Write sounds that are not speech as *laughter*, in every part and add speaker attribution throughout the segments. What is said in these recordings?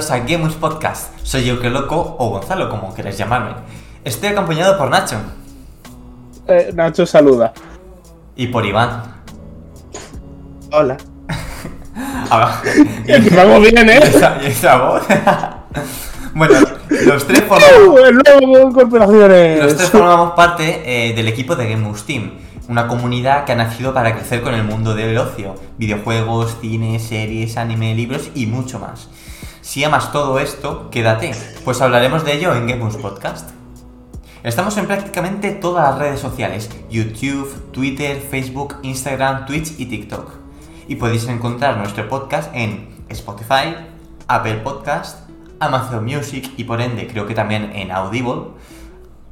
Speaker 1: bienvenidos a Gamus Podcast. Soy yo que loco o Gonzalo, como queréis llamarme. Estoy acompañado por Nacho
Speaker 2: Eh, Nacho saluda.
Speaker 1: y por Iván.
Speaker 2: Hola. *laughs* *laughs* Empezamos bien, *laughs*
Speaker 1: ¿Y
Speaker 2: ¿eh?
Speaker 1: esa, y esa voz? bueno, los tres formamos, los tres formamos parte eh, del equipo de Gamus Team, una comunidad que ha nacido para crecer con el mundo del ocio, videojuegos, cine, series, anime, libros y mucho más. Si amas todo esto, quédate, pues hablaremos de ello en Gamus Podcast. Estamos en prácticamente todas las redes sociales, YouTube, Twitter, Facebook, Instagram, Twitch y TikTok. Y podéis encontrar nuestro podcast en Spotify, Apple Podcast, Amazon Music y por ende creo que también en Audible,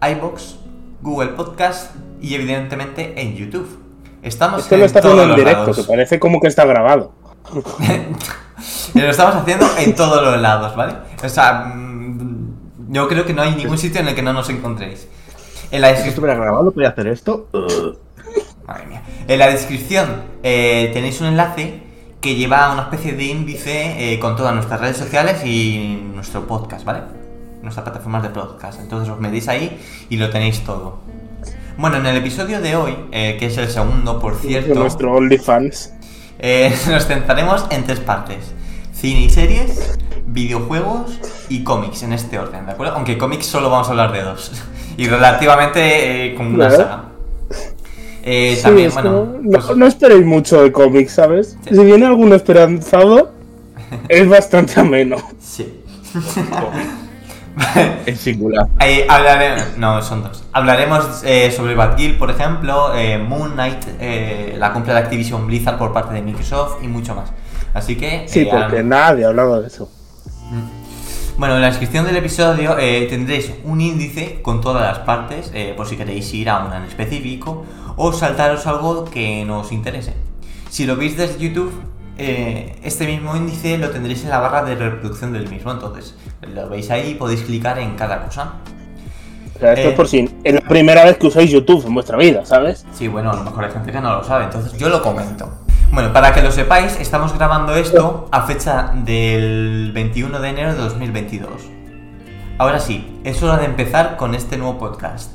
Speaker 1: iBox, Google Podcast y evidentemente en YouTube. Estamos
Speaker 2: Esto lo está haciendo en directo, que parece como que está grabado. *laughs*
Speaker 1: Y lo estamos haciendo en todos los lados, ¿vale? O sea, mm, yo creo que no hay ningún sitio en el que no nos encontréis. En la
Speaker 3: Si
Speaker 1: descripción...
Speaker 3: estuviera grabado, podría hacer esto.
Speaker 1: Madre mía. En la descripción eh, tenéis un enlace que lleva una especie de índice eh, con todas nuestras redes sociales y nuestro podcast, ¿vale? Nuestras plataformas de podcast. Entonces os medís ahí y lo tenéis todo. Bueno, en el episodio de hoy, eh, que es el segundo, por
Speaker 2: De
Speaker 1: cierto,
Speaker 2: nuestro OnlyFans.
Speaker 1: Eh, *laughs* nos centraremos en tres partes. Cine y series, videojuegos y cómics, en este orden, ¿de acuerdo? Aunque cómics solo vamos a hablar de dos. *laughs* Y relativamente eh, como una saga. Eh,
Speaker 2: Sí,
Speaker 1: también,
Speaker 2: es
Speaker 1: bueno,
Speaker 2: como- no,
Speaker 1: pues-
Speaker 2: no esperéis mucho de cómics, ¿sabes?
Speaker 1: Sí.
Speaker 2: Si viene alguno esperanzado, *laughs* es bastante ameno.
Speaker 1: Sí. *laughs*
Speaker 3: En singular.
Speaker 1: Eh, hablaré- no, son dos. Hablaremos eh, sobre Batgirl, por ejemplo, eh, Moon Knight, eh, la compra de Activision Blizzard por parte de Microsoft y mucho más. Así que...
Speaker 2: Sí,
Speaker 1: eh,
Speaker 2: porque
Speaker 1: ahora-
Speaker 2: nadie ha hablado de eso.
Speaker 1: Bueno, en la descripción del episodio eh, tendréis un índice con todas las partes, eh, por si queréis ir a una en específico o saltaros algo que nos interese. Si lo veis desde YouTube, eh, este mismo índice lo tendréis en la barra de reproducción del mismo, entonces lo veis ahí y podéis clicar en cada cosa.
Speaker 2: O sea, esto
Speaker 1: Eh.
Speaker 2: es por si es la primera vez que usáis YouTube en vuestra vida, ¿sabes?
Speaker 1: Sí, bueno, a lo mejor hay gente que no lo sabe, entonces yo lo comento. Bueno, para que lo sepáis, estamos grabando esto a fecha del 21 de enero de 2022. Ahora sí, es hora de empezar con este nuevo podcast.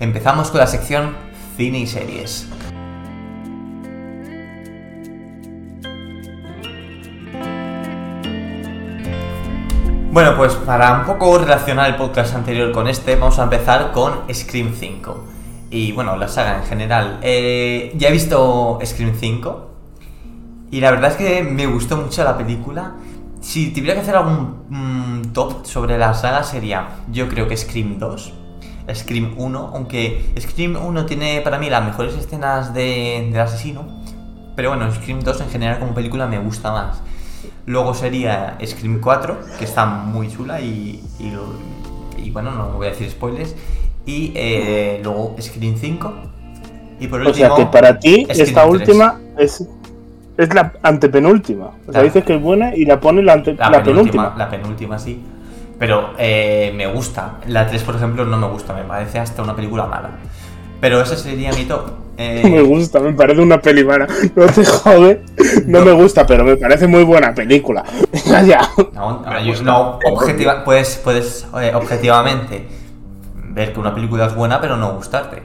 Speaker 1: Empezamos con la sección cine y series. Bueno, pues para un poco relacionar el podcast anterior con este, vamos a empezar con Scream 5. Y bueno, la saga en general. Eh, ya he visto Scream 5 y la verdad es que me gustó mucho la película. Si tuviera que hacer algún mm, top sobre la saga sería, yo creo que Scream 2, Scream 1, aunque Scream 1 tiene para mí las mejores escenas de, asesino, pero bueno, Scream 2 en general como película me gusta más. Luego sería Scream 4, que está muy chula y, y, bueno, no voy a decir spoilers. Y eh, luego Scream 5. Y por
Speaker 2: O
Speaker 1: último,
Speaker 2: sea que para ti
Speaker 1: Scream
Speaker 2: esta
Speaker 1: 3.
Speaker 2: última es, es la antepenúltima. O sea,
Speaker 1: Claro.
Speaker 2: dices que es buena y la pones la, ante-
Speaker 1: La,
Speaker 2: la
Speaker 1: penúltima,
Speaker 2: penúltima.
Speaker 1: La penúltima, sí. Pero eh, me gusta. La 3, por ejemplo, no me gusta. Me parece hasta una película mala. Pero ese sería mi top. Eh,
Speaker 2: Me gusta, me parece una peli mala. No te jode. No,
Speaker 1: No.
Speaker 2: me gusta, pero me parece muy buena película. *laughs* Ya, ya.
Speaker 1: No, no, no, objetiva- puedes, puedes eh, objetivamente ver que una película es buena, pero no gustarte.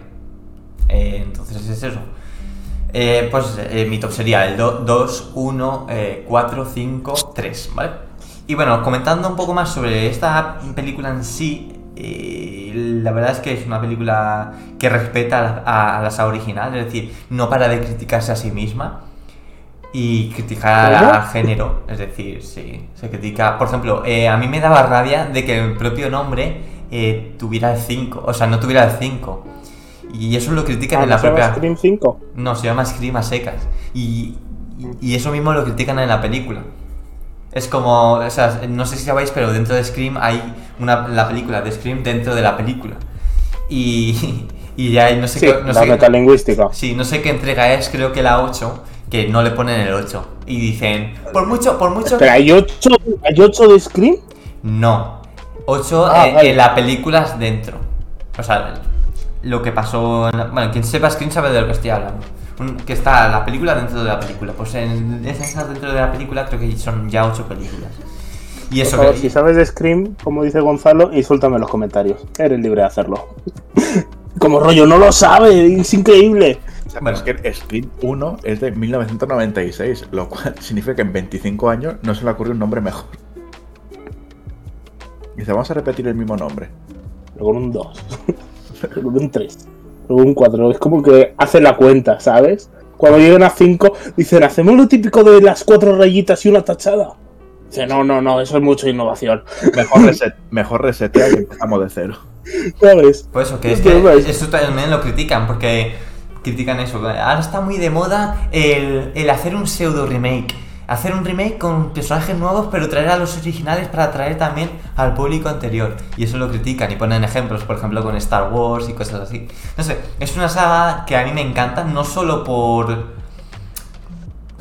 Speaker 1: Eh, entonces es eso. Eh, pues eh, mi top sería el 2, 1, 4, 5, 3, ¿vale? Y bueno, comentando un poco más sobre esta película en sí, la verdad es que es una película que respeta a a- la saga original, es decir, no para de criticarse a sí misma y criticar
Speaker 2: ¿Cómo?
Speaker 1: al género, es decir, sí, se critica. Por ejemplo, eh, a mí me daba rabia de que el propio nombre eh, tuviera el 5, o sea, no tuviera el 5. Y eso lo critican
Speaker 2: Ah,
Speaker 1: en la
Speaker 2: ¿no se llama
Speaker 1: propia.
Speaker 2: Scream 5.
Speaker 1: No, se llama Scream a secas. Y, y- y eso mismo lo critican en la película. Es como, o sea, no sé si sabéis, pero dentro de Scream hay una, la película de Scream dentro de la película. Y, *laughs* y ya hay no sé
Speaker 2: Sí,
Speaker 1: qué. No
Speaker 2: la
Speaker 1: sé qué-
Speaker 2: metalingüística.
Speaker 1: Sí, no sé qué entrega es, creo que la 8, que no le ponen el 8. Y dicen, por mucho, por mucho.
Speaker 2: Pero hay 8, hay ocho de Scream.
Speaker 1: No. 8
Speaker 2: Ah,
Speaker 1: en, en la película es dentro. O sea, lo que pasó. en la- bueno, quien sepa Scream sabe de lo que estoy hablando. Un- que está la película dentro de la película. Pues en esas dentro de la película creo que son ya ocho películas. Y
Speaker 2: Por
Speaker 1: eso
Speaker 2: favor,
Speaker 1: que-
Speaker 2: si sabes de Scream, como dice Gonzalo, insúltame en los comentarios. Eres libre de hacerlo. *laughs* como rollo, no lo sabe, es increíble.
Speaker 1: Bueno.
Speaker 3: Es que Scream 1 es de 1996, lo cual *laughs* significa que en 25 años no se le ocurrió un nombre mejor. Dice, vamos a repetir el mismo nombre.
Speaker 2: Pero con un 2. Pero *laughs* con un 3. Luego un 4. Es como que hace la cuenta, ¿sabes? Cuando llegan a 5, dicen, hacemos lo típico de las cuatro rayitas y una tachada. Dice, no, no, no, eso es mucha innovación.
Speaker 3: Mejor, *laughs* reset, mejor resetea y empezamos de cero.
Speaker 2: ¿Sabes?
Speaker 1: Por eso, que es que
Speaker 2: ves.
Speaker 1: eso también lo critican, porque critican eso. que Ahora está muy de moda el, el hacer un pseudo remake. Hacer un remake con personajes nuevos, pero traer a los originales para atraer también al público anterior. Y eso lo critican y ponen ejemplos, por ejemplo, con Star Wars y cosas así. No sé, es una saga que a mí me encanta, no solo por.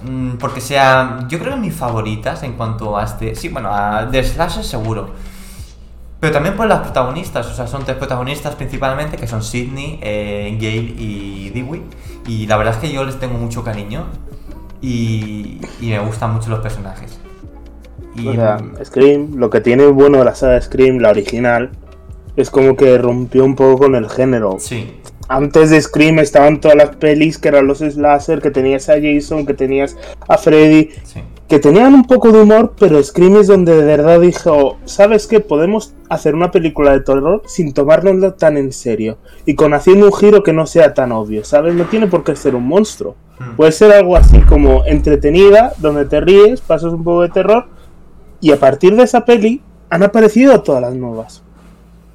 Speaker 1: mm, Porque sea, yo creo que mis favoritas en cuanto a este. Sí, bueno, a The Slasher seguro. Pero también por las protagonistas, o sea, son tres protagonistas principalmente, que son Sidney, eh, Gale y Dewey. Y la verdad es que yo les tengo mucho cariño y, y me gustan mucho los personajes. Y,
Speaker 2: O sea, Scream, lo que tiene bueno de la saga Scream, la original, es como que rompió un poco con el género.
Speaker 1: sí,
Speaker 2: Antes de Scream estaban todas las pelis que eran los slasher, que tenías a Jason, que tenías a Freddy,
Speaker 1: sí.
Speaker 2: que tenían un poco de humor, pero Scream es donde de verdad dijo, ¿sabes qué? Podemos hacer una película de terror sin tomárnoslo tan en serio y con haciendo un giro que no sea tan obvio, ¿sabes? No tiene por qué ser un monstruo.
Speaker 1: Mm.
Speaker 2: Puede ser algo así como entretenida, donde te ríes, pasas un poco de terror y a partir de esa peli han aparecido todas las nuevas.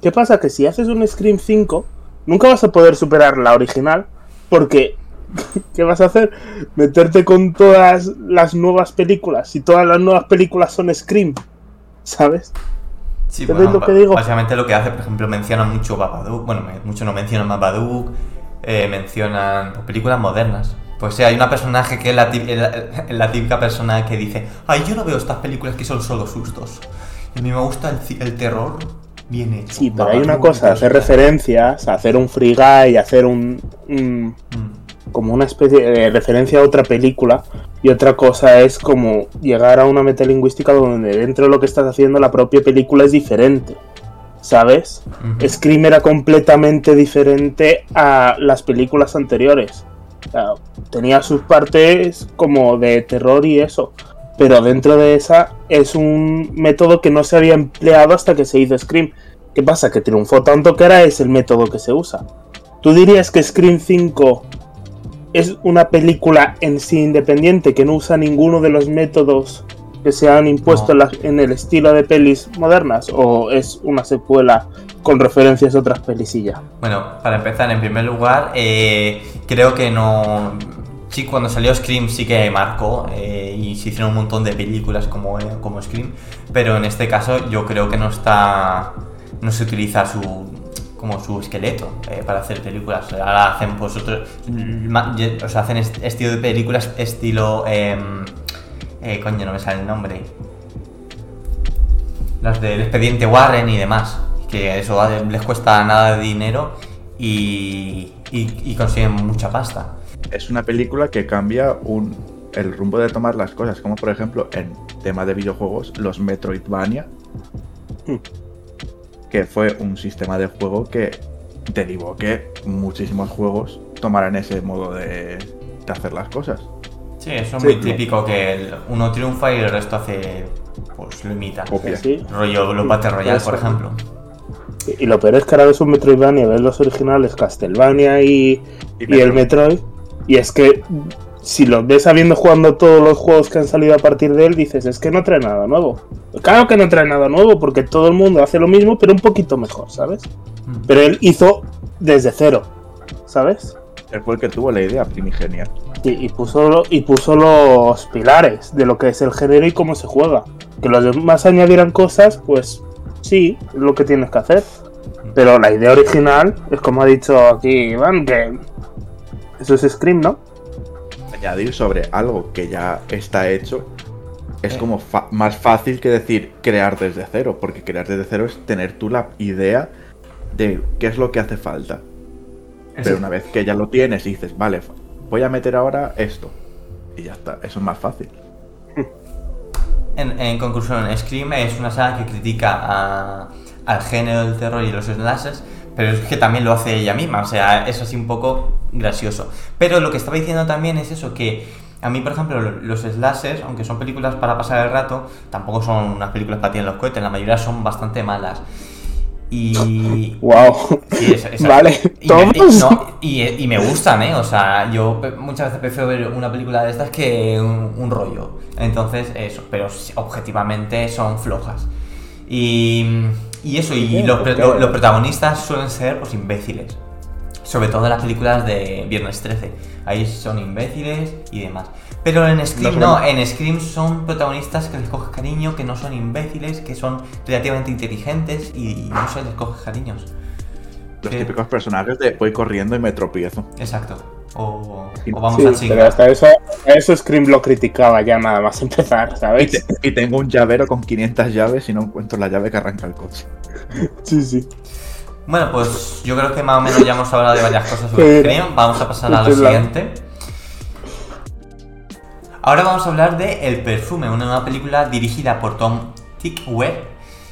Speaker 2: ¿Qué pasa? Que si haces un Scream 5, nunca vas a poder superar la original porque *laughs* ¿qué vas a hacer? Meterte con todas las nuevas películas y todas las nuevas películas son Scream, ¿sabes?
Speaker 1: Sí,
Speaker 2: ¿Entendéis lo que digo?
Speaker 1: Básicamente lo que hace, por ejemplo, mencionan mucho Babadook. Bueno, mucho no mencionan Babadook. eh, mencionan pues, películas modernas. Pues sí, hay una personaje que es la, tí- la- la típica persona que dice: Ay, yo no veo estas películas que son solo sustos. Y a mí me gusta el, el terror bien hecho.
Speaker 2: Sí, pero hay una cosa, hacer referencias, hacer un free guy, hacer un, un-
Speaker 1: Mm.
Speaker 2: como una especie de referencia a otra película y otra cosa es como llegar a una metalingüística donde dentro de lo que estás haciendo la propia película es diferente. ¿Sabes? Scream era completamente diferente a las películas anteriores. O sea, tenía sus partes como de terror y eso. Pero dentro de esa es un método que no se había empleado hasta que se hizo Scream. ¿Qué pasa? Que triunfó tanto que ahora es el método que se usa. ¿Tú dirías que Scream 5 es una película en sí independiente que no usa ninguno de los métodos que se han impuesto
Speaker 1: No.
Speaker 2: en, la- en el estilo de pelis modernas? ¿O es una secuela con referencias a otras pelis y ya?
Speaker 1: Bueno, para empezar, en primer lugar, eh, creo que no. Sí, cuando salió Scream sí que marcó eh, y se hicieron un montón de películas como, eh, como Scream, pero en este caso yo creo que no está. No se utiliza su. como su esqueleto eh, para hacer películas. Ahora hacen pues otro. O sea, hacen est- estilo de películas estilo. em, coño, no me sale el nombre. Las del expediente Warren y demás. Que eso les cuesta nada de dinero y- y consiguen mucha pasta.
Speaker 3: Es una película que cambia un, el rumbo de tomar las cosas, como por ejemplo en tema de videojuegos, los Metroidvania,
Speaker 2: Hmm.
Speaker 3: que fue un sistema de juego que derivó que muchísimos juegos tomaran ese modo de, de hacer las cosas.
Speaker 1: Sí, eso es
Speaker 2: Sí,
Speaker 1: muy típico que el- uno triunfa y el resto hace. Pues lo imita.
Speaker 3: Copia.
Speaker 2: Sí.
Speaker 1: Rollo los Battle Royale, por ejemplo.
Speaker 2: Y y lo peor es que ahora ves un Metroidvania, ves los originales Castlevania y, y el Metroid, y es que si los ves habiendo jugando todos los juegos que han salido a partir de él, dices, es que no trae nada nuevo. Claro que no trae nada nuevo, porque todo el mundo hace lo mismo, pero un poquito mejor, ¿sabes?
Speaker 1: Mm.
Speaker 2: Pero él hizo desde cero, ¿sabes?
Speaker 3: Él fue el que tuvo la idea primigenia.
Speaker 2: Y, y puso, lo- y puso los pilares de lo que es el género y cómo se juega. Que los demás añadieran cosas, pues sí, es lo que tienes que hacer. Pero la idea original es como ha dicho aquí Iván, que eso es Scream, ¿no?
Speaker 3: Añadir sobre algo que ya está hecho es
Speaker 1: Eh.
Speaker 3: como más fácil que decir crear desde cero, porque crear desde cero es tener tú la idea de qué es lo que hace falta. Pero una vez que ya lo tienes y dices, vale, voy a meter ahora esto. Y ya está, eso es más fácil. *laughs*
Speaker 1: En, en conclusión, Scream es una saga que critica a- al género del terror y los slashers, pero es que también lo hace ella misma, o sea, es así un poco gracioso. Pero lo que estaba diciendo también es eso, que a mí, por ejemplo, lo- los slashers, aunque son películas para pasar el rato, tampoco son unas películas para tirar los cohetes, la mayoría son bastante malas. Y,
Speaker 2: Wow.
Speaker 1: Sí, es- es-
Speaker 2: Vale,
Speaker 1: y me, y- no, y, y me gustan, ¿eh? O sea, yo muchas veces prefiero ver una película de estas que un, un rollo. Entonces, eso, pero objetivamente son flojas. Y, y eso, y los, pre- lo- los protagonistas suelen ser, pues, imbéciles. Sobre todo en las películas de Viernes 13. Ahí son imbéciles y demás. Pero en Scream
Speaker 3: No,
Speaker 1: no, en Scream son protagonistas que les coges cariño, que no son imbéciles, que son relativamente inteligentes y, y no sé, les coges cariños.
Speaker 3: Los
Speaker 1: Sí.
Speaker 3: típicos personajes de voy corriendo y me tropiezo.
Speaker 1: Exacto. O, vamos
Speaker 2: Sí,
Speaker 1: a
Speaker 2: pero
Speaker 1: chingar.
Speaker 2: hasta eso, eso Scream lo criticaba ya nada más empezar,
Speaker 3: te- y tengo un llavero con 500 llaves y no encuentro la llave que arranca el coche.
Speaker 2: Sí, sí.
Speaker 1: Bueno, pues yo creo que más o menos ya hemos hablado de varias cosas sobre Scream. Vamos a pasar a lo siguiente. Ahora vamos a hablar de El Perfume, una nueva película dirigida por Tom Tickwell,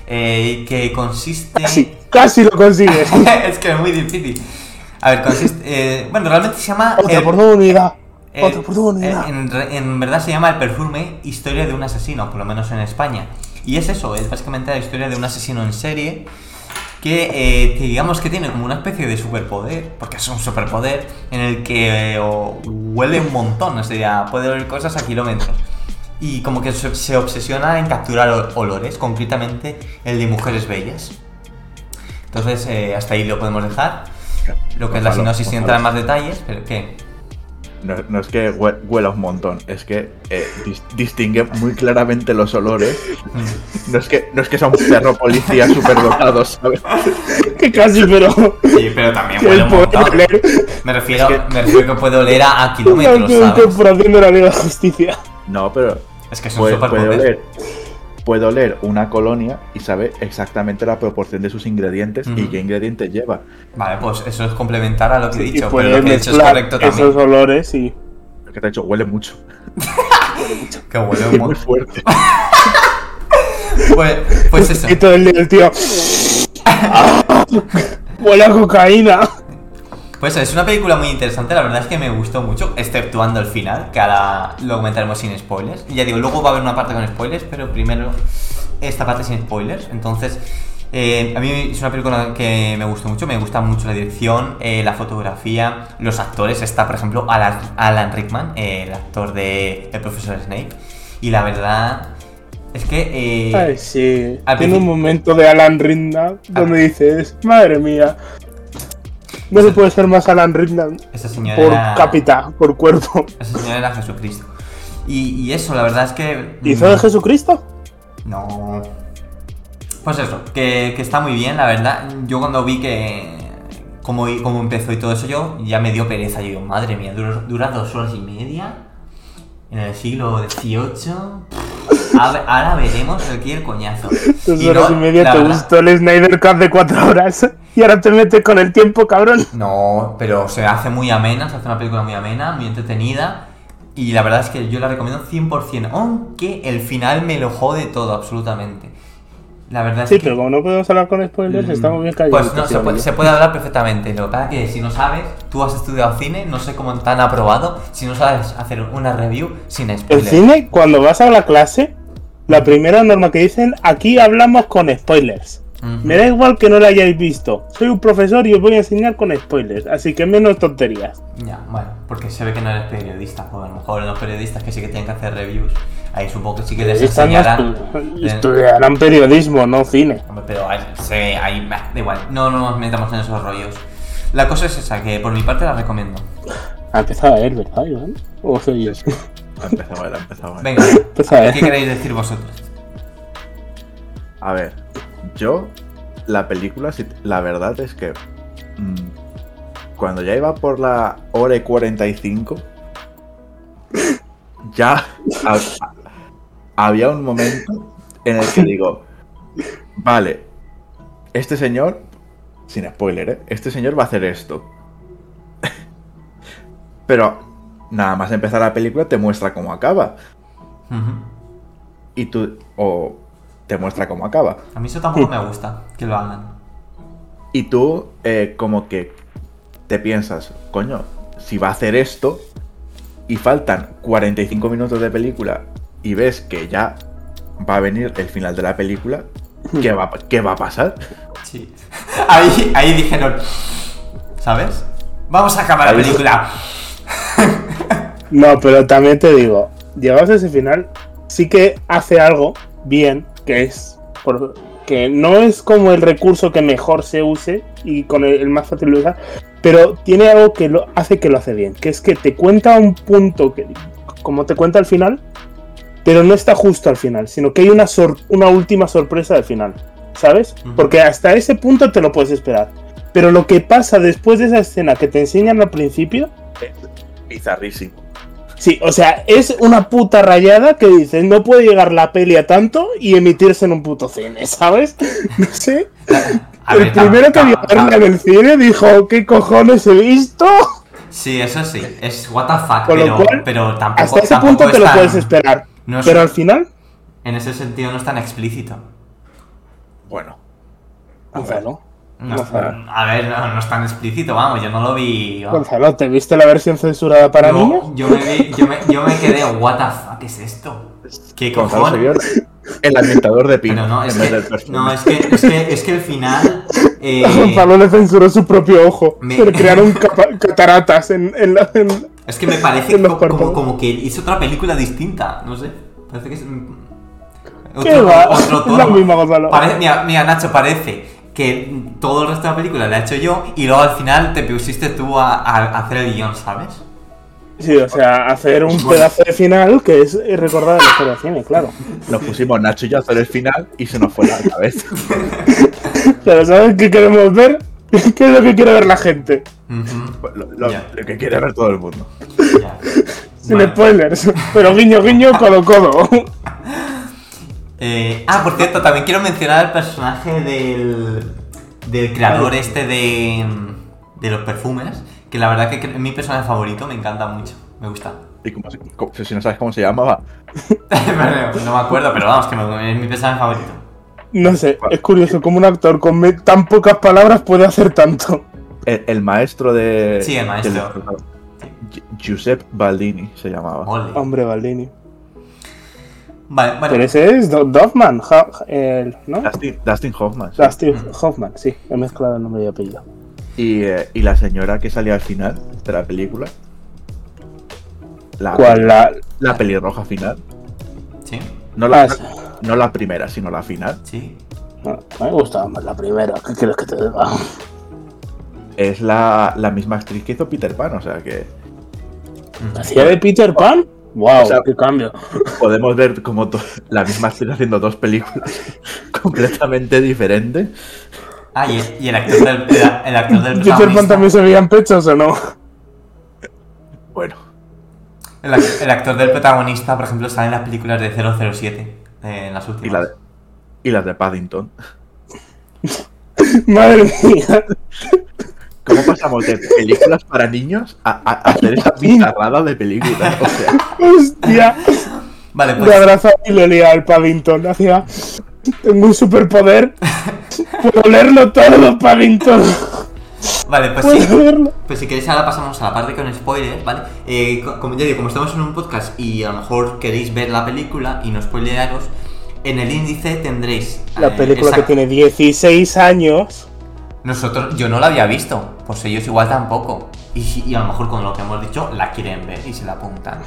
Speaker 1: eh, que consiste...
Speaker 2: Casi, casi lo consigues. *laughs*
Speaker 1: es que es muy difícil. A ver, consiste... eh, bueno, realmente se llama...
Speaker 2: Otra
Speaker 1: El-
Speaker 2: oportunidad.
Speaker 1: Eh,
Speaker 2: Otra oportunidad.
Speaker 1: En, en verdad se llama El perfume, historia de un asesino, por lo menos en España. Y es eso, es básicamente la historia de un asesino en serie que, eh, que digamos que tiene como una especie de superpoder, porque es un superpoder en el que eh, o- huele un montón, o sea, puede oler cosas a kilómetros. Y como que se, se obsesiona en capturar ol- olores, concretamente el de mujeres bellas. Entonces, eh, hasta ahí lo podemos dejar. Lo que es la sinopsis sin entrar en más detalles, pero ¿qué?
Speaker 3: No, no es que hue- huela un montón, es que eh, dis- distingue muy claramente los olores.
Speaker 1: Mm.
Speaker 3: No es que, no es que sea un perro policía superdotados, ¿sabes? *laughs*
Speaker 2: Que casi, pero.
Speaker 1: Sí, pero también huele un montón.
Speaker 2: oler.
Speaker 1: Me refiero,
Speaker 3: Es que-
Speaker 1: me refiero que puede oler a, *laughs* a kilómetros, ¿sabes?
Speaker 2: corporación de la Liga de Justicia.
Speaker 3: No, pero
Speaker 1: Es que es un
Speaker 3: puede, puede
Speaker 1: superpoder.
Speaker 3: oler. Puede oler una colonia y sabe exactamente la proporción de sus ingredientes y qué ingredientes lleva.
Speaker 1: Vale, pues eso es complementar a lo que he
Speaker 2: y
Speaker 1: dicho, pero lo que he dicho es correcto también.
Speaker 2: esos olores y.
Speaker 3: Lo que te ha dicho, *laughs* huele mucho.
Speaker 1: Que huele
Speaker 3: Muy fuerte. *laughs*
Speaker 1: Pues, pues eso.
Speaker 2: Y todo el día el tío. *laughs* Huele a cocaína.
Speaker 1: Pues es una película muy interesante, la verdad es que me gustó mucho, exceptuando el final, que ahora lo comentaremos sin spoilers. Y ya digo, luego va a haber una parte con spoilers, pero primero esta parte sin spoilers. Entonces, eh, a mí es una película que me gustó mucho, me gusta mucho la dirección, eh, la fotografía, los actores. Está, por ejemplo, Alan, Alan Rickman, eh, el actor de El Profesor Snape. Y la verdad es que... eh,
Speaker 2: Ay, sí. Tiene un momento de Alan Rickman donde dices, madre mía. No se puede ser más Alan Rickman
Speaker 1: esa señora
Speaker 2: por
Speaker 1: era-
Speaker 2: cápita, por cuerpo.
Speaker 1: Esa señora era Jesucristo. Y, y eso, la verdad es que...
Speaker 2: ¿Hizo de Jesucristo?
Speaker 1: No. Pues eso, que, que está muy bien, la verdad. Yo cuando vi que. Cómo, cómo empezó y todo eso, yo ya me dio pereza. Yo digo, madre mía, dura, dura dos horas y media. En el siglo XVIII. Ahora, ahora veremos aquí el coñazo.
Speaker 2: Dos
Speaker 1: Y
Speaker 2: horas
Speaker 1: no,
Speaker 2: y media te
Speaker 1: verdad-
Speaker 2: gustó el Snyder Cut de cuatro horas. Y ahora te metes con el tiempo, cabrón.
Speaker 1: No, pero se hace muy amena, se hace una película muy amena, muy entretenida. Y la verdad es que yo la recomiendo 100%, aunque el final me lo jode todo, absolutamente. La verdad es
Speaker 2: Sí,
Speaker 1: que...
Speaker 2: pero como no podemos hablar con spoilers,
Speaker 1: Mm,
Speaker 2: estamos bien callados.
Speaker 1: Pues no, se puede, se puede hablar perfectamente. Lo que pasa es que si no sabes, tú has estudiado cine, no sé cómo te han aprobado, si no sabes hacer una review sin
Speaker 2: El
Speaker 1: spoilers.
Speaker 2: cine, cuando vas a la clase, la primera norma que dicen, aquí hablamos con spoilers. Me da igual que no la hayáis visto. Soy un profesor y os voy a enseñar con spoilers, así que menos tonterías.
Speaker 1: Ya, bueno, porque se ve que no eres periodista, pues a lo mejor los periodistas que sí que tienen que hacer reviews, ahí supongo que sí que les enseñarán.
Speaker 2: estu- estudiarán periodismo, no cine.
Speaker 1: Hombre, pero ahí, bah, da igual, no, no nos metamos en esos rollos. La cosa es esa, que por mi parte la recomiendo.
Speaker 2: Ha empezado a ver, ¿verdad, Iván? ¿O soy yo?
Speaker 3: Ha empezado él, ha empezado.
Speaker 1: Venga, *laughs*
Speaker 2: a ver.
Speaker 1: ¿qué queréis decir vosotros?
Speaker 3: A ver, yo, la película, la verdad es que mm, cuando ya iba por la hora y 45, *laughs* ya ha- había un momento en el que digo, vale, este señor, sin spoiler, ¿eh? este señor va a hacer esto. *laughs* Pero nada más empezar la película te muestra cómo acaba. Y tú, o te muestra cómo acaba.
Speaker 1: A mí eso tampoco me gusta, que lo hagan.
Speaker 3: Y tú, eh, como que te piensas, coño, si va a hacer esto y faltan 45 minutos de película y ves que ya va a venir el final de la película, ¿qué va, a- qué va a pasar?
Speaker 1: Sí. *laughs* Ahí, ahí dijeron, ¿sabes? Vamos a acabar la película.
Speaker 2: No, pero también te digo, llegados a ese final, sí que hace algo bien, que es por- que no es como el recurso que mejor se use y con el, el más fácil de usar, pero tiene algo que lo hace que lo hace bien, que es que te cuenta un punto que como te cuenta al final, pero no está justo al final, sino que hay una sor- una última sorpresa al final, ¿sabes? Porque hasta ese punto te lo puedes esperar. Pero lo que pasa después de esa escena que te enseñan al principio,
Speaker 3: Bizarrísimo.
Speaker 2: Sí, o sea, es una puta rayada que dices, no puede llegar la peli a tanto y emitirse en un puto cine, ¿sabes? *laughs* No sé.
Speaker 1: A
Speaker 2: el primero que vio verla en el cine dijo, ¿qué cojones he visto?
Speaker 1: Sí, eso sí, es what the fuck,
Speaker 2: Con
Speaker 1: pero,
Speaker 2: cual,
Speaker 1: pero tampoco.
Speaker 2: Hasta ese
Speaker 1: tampoco
Speaker 2: punto te lo
Speaker 1: tan-
Speaker 2: puedes esperar.
Speaker 1: no es-
Speaker 2: Pero al final,
Speaker 1: En ese sentido no es tan explícito.
Speaker 3: Bueno,
Speaker 2: Gonzalo,
Speaker 1: No, a ver, no, no es tan explícito, vamos, yo no lo vi. vamos.
Speaker 2: Gonzalo, ¿te viste la versión censurada para
Speaker 1: yo,
Speaker 2: niños?
Speaker 1: yo me vi- yo, me, yo me quedé, what the fuck es esto? ¿Qué cojones?
Speaker 3: el ambientador de Pino
Speaker 1: no, es que, no, es que, es que, es que el final. *laughs* eh,
Speaker 2: Gonzalo le censuró su propio ojo.
Speaker 1: Me-
Speaker 2: Se le crearon cataratas en, en la... en-
Speaker 1: es que me parece como, que hizo otra película distinta, no sé. Parece que es. mm,
Speaker 2: ¿Qué va?
Speaker 1: otro *laughs*
Speaker 2: Es la
Speaker 1: tono.
Speaker 2: misma, Gonzalo.
Speaker 1: Parece- mira, mira, Nacho, parece que todo el resto de la película la he hecho yo y luego al final te pusiste tú a, a hacer el guion, ¿sabes?
Speaker 2: Sí, o sea, hacer un pedazo de final que es recordar la historia del cine, claro.
Speaker 3: Nos pusimos Nacho y yo a hacer el final y se nos fue la cabeza. *laughs*
Speaker 2: Pero ¿sabes qué queremos ver? *laughs* ¿Qué es lo que quiere ver la gente?
Speaker 1: Ujú,
Speaker 3: Lo, lo-
Speaker 1: Ya.
Speaker 3: lo que quiere ver todo el mundo.
Speaker 1: ya.
Speaker 2: Sin
Speaker 1: Vale.
Speaker 2: spoilers. Pero guiño, guiño, codo, codo. *laughs*
Speaker 1: Eh, ah, por cierto, también quiero mencionar el personaje del, del creador este de, de los perfumes, que la verdad que es mi personaje favorito, me encanta mucho, me gusta.
Speaker 3: Y como si, no sabes cómo se llamaba, *laughs*
Speaker 1: no me acuerdo, pero vamos, que me- es mi personaje favorito.
Speaker 2: No sé, es curioso cómo un actor con tan pocas palabras puede hacer tanto.
Speaker 3: el, el maestro de.
Speaker 1: Sí, el maestro.
Speaker 3: Giuseppe Baldini se llamaba.
Speaker 1: Ole.
Speaker 2: Hombre, Baldini.
Speaker 1: Vale, bueno,
Speaker 2: Pero ese es Do- Doffman, ¿no?
Speaker 3: Dustin, Dustin Hoffman. sí.
Speaker 2: Dustin Hoffman, sí. He mezclado el nombre y apellido.
Speaker 3: Y, eh, y la señora que salía al final de la película. La,
Speaker 2: ¿Cuál? La...
Speaker 3: la pelirroja final.
Speaker 1: sí,
Speaker 3: No la,
Speaker 2: Ah, sí.
Speaker 3: no la primera, sino la final.
Speaker 1: sí.
Speaker 2: No, me gustaba más la primera. ¿Qué quieres que te diga?
Speaker 3: Es la, la misma actriz que hizo Peter Pan, o sea que.
Speaker 2: ¿Hacía de Peter Pan? ¡Wow!
Speaker 3: O sea-
Speaker 2: ¡Qué cambio!
Speaker 3: podemos ver como la misma actriz haciendo dos películas *laughs* completamente diferentes.
Speaker 1: Ah, y el, y el actor del, el, el actor del
Speaker 2: ¿Peter Pan
Speaker 1: protagonista.
Speaker 2: también se veían pechos o no?
Speaker 3: Bueno,
Speaker 1: El, ac- el actor del protagonista, por ejemplo, sale en las películas de 007, eh, en las
Speaker 3: y,
Speaker 1: últimas.
Speaker 3: la de, y las de Paddington. *laughs*
Speaker 2: Madre mía.
Speaker 3: ¿Cómo pasamos de películas para niños a, a- a hacer esa bizarrada de películas? O sea,
Speaker 2: ¡Hostia!
Speaker 1: Vale, pues
Speaker 2: abrazo y le olía al Paddington. Hacía. Tengo un superpoder. Puedo leerlo todo, Paddington.
Speaker 1: Vale, pues
Speaker 2: Puedo
Speaker 1: sí.
Speaker 2: leerlo.
Speaker 1: Pues si queréis ahora pasamos a la parte con spoilers, ¿vale? Eh, co- como ya digo, como estamos en un podcast y a lo mejor queréis ver la película y no spoilearos, en el índice tendréis...
Speaker 2: La
Speaker 1: eh,
Speaker 2: película que tiene 16 años.
Speaker 1: Nosotros, yo no la había visto, pues ellos igual tampoco. Y, y a lo mejor con lo que hemos dicho la quieren ver y se la apuntan.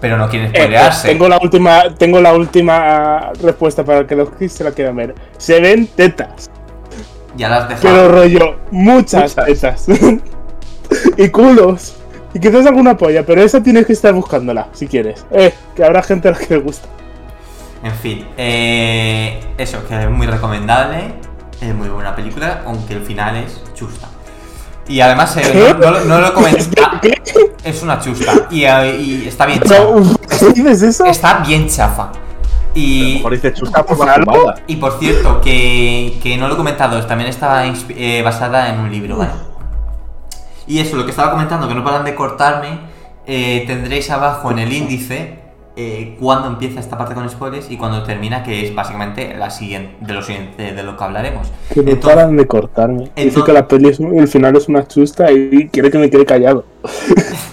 Speaker 1: Pero no quieren
Speaker 2: Eh, pues,
Speaker 1: spoilearse.
Speaker 2: tengo la última, tengo la última respuesta para que los que se la quieran ver. Se ven tetas,
Speaker 1: Ya las dejado.
Speaker 2: pero rollo, muchas
Speaker 3: Muchas.
Speaker 2: tetas. *laughs* y culos. Y quizás alguna polla, pero esa tienes que estar buscándola, si quieres. Eh, que habrá gente a la que le gusta.
Speaker 1: En fin, eh, eso, que es muy recomendable, es muy buena película, aunque el final es chusta. Y además, eh,
Speaker 2: ¿Qué?
Speaker 1: no, no- no lo comenté, *laughs*
Speaker 2: ¿Qué?
Speaker 1: es una chusta. Y, eh, y está bien
Speaker 2: No,
Speaker 1: chafa.
Speaker 2: ¿Qué dices eso?
Speaker 1: Está bien chafa. Y,
Speaker 3: mejor dice chusta por
Speaker 1: y por cierto, que, que no lo he comentado, también inspi- eh, basada en un libro, ¿vale? Y eso, lo que estaba comentando, que no paran de cortarme, eh, tendréis abajo en el índice eh, cuándo empieza esta parte con spoilers y cuándo termina, que es básicamente la siguiente, de lo siguiente de lo que hablaremos.
Speaker 2: Que no
Speaker 1: Entonces-
Speaker 2: paran de cortarme. Dice que la peli es, el final es una chusta y quiere que me quede callado. *laughs*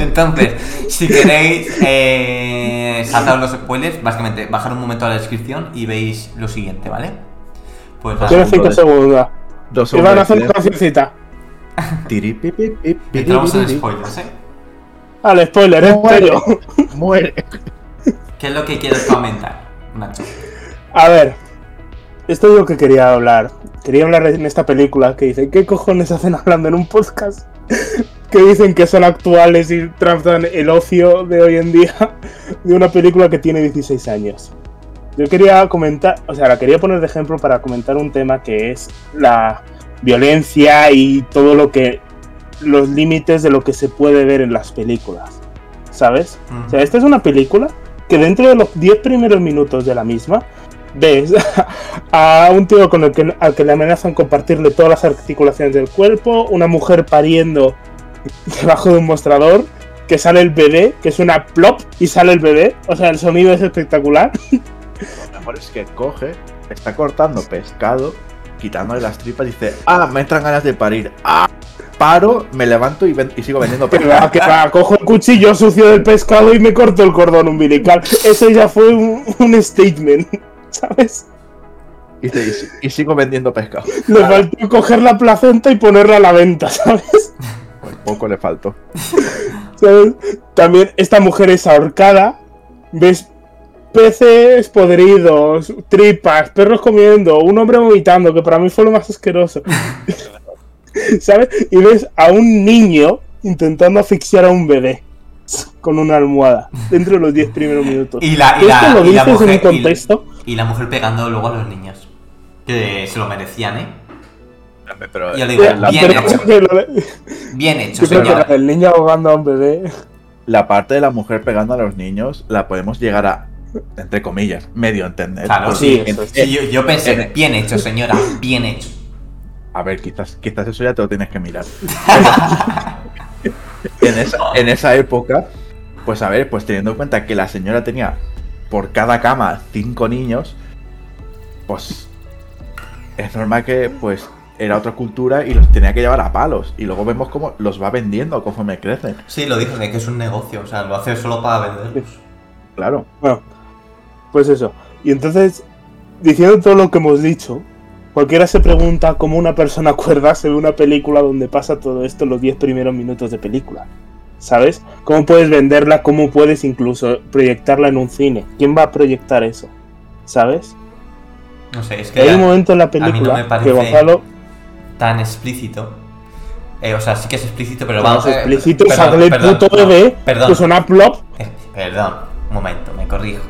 Speaker 1: Entonces, si queréis eh, saltaros los spoilers, básicamente bajar un momento a la descripción y veis lo siguiente, ¿vale? Pues
Speaker 2: Tiene 5
Speaker 3: joder.
Speaker 2: segundos.
Speaker 3: Dos
Speaker 2: Y van a hacer cancioncita.
Speaker 3: Tiripipipip,
Speaker 1: entramos en spoilers, ¿eh?
Speaker 2: Al spoiler, es
Speaker 3: Muere.
Speaker 2: serio. *laughs*
Speaker 3: Muere.
Speaker 1: ¿Qué es lo que quieres comentar, Nacho?
Speaker 2: A ver, esto es lo que quería hablar. Quería hablar en esta película que dice, ¿qué cojones hacen hablando en un podcast? *laughs* que dicen que son actuales y tratan el ocio de hoy en día *laughs* de una película que tiene 16 años. Yo quería comentar, o sea, la quería poner de ejemplo para comentar un tema que es la violencia y todo lo que los límites de lo que se puede ver en las películas. ¿Sabes? O sea, esta es una película que dentro de los 10 primeros minutos de la misma ves *laughs* a un tío con el que, al que le amenazan compartirle todas las articulaciones del cuerpo, una mujer pariendo *laughs* debajo de un mostrador, que sale el bebé, que suena plop y sale el bebé, o sea, el sonido es espectacular.
Speaker 3: Lo mejor es que coge, está cortando pescado, quitándole las tripas y dice, ah, me entran ganas de parir. Ah, paro, me levanto y, ven- y sigo vendiendo *laughs* pescado.
Speaker 2: que va, cojo el cuchillo sucio del pescado y me corto el cordón umbilical. Ese ya fue un, un statement, *laughs* ¿sabes?
Speaker 3: Y, sigo vendiendo pescado.
Speaker 2: Le faltó coger la placenta y ponerla a la venta, *laughs* ¿sabes?
Speaker 3: Pues poco le faltó.
Speaker 2: ¿Sabes? También esta mujer es ahorcada. Ves peces podridos, tripas, perros comiendo, un hombre vomitando, que para mí fue lo más asqueroso. *laughs* ¿Sabes? Y ves a un niño intentando asfixiar a un bebé con una almohada dentro de los 10 primeros minutos.
Speaker 1: Y la, y
Speaker 2: Esto
Speaker 1: la,
Speaker 2: lo
Speaker 1: y la
Speaker 2: dices en un
Speaker 1: mujer, y-
Speaker 2: contexto.
Speaker 1: y la mujer pegando luego a los niños. Que se lo merecían, ¿eh?
Speaker 3: Pero,
Speaker 1: Yo digo,
Speaker 3: la,
Speaker 1: bien
Speaker 2: Pero
Speaker 1: hecho.
Speaker 2: de-
Speaker 1: Bien hecho,
Speaker 2: yo creo que
Speaker 1: señora.
Speaker 2: la del niño ahogando a un bebé.
Speaker 3: la parte de la mujer pegando a los niños la podemos llegar a, entre comillas, medio entender.
Speaker 1: Claro,
Speaker 2: sí,
Speaker 1: yo, yo pensé,
Speaker 3: en-
Speaker 1: bien hecho, señora, bien hecho.
Speaker 3: A ver, quizás, quizás eso ya te lo tienes que mirar. Pero en, esa, en esa época, pues a ver, pues teniendo en cuenta que la señora tenía por cada cama cinco niños, pues es normal que pues era otra cultura y los tenía que llevar a palos. Y luego vemos cómo los va vendiendo conforme crecen.
Speaker 1: Sí, lo dijo, de que es un negocio, o sea, lo hace solo para venderlos.
Speaker 3: Claro.
Speaker 2: Bueno, pues eso. Y entonces, diciendo todo lo que hemos dicho, cualquiera se pregunta cómo una persona *laughs* cuerda se ve una película donde pasa todo esto en los 10 primeros minutos de película. ¿Sabes? ¿Cómo puedes venderla? ¿Cómo puedes incluso proyectarla en un cine? ¿Quién va a proyectar eso? ¿Sabes?
Speaker 1: No sé, es que
Speaker 2: Hay un momento en la
Speaker 1: no me
Speaker 2: película que Gonzalo
Speaker 1: tan explícito. Eh, o sea, sí que es explícito, pero
Speaker 2: vamos
Speaker 1: eh,
Speaker 2: explícito,
Speaker 1: perdón,
Speaker 2: sale el puto
Speaker 1: no,
Speaker 2: bebé
Speaker 1: Perdón,
Speaker 2: que suena plop.
Speaker 1: eh, perdón, un momento, me corrijo.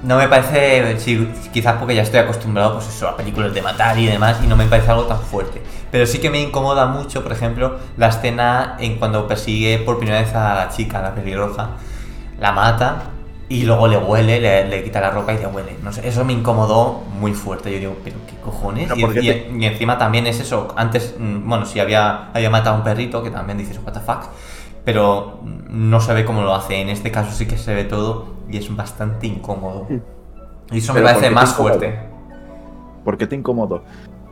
Speaker 1: No me parece, sí, quizás porque ya estoy acostumbrado pues eso, a películas de matar y demás, y no me parece algo tan fuerte. Pero sí que me incomoda mucho, por ejemplo, la escena en cuando persigue por primera vez a la chica, la pelirroja, la mata y luego le huele, le, le quita la ropa y le huele. No sé, eso me incomodó muy fuerte. Yo digo, pero qué cojones. Y,
Speaker 3: ¿por qué
Speaker 1: y-
Speaker 3: te-
Speaker 1: y encima también es eso. Antes, mm, bueno, si había, había matado a un perrito, que también dices, what the fuck. Pero no se ve cómo lo hace. En este caso sí que se ve todo y es bastante incómodo. Y eso me
Speaker 3: Pero ¿por
Speaker 1: parece más fuerte.
Speaker 3: ¿Por qué te incomodó?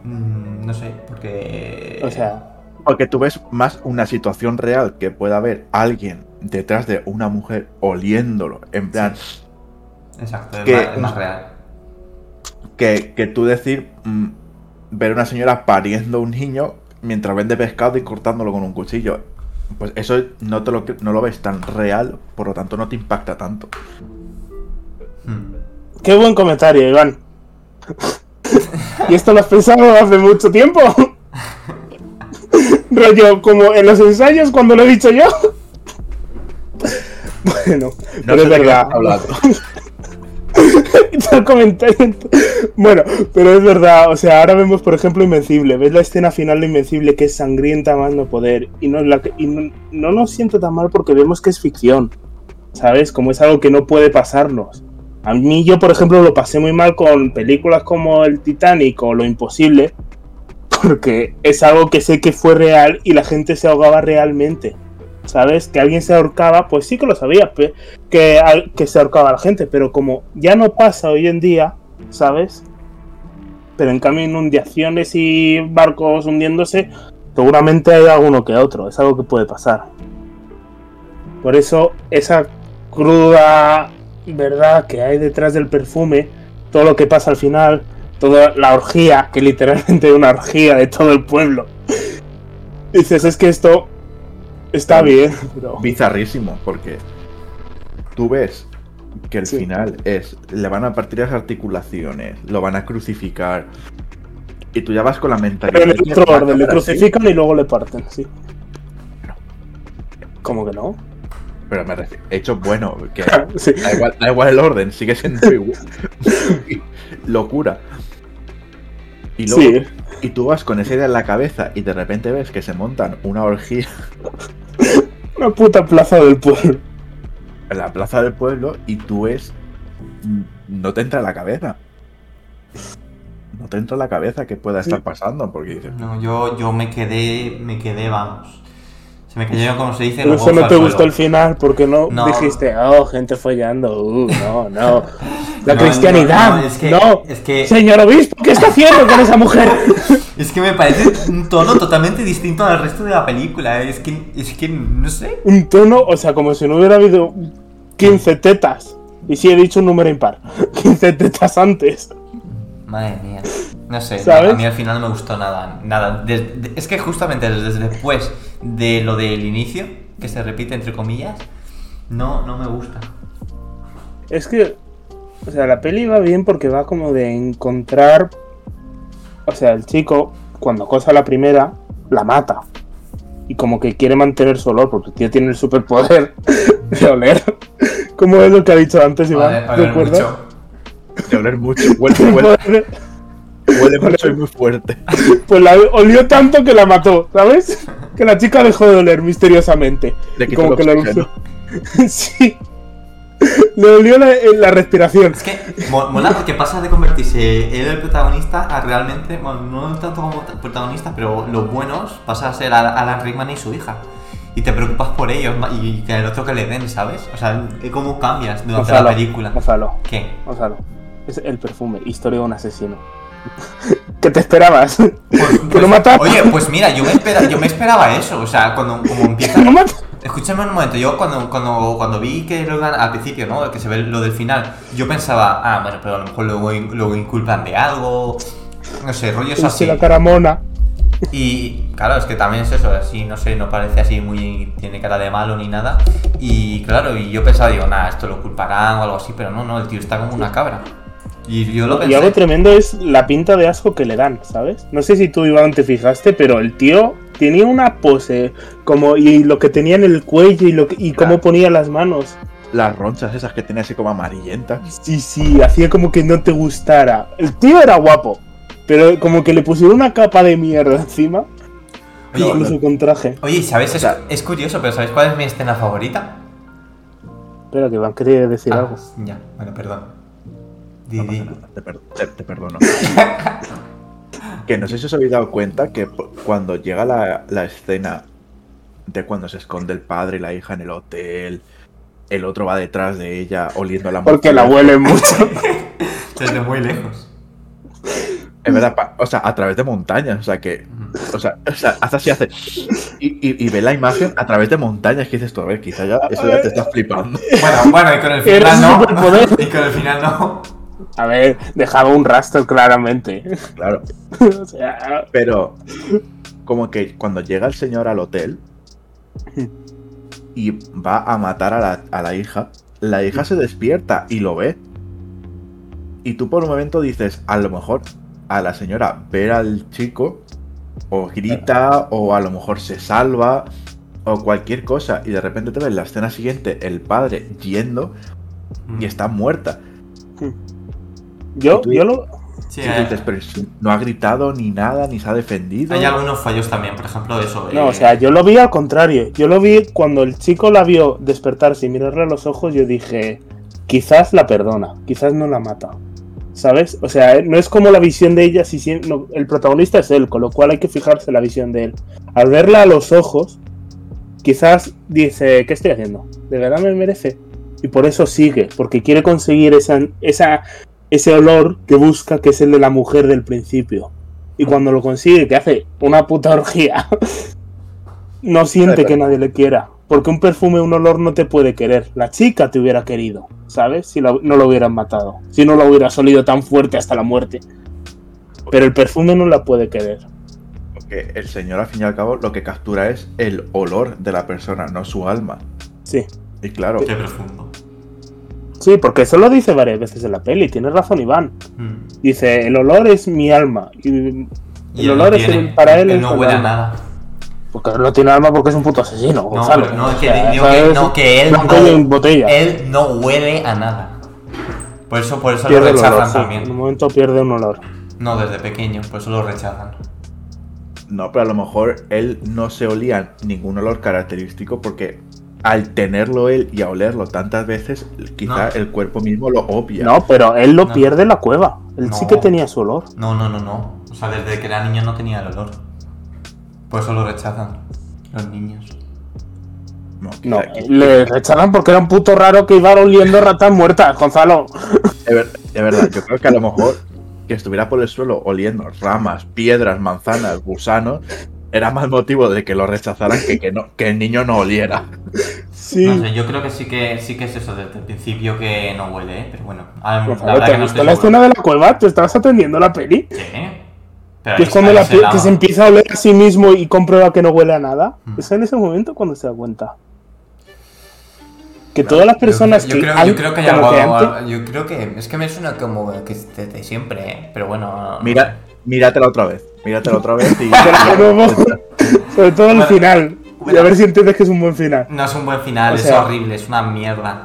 Speaker 1: Mm, no sé, porque.
Speaker 2: O sea,
Speaker 3: Porque tú ves más una situación real que pueda haber alguien detrás de una mujer oliéndolo, en plan,
Speaker 1: Exacto, es,
Speaker 3: que-
Speaker 1: más, es más real.
Speaker 3: que, que tú decir, mm, ver a una señora pariendo un niño mientras vende pescado y cortándolo con un cuchillo. Pues eso no, te lo, no lo ves tan real, por lo tanto no te impacta tanto.
Speaker 1: Mm.
Speaker 2: qué buen comentario, Iván. *laughs* y esto lo has pensado hace mucho tiempo. *laughs* Rollo, como en los ensayos cuando lo he dicho yo. *laughs* bueno,
Speaker 3: No
Speaker 2: pero es verdad. El comentario. Bueno, pero es verdad, o sea, ahora vemos, por ejemplo, Invencible. ¿Ves la escena final de Invencible que es sangrienta más no poder? Y no, la, y no, no nos siento tan mal porque vemos que es ficción, ¿sabes? Como es algo que no puede pasarnos. A mí yo, por ejemplo, lo pasé muy mal con películas como El Titanic o Lo Imposible, porque es algo que sé que fue real y la gente se ahogaba realmente. ¿Sabes? Que alguien se ahorcaba, pues sí que lo sabía, que, que se ahorcaba a la gente, pero como ya no pasa hoy en día, ¿sabes? Pero en cambio inundaciones y barcos hundiéndose, seguramente hay alguno que otro, es algo que puede pasar. Por eso esa cruda verdad que hay detrás del perfume, todo lo que pasa al final, toda la orgía, que literalmente es una orgía de todo el pueblo. *laughs* Dices, es que esto está bien, pero...
Speaker 3: bizarrísimo, porque tú ves que el
Speaker 2: Sí.
Speaker 3: final es, le van a partir las articulaciones, lo van a crucificar, y tú ya vas con la mentalidad...
Speaker 2: Pero en el otro orden, le
Speaker 3: así.
Speaker 2: crucifican y luego le parten, sí. ¿Cómo que no?
Speaker 3: Pero me refiero, hecho bueno, que *laughs*
Speaker 2: Sí.
Speaker 3: da igual, da igual el orden, sigue siendo *laughs* igual. *laughs* locura. Y luego,
Speaker 2: Sí.
Speaker 3: y tú vas con esa idea en la cabeza y de repente ves que se montan una orgía *laughs*
Speaker 2: Una puta plaza del pueblo.
Speaker 3: en la plaza del pueblo y tú ves. No te entra en la cabeza. No te entra en la cabeza que pueda estar pasando, porque dices,
Speaker 1: No, yo, yo me quedé, me quedé, vamos. Se me cayeron, como se dice, los
Speaker 2: eso no te gustó el final porque no,
Speaker 1: No.
Speaker 2: dijiste, oh, gente follando, uh, no, no. *laughs* La
Speaker 1: No,
Speaker 2: cristianidad,
Speaker 1: no, es que- es que-
Speaker 2: Señor obispo, ¿qué está haciendo con esa mujer? *laughs*
Speaker 1: Es que me parece un tono totalmente distinto al resto de la película. Es que, es que no sé.
Speaker 2: Un tono, o sea, como si no hubiera habido 15 tetas. Y sí he dicho un número impar. *laughs* 15 tetas antes.
Speaker 1: Madre mía. No sé,
Speaker 2: ¿Sabes?
Speaker 1: a mí al final no me gustó nada. Nada. Es que justamente desde después de lo del inicio, que se repite entre comillas, no, no me gusta.
Speaker 2: Es que, o sea, la peli va bien porque va como de encontrar. O sea, el chico, cuando cosa la primera, la mata. Y como que quiere mantener su olor, porque el tío tiene el superpoder *laughs* de oler. Como es lo que ha dicho antes, Iván.
Speaker 1: Oler- oler mucho.
Speaker 3: De oler mucho, huele,
Speaker 2: El
Speaker 3: huele, huele mucho y muy fuerte.
Speaker 2: Pues la olió tanto que la mató, ¿sabes? Que la chica dejó de oler misteriosamente.
Speaker 3: Le
Speaker 2: Y
Speaker 3: quitó
Speaker 2: como que la
Speaker 3: oxígeno. *laughs*
Speaker 2: Sí. Le olió la, la respiración.
Speaker 1: Es que mo- mola porque pasa de convertirse él el protagonista a realmente, bueno, no tanto como ta- protagonista, pero los buenos pasa a ser Al- Alan Rickman y su hija. Y te preocupas por ellos y que el otro que le den, ¿sabes? O sea, cómo cambias durante
Speaker 2: Gonzalo,
Speaker 1: la película.
Speaker 2: Gonzalo,
Speaker 1: ¿Qué?
Speaker 2: Gonzalo. Es el perfume, historia de un asesino. *laughs* ¿Qué te esperabas?
Speaker 1: Pues- *laughs*
Speaker 2: que
Speaker 1: pues-
Speaker 2: no.
Speaker 1: Oye, pues mira, yo me, espera- yo me esperaba eso. O sea, cuando como empieza.
Speaker 2: no.
Speaker 1: Escúchame un momento, yo cuando, cuando, cuando vi que lo iban al principio, ¿no? Que se ve lo del final, yo pensaba, ah, bueno, pero a lo mejor luego, luego inculpan de algo, no sé, rollos
Speaker 2: Sí,
Speaker 1: así.
Speaker 2: la cara mona.
Speaker 1: Y claro, es que también es eso, así, no sé, no parece así muy, tiene cara de malo ni nada. Y claro, y yo pensaba, digo, nada, esto lo culparán o algo así, pero no, no, el tío está como una cabra. Y yo lo
Speaker 2: Y algo tremendo es la pinta de asco que le dan, ¿sabes? No sé si tú, Iván, te fijaste, pero el tío tenía una pose como y lo que tenía en el cuello y, lo que- y cómo ponía las manos.
Speaker 3: Las ronchas esas que tiene así como amarillentas.
Speaker 2: Sí, sí, hacía como que no te gustara. El tío era guapo, pero como que le pusieron una capa de mierda encima,
Speaker 1: Oye,
Speaker 2: incluso con traje.
Speaker 1: Oye, ¿sabes? Es, es curioso, pero ¿sabes cuál es mi escena favorita?
Speaker 2: Espera, que Iván quería decir
Speaker 1: Ah,
Speaker 2: algo.
Speaker 1: ya, bueno, perdón. Di,
Speaker 3: No
Speaker 1: di.
Speaker 3: pasa nada, te, per- te- te perdono. *laughs* que no sé si os habéis dado cuenta que cuando llega la, la escena de cuando se esconde el padre y la hija en el hotel, el otro va detrás de ella oliendo la
Speaker 2: Porque la huele mucho. *laughs*
Speaker 1: Desde muy lejos.
Speaker 3: Es verdad, o sea, a través de montañas, o sea que, o sea, o sea hace así, hace, y, y, y ve la imagen a través de montañas, que dices tú, a ver, quizá ya, eso ya te estás flipando.
Speaker 1: Bueno, bueno, y con el final no. *laughs* Y con el final no.
Speaker 2: A ver, dejaba un rastro claramente.
Speaker 3: Claro, *laughs*
Speaker 2: o sea,
Speaker 3: pero como que cuando llega el señor al hotel y va a matar a la, a la hija, la hija se despierta y lo ve. Y tú por un momento dices, a lo mejor a la señora ver al chico o grita o a lo mejor se salva o cualquier cosa y de repente te ves la escena siguiente el padre yendo y está muerta.
Speaker 2: Yo,
Speaker 3: tú-
Speaker 2: yo lo.
Speaker 1: Sí,
Speaker 3: no ha gritado ni nada, ni se ha defendido.
Speaker 1: hay algunos fallos también, por ejemplo, eso.
Speaker 2: No,
Speaker 1: eh,
Speaker 2: o sea, yo lo vi al contrario. Yo lo vi cuando el chico la vio despertarse y mirarle a los ojos, yo dije, quizás la perdona, quizás no la mata. ¿Sabes? O sea, no es como la visión de ella, si no, el protagonista es él, con lo cual hay que fijarse en la visión de él. Al verla a los ojos, quizás dice, ¿qué estoy haciendo? ¿De verdad me merece? Y por eso sigue, porque quiere conseguir esa, esa, ese olor que busca, que es el de la mujer del principio. Y cuando lo consigue, que hace una puta orgía, *laughs* no siente que nadie le quiera. Porque un perfume, un olor no te puede querer. La chica te hubiera querido, ¿sabes? Si lo- no lo hubieran matado. Si no lo hubiera olido tan fuerte hasta la muerte. Pero el perfume no la puede querer.
Speaker 3: Porque el señor, al fin y al cabo, lo que captura es el olor de la persona, no su alma.
Speaker 2: Sí.
Speaker 3: Y claro,
Speaker 1: Qué profundo.
Speaker 2: Sí, porque eso lo dice varias veces en la peli. Tienes razón, Iván.
Speaker 1: Mm.
Speaker 2: Dice, el olor es mi alma. Y el
Speaker 1: él
Speaker 2: olor
Speaker 1: no
Speaker 2: es
Speaker 1: tiene-
Speaker 2: el, para él. es
Speaker 1: no
Speaker 2: el
Speaker 1: huele a nada.
Speaker 2: Porque no tiene alma porque es un puto asesino.
Speaker 1: No,
Speaker 2: Gonzalo.
Speaker 1: pero no,
Speaker 2: O
Speaker 1: que,
Speaker 2: sea,
Speaker 1: digo que,
Speaker 2: es
Speaker 1: no, que él, no,
Speaker 2: botella.
Speaker 1: él no huele a nada. Por eso, por eso lo
Speaker 2: pierde
Speaker 1: rechazan
Speaker 2: olor, sí. En un
Speaker 1: también.
Speaker 2: momento pierde un olor.
Speaker 1: No, desde pequeño, por eso lo rechazan.
Speaker 3: no, pero a lo mejor él no se olía ningún olor característico porque al tenerlo él y a olerlo tantas veces, quizá
Speaker 1: No.
Speaker 3: el cuerpo mismo lo obvia.
Speaker 2: No, pero él lo
Speaker 1: No.
Speaker 2: pierde en la cueva. Él sí que tenía su olor.
Speaker 1: No, no, no, no. O sea, desde que era niño no tenía el olor. Por eso lo rechazan los niños.
Speaker 3: No, quizá
Speaker 2: No, le rechazan porque era un puto raro que iba oliendo ratas muertas, Gonzalo.
Speaker 3: De, ver- de verdad, yo creo que a lo mejor que estuviera por el suelo oliendo ramas, piedras, manzanas, gusanos, era más motivo de que lo rechazaran que que, no, que el niño no oliera.
Speaker 2: Sí.
Speaker 1: No sé, yo creo que sí que sí que es eso desde el principio que no huele, ¿eh? Pero bueno, ah, la verdad
Speaker 2: ¿te
Speaker 1: que no
Speaker 2: la
Speaker 1: seguro.
Speaker 2: escena de la cueva? ¿Te estabas atendiendo la peli?
Speaker 1: ¿Qué? Pero
Speaker 2: Que es cuando la
Speaker 1: se
Speaker 2: que se empieza a oler a sí mismo y comprueba que no huele a nada.
Speaker 1: Mm.
Speaker 2: Es en ese momento cuando se da cuenta. Que todas las
Speaker 1: Yo-
Speaker 2: personas
Speaker 1: yo,
Speaker 2: que.
Speaker 1: creo,
Speaker 2: han-
Speaker 1: yo creo que hay algo, yo creo que es que me suena como que es desde siempre, ¿eh? pero bueno. no
Speaker 3: Mira, míratela otra vez. Míratela otra vez y. *laughs*
Speaker 2: de nuevo, sobre todo el
Speaker 1: Bueno,
Speaker 2: final. Y a ver si entiendes que es un buen final.
Speaker 1: No es un buen final,
Speaker 2: O
Speaker 1: es horrible, es una mierda.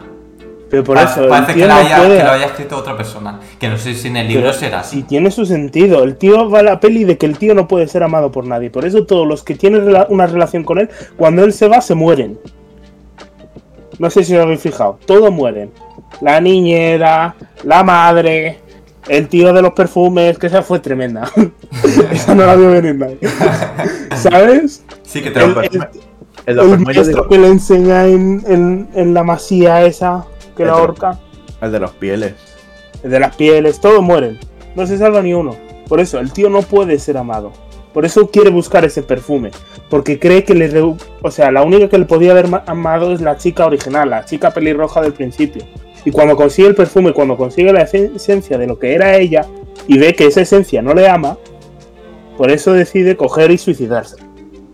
Speaker 2: Pero por
Speaker 1: Pa-
Speaker 2: eso,
Speaker 1: Parece que lo,
Speaker 2: no
Speaker 1: haya,
Speaker 2: puede-
Speaker 1: que lo haya escrito otra persona. Que no sé si en el libro
Speaker 2: Pero
Speaker 1: será
Speaker 2: Si
Speaker 1: así.
Speaker 2: tiene su sentido. El tío va a la peli de que el tío no puede ser amado por nadie. Por eso todos los que tienen una relación con él, cuando él se va, se mueren. No sé si os habéis fijado. Todos mueren. La niñera, la madre, el tío de los perfumes, que esa fue tremenda. *laughs* esa no la vio venir nadie. ¿Sabes?
Speaker 1: Sí que te
Speaker 2: El,
Speaker 1: lo
Speaker 2: el-
Speaker 3: El,
Speaker 2: el
Speaker 3: de los
Speaker 2: maestro que le enseña en, en- en la masía esa, que
Speaker 3: El
Speaker 2: la
Speaker 3: de-
Speaker 2: ahorca.
Speaker 3: el de los pieles.
Speaker 2: El de las pieles, todos mueren. No se salva ni uno. Por eso, el tío no puede ser amado. Por eso quiere buscar ese perfume. Porque cree que le... O sea, la única que le podía haber ma- amado es la chica original, la chica pelirroja del principio. Y cuando consigue el perfume, cuando consigue la esen- esencia de lo que era ella, y ve que esa esencia no le ama, por eso decide coger y suicidarse.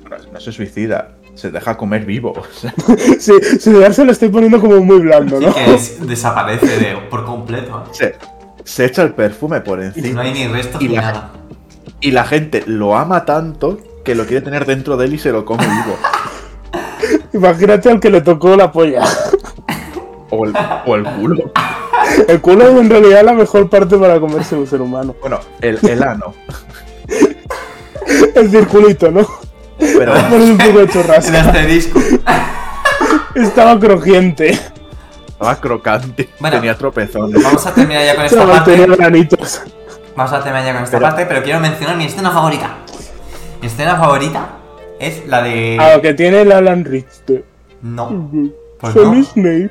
Speaker 3: No, no se suicida, se deja comer vivo. *laughs*
Speaker 2: Sí, suicidarse lo estoy poniendo como muy blando,
Speaker 1: Sí
Speaker 2: ¿no?
Speaker 1: que es- desaparece de, por completo. ¿eh?
Speaker 3: se, se echa el perfume por
Speaker 1: No
Speaker 3: encima.
Speaker 1: hay ni restos
Speaker 3: Y
Speaker 1: ni nada.
Speaker 3: Y la gente lo ama tanto que lo quiere tener dentro de él y se lo come vivo. *laughs*
Speaker 2: Imagínate al que le tocó la polla.
Speaker 3: O el, o el culo. *laughs*
Speaker 2: El culo es en realidad la mejor parte para comerse un ser humano.
Speaker 3: Bueno, el, el ano.
Speaker 2: El circulito, ¿no?
Speaker 3: Pero *laughs*
Speaker 2: Pones un poco de
Speaker 1: El
Speaker 2: chorrasco.
Speaker 1: asterisco. *laughs*
Speaker 2: Estaba crujiente.
Speaker 3: estaba crocante.
Speaker 1: Bueno.
Speaker 3: tenía tropezones.
Speaker 1: Vamos a terminar ya con esta parte.
Speaker 2: tenía granitos.
Speaker 1: Vamos a terminar ya con esta
Speaker 3: Pero-
Speaker 1: parte, pero quiero mencionar mi escena favorita. Mi escena favorita es la de.
Speaker 2: Ah, que tiene el Alan Richter.
Speaker 1: No, pues no.
Speaker 2: Snape.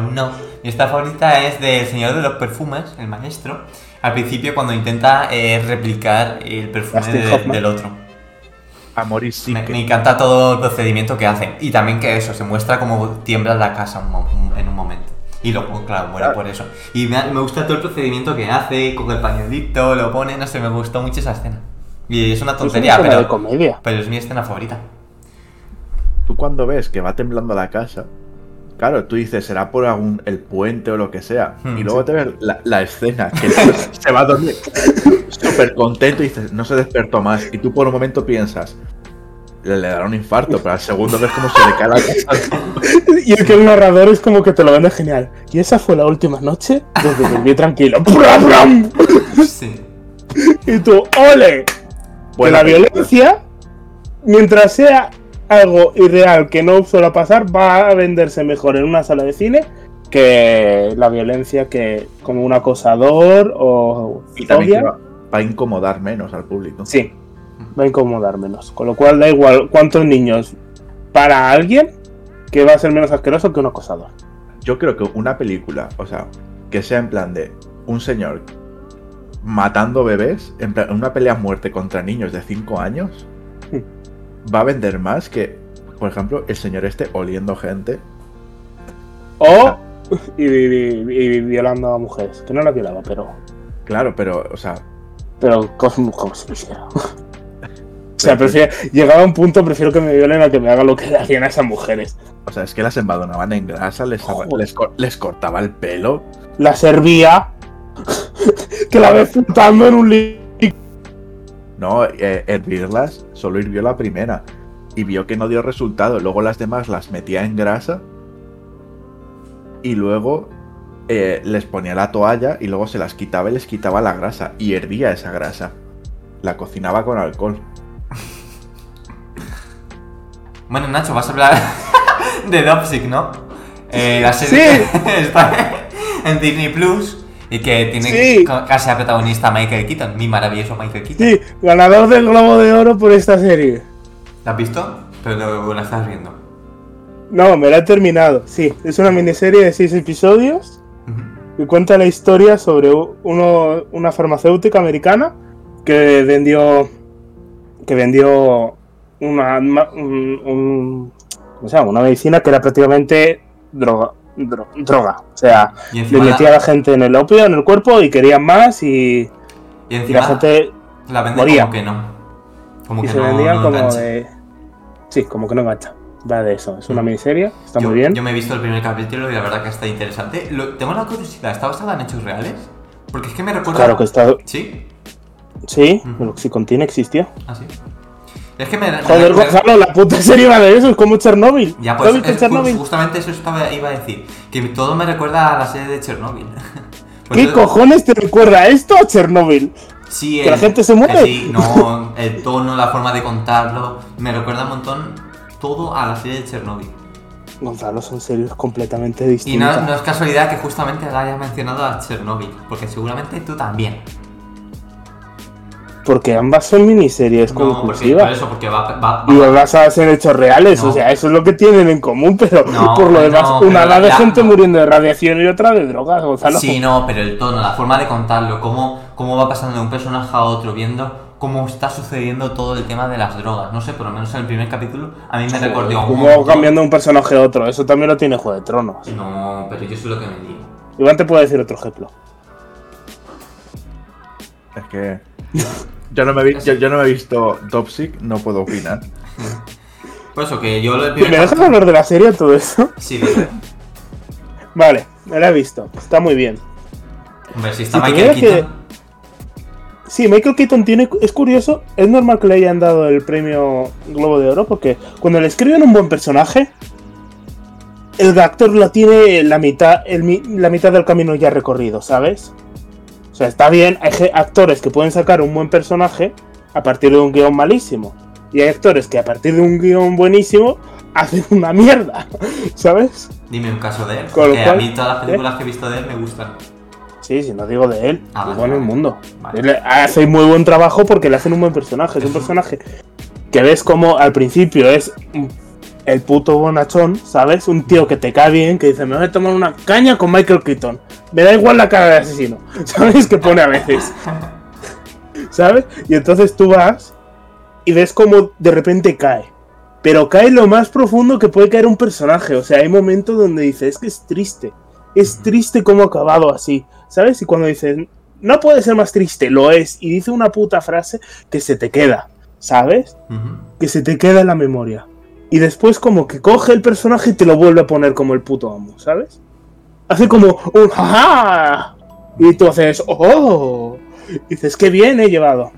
Speaker 1: Pues no. Mi escena favorita es del Señor de los Perfumes, el maestro. Al principio, cuando intenta eh, replicar el perfume de- del otro.
Speaker 3: Amor y
Speaker 1: Me, encanta todo el procedimiento que hace. Y también que eso, se muestra como tiembla la casa un en un momento. Y luego, claro, muere
Speaker 3: Claro.
Speaker 1: por eso. Y me, me gusta todo el procedimiento que hace, con el pañuelito, lo pone, no sé, me gustó mucho esa escena. Y es una
Speaker 2: Es una
Speaker 1: tontería,
Speaker 2: de
Speaker 1: pero,
Speaker 2: comedia.
Speaker 1: pero es mi escena favorita.
Speaker 3: Tú cuando ves que va temblando la casa, claro, tú dices, será por algún el puente o lo que sea.
Speaker 1: Hmm,
Speaker 3: y luego
Speaker 1: sí.
Speaker 3: te ves la, la escena, que se va a dormir súper contento y dices, no se despertó más. Y tú por un momento piensas, le, le dará un infarto, pero al segundo ves cómo se le cae la casa. *laughs*
Speaker 2: Y es que el narrador es como que te lo vende genial. Y esa fue la última noche donde dormí tranquilo. *laughs*
Speaker 1: Sí.
Speaker 2: Y tú, ¡ole!
Speaker 3: Buena
Speaker 2: que la violencia, mientras sea algo irreal que no suele pasar, va a venderse mejor en una sala de cine que la violencia que como un acosador o
Speaker 3: Y también va a incomodar menos al público.
Speaker 2: Sí, va a incomodar menos. Con lo cual da igual cuántos niños para alguien que va a ser menos asqueroso que un acosador.
Speaker 3: Yo creo que una película, o sea, que sea en plan de un señor matando bebés, en plan, una pelea a muerte contra niños de 5 años, va a vender más que, por ejemplo, el señor este oliendo gente.
Speaker 2: O y, y- violando a mujeres, que no la violaba, pero
Speaker 3: Claro, pero, o sea,
Speaker 2: pero como, como si lo hiciera. *laughs* O sea, prefiero, llegaba a un punto, prefiero que me violen a que me hagan lo que le hacían a esas mujeres.
Speaker 3: o sea, es que las embadonaban en grasa, les, les, les cortaba el pelo.
Speaker 2: La servía, *laughs* que la ves flotando en un líquido.
Speaker 3: No, eh, hervirlas, solo hirvió la primera. Y vio que no dio resultado. Luego las demás las metía en grasa. Y luego eh, les ponía la toalla y luego se las quitaba y les quitaba la grasa. Y hervía esa grasa. La cocinaba con alcohol.
Speaker 1: Bueno, Nacho, vas a hablar *laughs* de Dopsic, ¿no? Eh, la serie
Speaker 2: Sí. *laughs*
Speaker 1: que está en Disney Plus y que tiene
Speaker 2: Sí.
Speaker 1: casi a protagonista Michael Keaton, mi maravilloso Michael Keaton.
Speaker 2: Sí, ganador del Globo de Oro por esta serie.
Speaker 1: ¿La has visto? Pero la estás viendo.
Speaker 2: No, me la he terminado. Sí, es una miniserie de seis episodios que cuenta la historia sobre uno, una farmacéutica americana que vendió que vendió una ma- un, un- ¿cómo se llama? una medicina que era prácticamente droga dro- droga o sea le metía a
Speaker 1: la,
Speaker 2: la gente en el opio en el cuerpo y querían más y,
Speaker 1: y
Speaker 2: y
Speaker 1: encima
Speaker 2: la gente
Speaker 1: la
Speaker 2: moría.
Speaker 1: como que no. Como
Speaker 2: y
Speaker 1: que
Speaker 2: se
Speaker 1: no,
Speaker 2: vendían
Speaker 1: no
Speaker 2: como
Speaker 1: engancha.
Speaker 2: de sí como que no engancha va de eso es una
Speaker 1: Mm.
Speaker 2: miniserie está
Speaker 1: yo,
Speaker 2: muy bien
Speaker 1: Yo me he visto el primer capítulo y la verdad que está interesante. Lo- tengo la curiosidad, ¿está basada en hechos reales? Porque es que me recuerda...
Speaker 2: claro que está
Speaker 1: ¿Sí?
Speaker 2: sí
Speaker 1: Ujú.
Speaker 2: pero si contiene existió
Speaker 1: ¿Ah, sí? Es que me...
Speaker 2: Joder,
Speaker 1: me-
Speaker 2: Gonzalo, la puta serie va de eso, es como Chernobyl.
Speaker 1: Ya,
Speaker 2: ¿Lo
Speaker 1: pues es-
Speaker 2: Chernobyl?
Speaker 1: justamente eso estaba, iba a decir. Que todo me recuerda a la serie de Chernobyl. *laughs* Por
Speaker 2: ¿Qué cojones te recuerda esto a Chernobyl?
Speaker 1: Sí,
Speaker 2: ¿Que la gente se muere?
Speaker 1: eh, Sí, no, el tono, la forma de contarlo. Me recuerda un montón todo a la serie de Chernobyl.
Speaker 2: Gonzalo, son series completamente
Speaker 1: Y no,
Speaker 2: distintas.
Speaker 1: no es casualidad que justamente hayas mencionado a Chernobyl, porque seguramente tú también.
Speaker 2: Porque ambas son miniseries
Speaker 1: No, porque, por
Speaker 2: conclusivas.
Speaker 1: eso, porque va, va,
Speaker 2: Y
Speaker 1: va-
Speaker 2: basadas en hechos reales,
Speaker 1: No.
Speaker 2: o sea, eso es lo que tienen en común, pero
Speaker 1: No,
Speaker 2: por lo demás,
Speaker 1: no,
Speaker 2: una va de
Speaker 1: la-
Speaker 2: gente
Speaker 1: no.
Speaker 2: muriendo de radiación y otra de drogas, Gonzalo.
Speaker 1: Sí, no, pero el tono, la forma de contarlo, cómo, cómo va pasando de un personaje a otro, viendo cómo está sucediendo todo el tema de las drogas. No sé, por lo menos en el primer capítulo a mí me recordó un
Speaker 2: Como cambiando de un personaje a otro, eso también lo tiene Juego de Tronos.
Speaker 1: No, pero yo sé lo que me digo.
Speaker 2: Iván te puede decir otro ejemplo.
Speaker 3: Es que. Yo no me, vi- yo, yo no me he visto Topsic, no puedo opinar. *laughs*
Speaker 1: Por eso que yo el
Speaker 2: ¿Me dejas
Speaker 1: capítulo-
Speaker 2: hablar de la serie todo eso?
Speaker 1: Sí, dime. *laughs*
Speaker 2: Vale, me la he visto, está muy bien.
Speaker 1: Hombre, si está
Speaker 2: Si
Speaker 1: Michael Keaton.
Speaker 2: Sí, Michael Keaton tiene. Es curioso, es normal que le hayan dado el premio Globo de Oro porque cuando le escriben un buen personaje, el actor lo tiene la mitad, el la mitad del camino ya recorrido, ¿sabes? O sea, está bien, hay actores que pueden sacar un buen personaje a partir de un guion malísimo. Y hay actores que a partir de un guion buenísimo *laughs* hacen una mierda, *laughs* ¿sabes?
Speaker 1: Dime un caso de él.
Speaker 2: Con
Speaker 1: a mí todas las películas que he visto de él me gustan.
Speaker 2: Sí, si no digo de él,
Speaker 1: Ah,
Speaker 2: digo
Speaker 1: vale,
Speaker 2: en el
Speaker 1: vale.
Speaker 2: mundo.
Speaker 1: Vale.
Speaker 2: Él hace muy buen trabajo porque le hacen un buen personaje. Es un *laughs* personaje que ves como al principio es el puto bonachón, ¿sabes? Un tío que te cae bien, que dice, me voy a tomar una caña con Michael Keaton. Me da igual la cara de asesino, *laughs* ¿sabes? Que pone a veces. ¿Sabes? Y entonces tú vas y ves como de repente cae. Pero cae lo más profundo que puede caer un personaje. O sea, hay momentos donde dices, es que es triste. Es triste cómo ha acabado así. ¿Sabes? Y cuando dices, no puede ser más triste, lo es. Y dice una puta frase que se te queda. ¿Sabes? Que se te queda en la memoria. Y después como que coge el personaje y te lo vuelve a poner como el puto amo, ¿sabes? Hace como un jaja. Y tú haces, oh. Y dices, qué bien he llevado.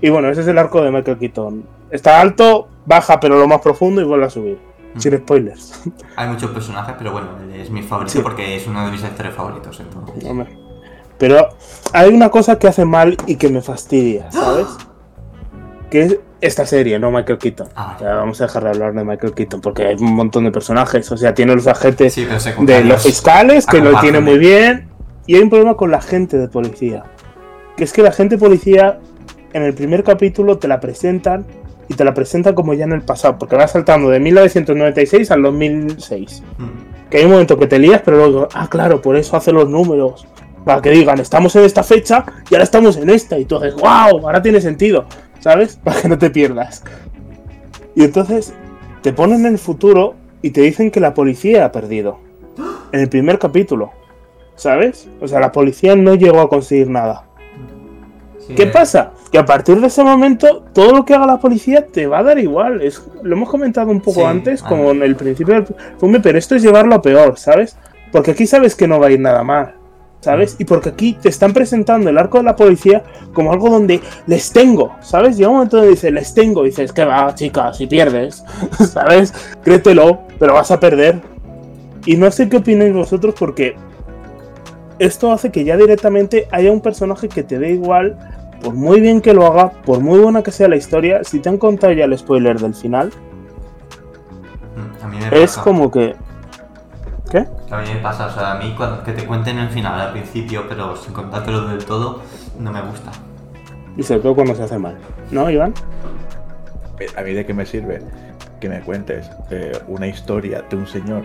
Speaker 2: Y bueno, ese es el arco de Michael Keaton. Está alto, baja pero lo más profundo y vuelve a subir. Sin spoilers.
Speaker 1: Hay muchos personajes, pero bueno, es mi favorito
Speaker 2: Sí.
Speaker 1: porque es uno de mis actores favoritos. Entonces.
Speaker 2: Hombre. Pero hay una cosa que hace mal y que me fastidia, ¿sabes? *gasps* Que es esta serie, no Michael Keaton.
Speaker 1: Ah,
Speaker 2: vamos a dejar de hablar de Michael Keaton porque hay un montón de personajes. O sea, tiene los agentes
Speaker 1: Sí,
Speaker 2: de los fiscales que lo tiene muy bien. Y hay un problema con la gente de policía. Que es que la gente de policía en el primer capítulo te la presentan y te la presenta como ya en el pasado, porque va saltando de 1996 al 2006.
Speaker 1: Mm.
Speaker 2: Que hay un momento que te lías, pero luego, ah, claro, por eso hace los números. Para que digan, estamos en esta fecha y ahora estamos en esta. Y tú dices, wow, ahora tiene sentido, ¿sabes? Para que no te pierdas. Y entonces te ponen en el futuro y te dicen que la policía ha perdido. En el primer capítulo. ¿Sabes? O sea, la policía no llegó a conseguir nada.
Speaker 1: Sí,
Speaker 2: ¿Qué
Speaker 1: eh,
Speaker 2: pasa? Que a partir de ese momento, todo lo que haga la policía te va a dar igual. Es, lo hemos comentado un poco
Speaker 1: Sí,
Speaker 2: antes,
Speaker 1: ah.
Speaker 2: como en el principio del filme, pero esto es llevarlo a peor, ¿sabes? Porque aquí sabes que no va a ir nada mal, ¿sabes? Y porque aquí te están presentando el arco de la policía como algo donde les tengo, ¿sabes? Llega un momento donde dice, les tengo, y dices, que va, chica, si pierdes, *laughs* ¿sabes? Créetelo, pero vas a perder. Y no sé qué opináis vosotros porque esto hace que ya directamente haya un personaje que te dé igual, por muy bien que lo haga, por muy buena que sea la historia, si te han contado ya el spoiler del final,
Speaker 1: mm, A mí me
Speaker 2: es
Speaker 1: pasa.
Speaker 2: como que... ¿Qué?
Speaker 1: Que a mí me pasa, o sea, a mí cuando, que te cuenten el final al principio, pero sin contártelo del todo, no me gusta.
Speaker 2: Y sobre todo cuando se hace mal. ¿No, Iván?
Speaker 3: ¿A mí de qué me sirve que me cuentes eh, una historia de un señor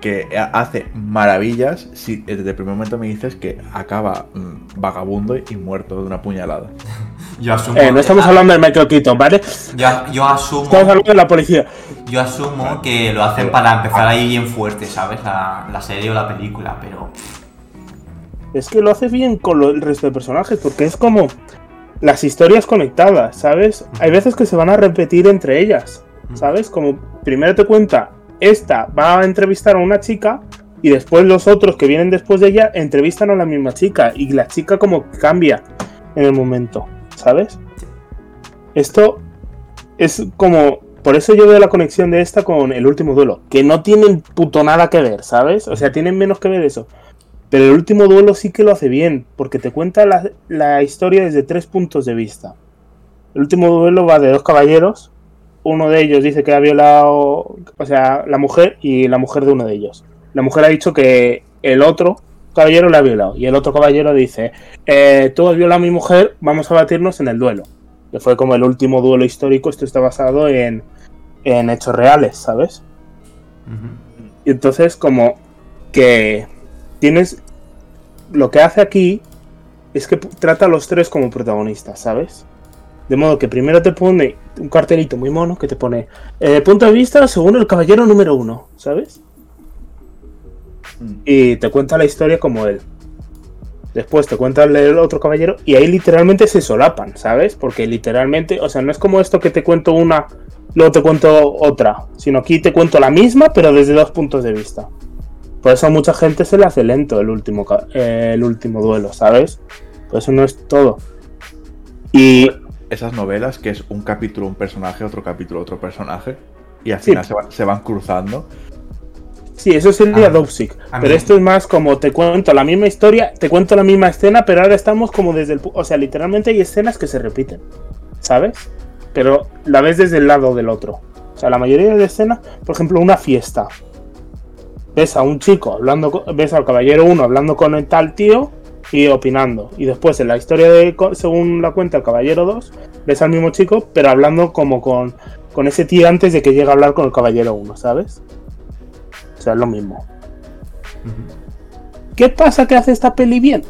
Speaker 3: que ha- hace maravillas si desde el primer momento me dices que acaba mm, vagabundo y muerto de una puñalada? *laughs*
Speaker 1: Yo asumo.
Speaker 2: Eh, no estamos hablando de Michael Keaton, ¿vale?
Speaker 1: Yo, yo asumo.
Speaker 2: Estamos hablando de la policía.
Speaker 1: Yo asumo que lo hacen para empezar ahí bien fuerte, ¿sabes? La, la serie o la película, pero.
Speaker 2: Es que lo hace bien con lo- el resto de personajes, porque es como las historias conectadas, ¿sabes? Hay veces que se van a repetir entre ellas, ¿sabes? Como primero te cuenta, esta va a entrevistar a una chica y después los otros que vienen después de ella entrevistan a la misma chica y la chica como cambia en el momento, ¿sabes? Esto es como... Por eso yo veo la conexión de esta con el último duelo, que no tienen puto nada que ver, ¿sabes? O sea, tienen menos que ver eso. Pero el último duelo sí que lo hace bien, porque te cuenta la, historia desde tres puntos de vista. El último duelo va de dos caballeros. Uno de ellos dice que ha violado, o sea, la mujer y la mujer de uno de ellos. La mujer ha dicho que el otro caballero la ha violado. Y el otro caballero dice, eh, tú has violado a mi mujer, vamos a batirnos en el duelo. Que fue como el último duelo histórico. Esto está basado en, en hechos reales, ¿sabes? Y entonces como que tienes... Lo que hace aquí es que trata a los tres como protagonistas, ¿sabes? De modo que primero te pone un cartelito muy mono que te pone eh, punto de vista según el caballero número uno, ¿sabes? Y te cuenta la historia como él. Después te cuenta el otro caballero y ahí literalmente se solapan, ¿sabes? Porque literalmente, o sea, no es como esto que te cuento una, luego te cuento otra, sino aquí te cuento la misma, pero desde dos puntos de vista. Por eso a mucha gente se le hace lento el último, eh, el último duelo, ¿sabes? Por eso no es todo. Y
Speaker 3: Esas novelas que es un capítulo un personaje, otro capítulo otro personaje, y al
Speaker 2: Sí.
Speaker 3: final se, van- se van cruzando.
Speaker 2: Sí, eso sería
Speaker 1: Ah,
Speaker 2: Dopesick.
Speaker 1: a
Speaker 2: Pero
Speaker 1: mí-
Speaker 2: esto es más como te cuento la misma historia, te cuento la misma escena, pero ahora estamos como desde el... O sea, literalmente hay escenas que se repiten, ¿sabes? Pero la ves desde el lado del otro. O sea, la mayoría de escenas, por ejemplo, una fiesta. Ves a un chico hablando, con- ves al caballero 1 hablando con el tal tío y opinando. Y después en la historia de, según la cuenta el caballero 2, ves al mismo chico, pero hablando como con, con ese tío antes de que llegue a hablar con el caballero 1, ¿sabes? O sea, es lo mismo. ¿Qué pasa que hace esta peli bien?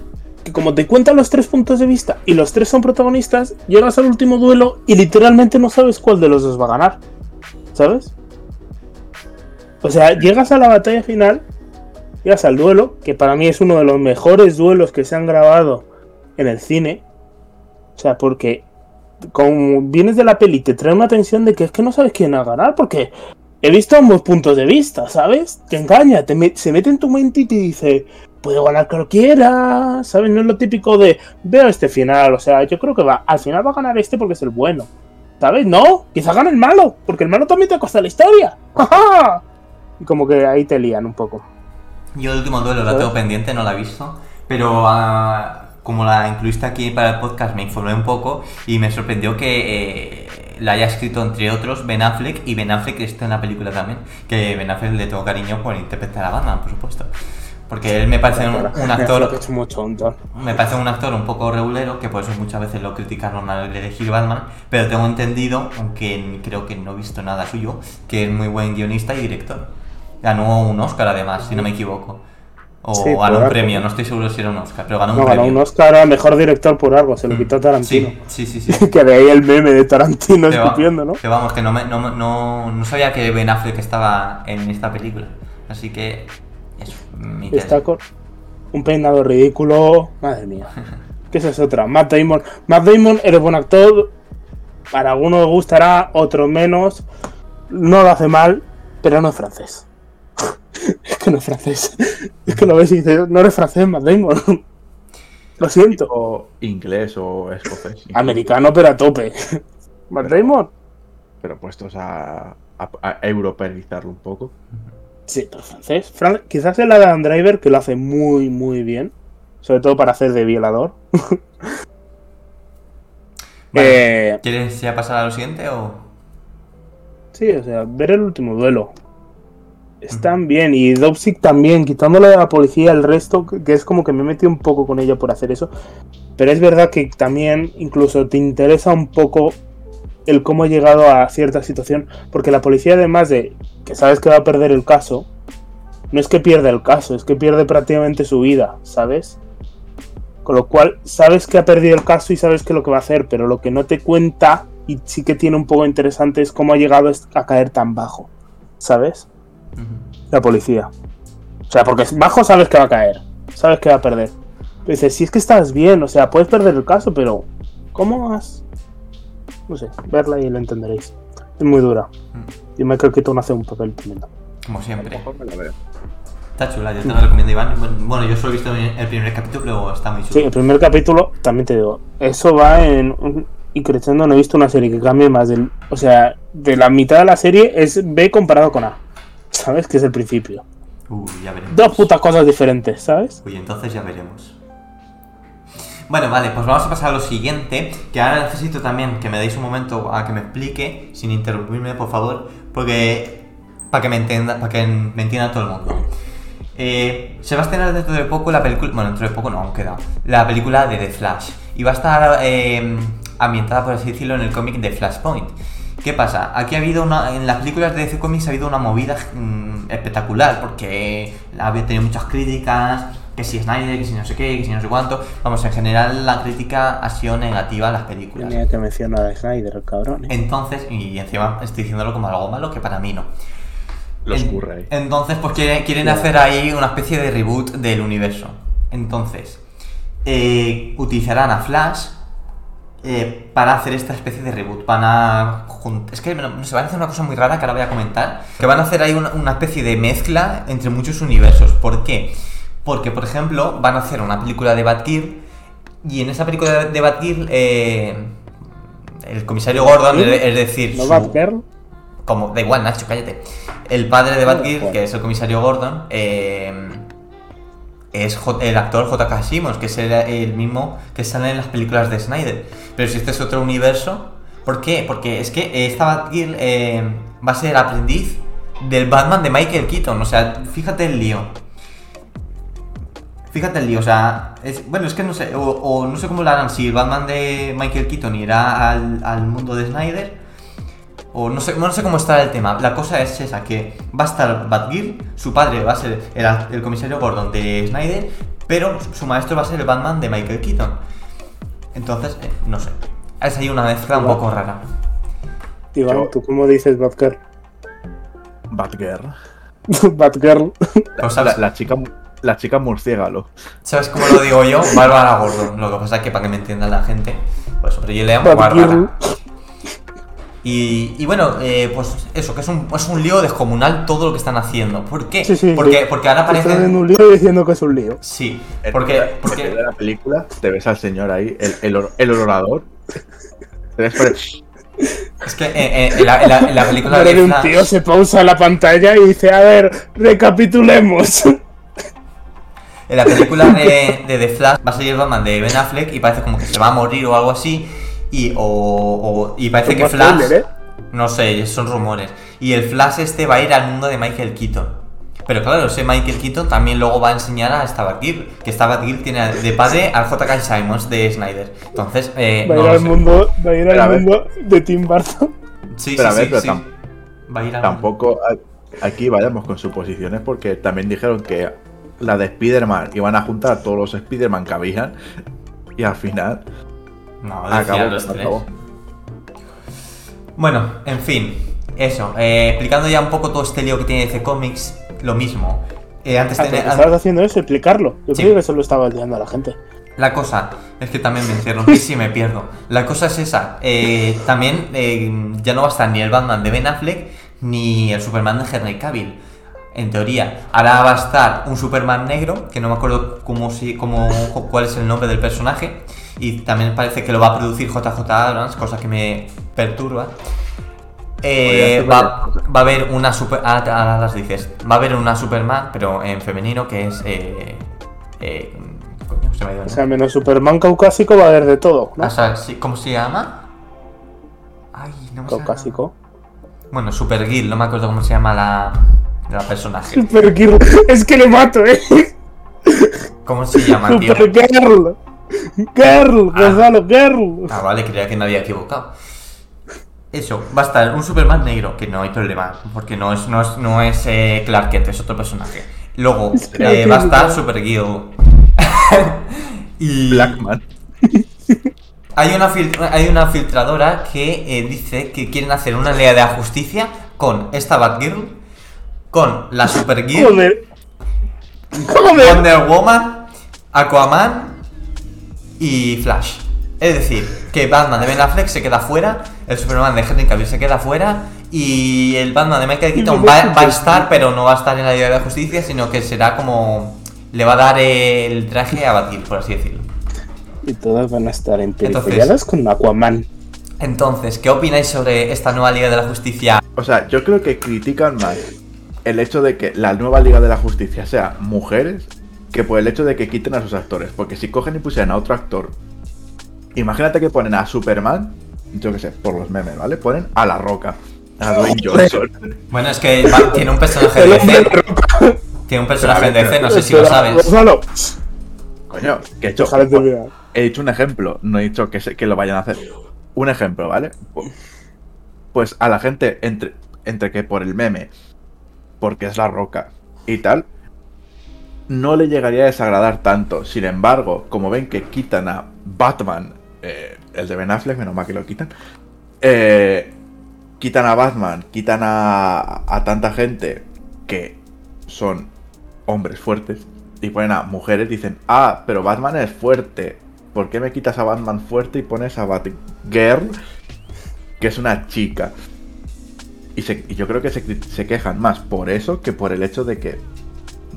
Speaker 2: Que como te cuentan los tres puntos de vista y los tres son protagonistas, llegas al último duelo y literalmente no sabes cuál de los dos va a ganar. ¿Sabes? O sea, llegas a la batalla final, llegas al duelo, que para mí es uno de los mejores duelos que se han grabado en el cine. O sea, porque como vienes de la peli te trae una tensión de que es que no sabes quién va a ganar, porque he visto ambos puntos de vista, ¿sabes? Te engaña, te se mete en tu mente y te dice, puede ganar cualquiera, ¿sabes? No es lo típico de, veo este final, o sea, yo creo que va, al final va a ganar este porque es el bueno, ¿sabes? No, quizá gane el malo, porque el malo también te costa la historia. *laughs* ¡Ja, ja! Y como que ahí te lían un poco.
Speaker 1: Yo el último duelo la
Speaker 2: ¿Sabes?
Speaker 1: tengo pendiente, no la he visto, pero ah, como la incluiste aquí para el podcast me informé un poco y me sorprendió que eh, la haya escrito entre otros Ben Affleck y Ben Affleck está en la película también, que Ben Affleck le tengo cariño por interpretar a Batman, por supuesto. Porque él me parece un, un actor. Me parece un actor un poco regulero, que por eso muchas veces lo criticaron al elegir Batman, pero tengo entendido, aunque creo que no he visto nada suyo, que es muy buen guionista y director. Ganó un Oscar además, si no me equivoco. O
Speaker 2: Sí,
Speaker 1: ganó un premio, no estoy seguro si era un Oscar, pero ganó un
Speaker 2: No,
Speaker 1: premio.
Speaker 2: ganó un Oscar a mejor director por algo, se lo quitó Tarantino.
Speaker 1: Sí, sí, *laughs* sí. sí.
Speaker 2: que de ahí el meme de Tarantino
Speaker 1: Que va-
Speaker 2: escupiendo, ¿no?
Speaker 1: Que vamos, que no, me- no, no, no sabía que Ben Affleck estaba en esta película. Así que es mi
Speaker 2: Está con un peinado ridículo. Madre mía. *laughs* Que esa es otra. Matt Damon. Matt Damon eres buen actor. Para algunos gustará, otros menos. No lo hace mal, pero no es francés. Es que no es francés. Es que lo ves y dices, no eres francés, Matt Damon. *laughs* lo siento.
Speaker 3: O inglés o escocés.
Speaker 2: Americano, pero a tope. *laughs* Matt Damon.
Speaker 3: Pero puestos a, a, a europeizarlo un poco.
Speaker 2: Sí, pero francés. Fran- Quizás el Adam Driver, que lo hace muy, muy bien. Sobre todo para hacer de violador. *laughs*
Speaker 1: Vale.
Speaker 2: Eh,
Speaker 1: ¿Quieres ya pasar a lo siguiente o...?
Speaker 2: sí, o sea, ver el último duelo. Están bien. Y Dopsic también, quitándole a la policía el resto, que es como que me metí un poco con ella por hacer eso. Pero es verdad que también incluso te interesa un poco el cómo ha llegado a cierta situación. Porque la policía, además de que sabes que va a perder el caso, no es que pierda el caso, es que pierde prácticamente su vida, ¿sabes? Con lo cual, sabes que ha perdido el caso y sabes que lo que va a hacer, pero lo que no te cuenta y sí que tiene un poco interesante es cómo ha llegado a caer tan bajo, ¿sabes? La policía. O sea, porque bajo sabes que va a caer, sabes que va a perder. Pero dices, si es que estás bien, o sea, puedes perder el caso, pero ¿cómo has...? No sé, verla y lo entenderéis. Es muy dura.
Speaker 1: Mm.
Speaker 2: Y Michael Keaton hace un papel tremendo.
Speaker 1: Como
Speaker 3: lo
Speaker 1: siempre. Está chula, yo te la recomiendo, Iván. Bueno, yo solo he visto el primer capítulo, pero está muy
Speaker 2: Sí,
Speaker 1: chulo.
Speaker 2: el primer capítulo, también te digo, eso va en... un- Y creciendo no he visto una serie que cambie más del... O sea, de la mitad de la serie es B comparado con A. ¿Sabes? Que es el principio.
Speaker 1: Uy, ya veremos.
Speaker 2: Dos putas cosas diferentes, ¿sabes?
Speaker 1: Uy, entonces ya veremos. Bueno, vale, pues vamos a pasar a lo siguiente, que ahora necesito también que me deis un momento a que me explique, sin interrumpirme, por favor, porque para que me entienda, para que me entienda todo el mundo. Eh, se va a estrenar dentro de poco la película, bueno, dentro de poco no, aún queda, la película de The Flash, y va a estar eh, ambientada, por así decirlo, en el cómic de Flashpoint. ¿Qué pasa? Aquí ha habido una. En las películas de DC Comics ha habido una movida mm, espectacular, porque había tenido muchas críticas, que si Snyder, que si no sé qué, que si no sé cuánto. Vamos, en general la crítica ha sido negativa a las películas.
Speaker 2: Tenía que mencionar a Snyder, el cabrón. ¿eh?
Speaker 1: Entonces, y encima estoy diciéndolo como algo malo, que para mí no.
Speaker 3: Los
Speaker 1: En-
Speaker 3: curra ahí.
Speaker 1: Entonces, pues quieren, hacer ahí una especie de reboot del universo. Entonces, eh, utilizarán a Flash eh, para hacer esta especie de reboot. Van a. Es que no, sé, van a hacer una cosa muy rara que ahora voy a comentar. Que van a hacer ahí una, una especie de mezcla entre muchos universos. ¿Por qué? Porque, por ejemplo, van a hacer una película de Batgirl. Y en esa película de, Batgirl. eh, el comisario Gordon, es, es decir,
Speaker 2: ¿No Batgirl?
Speaker 1: como, da igual, Nacho, cállate. El padre de Batgirl, que es el comisario Gordon, eh, es el actor J.K. Simmons, que es el, el mismo que sale en las películas de Snyder. Pero si este es otro universo, ¿por qué? Porque es que esta Batgirl eh, va a ser aprendiz del Batman de Michael Keaton. O sea, fíjate el lío. Fíjate el lío, o sea, es- bueno, es que no sé, o, o no sé cómo lo harán, si el Batman de Michael Keaton irá al, al mundo de Snyder, o no sé, no sé cómo estará el tema. La cosa es esa, que va a estar Batgirl, su padre va a ser el, el comisario Gordon de Snyder, pero su maestro va a ser el Batman de Michael Keaton. Entonces, eh, no sé, es ahí una mezcla un poco rara.
Speaker 2: Iván, ¿tú cómo dices Batgirl?
Speaker 3: Batgirl. *laughs*
Speaker 2: Batgirl.
Speaker 1: Pues,
Speaker 3: La, chica, la chica murciélago.
Speaker 1: ¿Sabes cómo lo digo yo? Bárbara Gordon. Lo que pasa es que para que me entienda la gente, pues pero yo le llamo. Bárbara. Y, y bueno, eh, pues eso, que es un, es un lío descomunal todo lo que están haciendo. ¿Por qué?
Speaker 2: Sí, sí,
Speaker 1: porque,
Speaker 2: sí.
Speaker 1: porque ahora
Speaker 2: Están en
Speaker 1: aparecen...
Speaker 2: un lío diciendo que es un lío.
Speaker 1: Sí, porque... porque
Speaker 3: en la película te ves al señor ahí, el, el, or- el orador. Te ves por el-
Speaker 1: es que eh, eh, en, la, en la- en la película
Speaker 2: Pero
Speaker 1: de
Speaker 2: un tío se pausa la pantalla y dice, a ver, recapitulemos.
Speaker 1: En la película de, de The Flash va a salir el Batman de Ben Affleck y parece como que se va a morir o algo así. Y, o, o- y parece que Flash.
Speaker 2: ¿eh?
Speaker 1: No sé, son rumores. Y el Flash este va a ir al mundo de Michael Keaton. Pero claro, ese Michael Keaton también luego va a enseñar a esta Batgirl, que esta Batgirl tiene de padre al J.K. Simons de Snyder. Entonces, eh,
Speaker 2: Va a
Speaker 1: no
Speaker 2: ir al mundo, va a ir
Speaker 3: a
Speaker 2: al mundo de Tim Burton.
Speaker 1: Sí,
Speaker 3: Pero a
Speaker 1: sí,
Speaker 3: ver,
Speaker 1: sí,
Speaker 3: pero
Speaker 1: sí.
Speaker 3: tam-
Speaker 1: Va a ir al
Speaker 3: Tampoco a- aquí vayamos con suposiciones porque también dijeron que la de Spider-Man iban a juntar todos los Spider-Man que habían y al final
Speaker 1: No, decían
Speaker 3: acabó.
Speaker 1: los tres.
Speaker 3: acabó.
Speaker 1: Bueno, en fin, eso. eh, explicando ya un poco todo este lío que tiene DC Comics, lo mismo. Eh, antes
Speaker 2: Ah, estabas haciendo eso, explicarlo. Yo
Speaker 1: Sí.
Speaker 2: creo que eso lo estaba olvidando a la gente.
Speaker 1: La cosa es que también me encierro *laughs* y sí me pierdo. La cosa es esa. eh, también eh, ya no va a estar ni el Batman de Ben Affleck ni el Superman de Henry Cavill. En teoría, ahora va a estar un Superman negro, que no me acuerdo cómo, si, cómo, cuál es el nombre del personaje. Y también parece que lo va a producir JJ Abrams, cosa que me perturba. Eh, va, va a haber una super. Ahora, ahora las dices. Va a haber una Superman, pero en femenino, que es. Eh, eh, coño, se me ha ido el
Speaker 2: O sea, menos Superman caucásico va a haber de todo, ¿no?
Speaker 1: o sea, ¿cómo se llama? Ay, no me
Speaker 2: Caucásico.
Speaker 1: nada. Bueno, Supergirl, no me acuerdo cómo se llama la, la personaje.
Speaker 2: Super Girl. *laughs* Es que le mato, eh.
Speaker 1: ¿Cómo se llama, tío?
Speaker 2: Super Girl.
Speaker 1: Ah.
Speaker 2: Gonzalo, Girl.
Speaker 1: Ah, vale, creía que me había equivocado. Eso, va a estar un Superman negro, que no hay problema, porque no es, no es, no es eh, Clark Kent, es otro personaje. Luego eh, va a estar. Supergirl. *laughs* y
Speaker 3: Blackman. *laughs*
Speaker 1: Hay una, hay una filtradora que eh, dice que quieren hacer una Liga de la Justicia con esta Batgirl, con la Supergirl. Wonder Woman, Aquaman y Flash. Es decir, que Batman de Ben Affleck se queda fuera, el Superman de Henry Cavill se queda fuera y el Batman de Michael Keaton va, va a estar, pero no va a estar en la Liga de la Justicia, sino que será como... Le va a dar el traje a Batgirl, por así decirlo.
Speaker 2: Y todas van a estar
Speaker 1: Entonces-
Speaker 2: emperifolladas con Aquaman.
Speaker 1: Entonces, ¿qué opináis sobre esta nueva Liga de la Justicia?
Speaker 3: O sea, yo creo que critican más el hecho de que la nueva Liga de la Justicia sea mujeres que por el hecho de que quiten a sus actores. Porque si cogen y pusieran a otro actor, imagínate que ponen a Superman, yo qué sé, por los memes, ¿vale? Ponen a La Roca, a Dwayne Johnson.
Speaker 1: Bueno, es que va- tiene un personaje de DC. Tiene un personaje de DC, no sé si lo sabes.
Speaker 2: Gonzalo,
Speaker 3: Coño, que he hecho, he dicho un ejemplo, no he dicho que, se- que lo vayan a hacer. Un ejemplo, ¿vale? Pues a la gente, entre, entre que por el meme, porque es la roca y tal, no le llegaría a desagradar tanto. Sin embargo, como ven que quitan a Batman, eh, el de Ben Affleck, menos mal que lo quitan, eh, quitan a Batman, quitan a, a tanta gente que son hombres fuertes y ponen a mujeres, dicen, ah, pero Batman es fuerte. ¿Por qué me quitas a Batman fuerte y pones a Batgirl, que es una chica? Y, yo creo que se quejan más por eso que por el hecho de que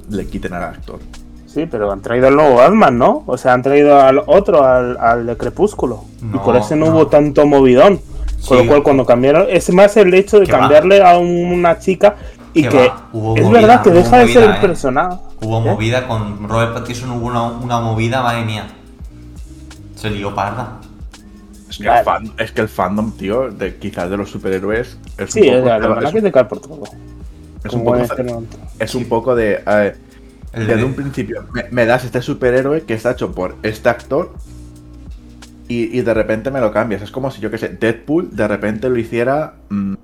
Speaker 3: le quiten al actor.
Speaker 2: Sí, pero han traído al nuevo Batman, ¿no? O sea, han traído al otro, al, al de Crepúsculo. y por ese no,
Speaker 1: no.
Speaker 2: hubo tanto movidón. Con
Speaker 1: Sí.
Speaker 2: lo cual, cuando cambiaron, es más el hecho de
Speaker 1: va.
Speaker 2: cambiarle a una chica y
Speaker 1: Que hubo
Speaker 2: es
Speaker 1: movida,
Speaker 2: verdad que deja de ser el
Speaker 1: ¿eh?
Speaker 2: personaje.
Speaker 1: Hubo
Speaker 2: ¿Eh?
Speaker 1: movida con Robert Pattinson, hubo una, una movida, madre mía. Se lió parda.
Speaker 3: Es que,
Speaker 2: Vale.
Speaker 3: el, fan- es que el fandom, tío, de quizás de los superhéroes es
Speaker 2: Sí,
Speaker 3: un
Speaker 2: es la verdad
Speaker 3: es,
Speaker 2: que te cae por todo.
Speaker 3: Es un poco,
Speaker 2: este
Speaker 3: es un poco de... eh, desde
Speaker 1: de-
Speaker 3: un principio me, me das este superhéroe que está hecho por este actor y, y de repente me lo cambias. Es como si yo que sé, Deadpool de repente lo hiciera... mm,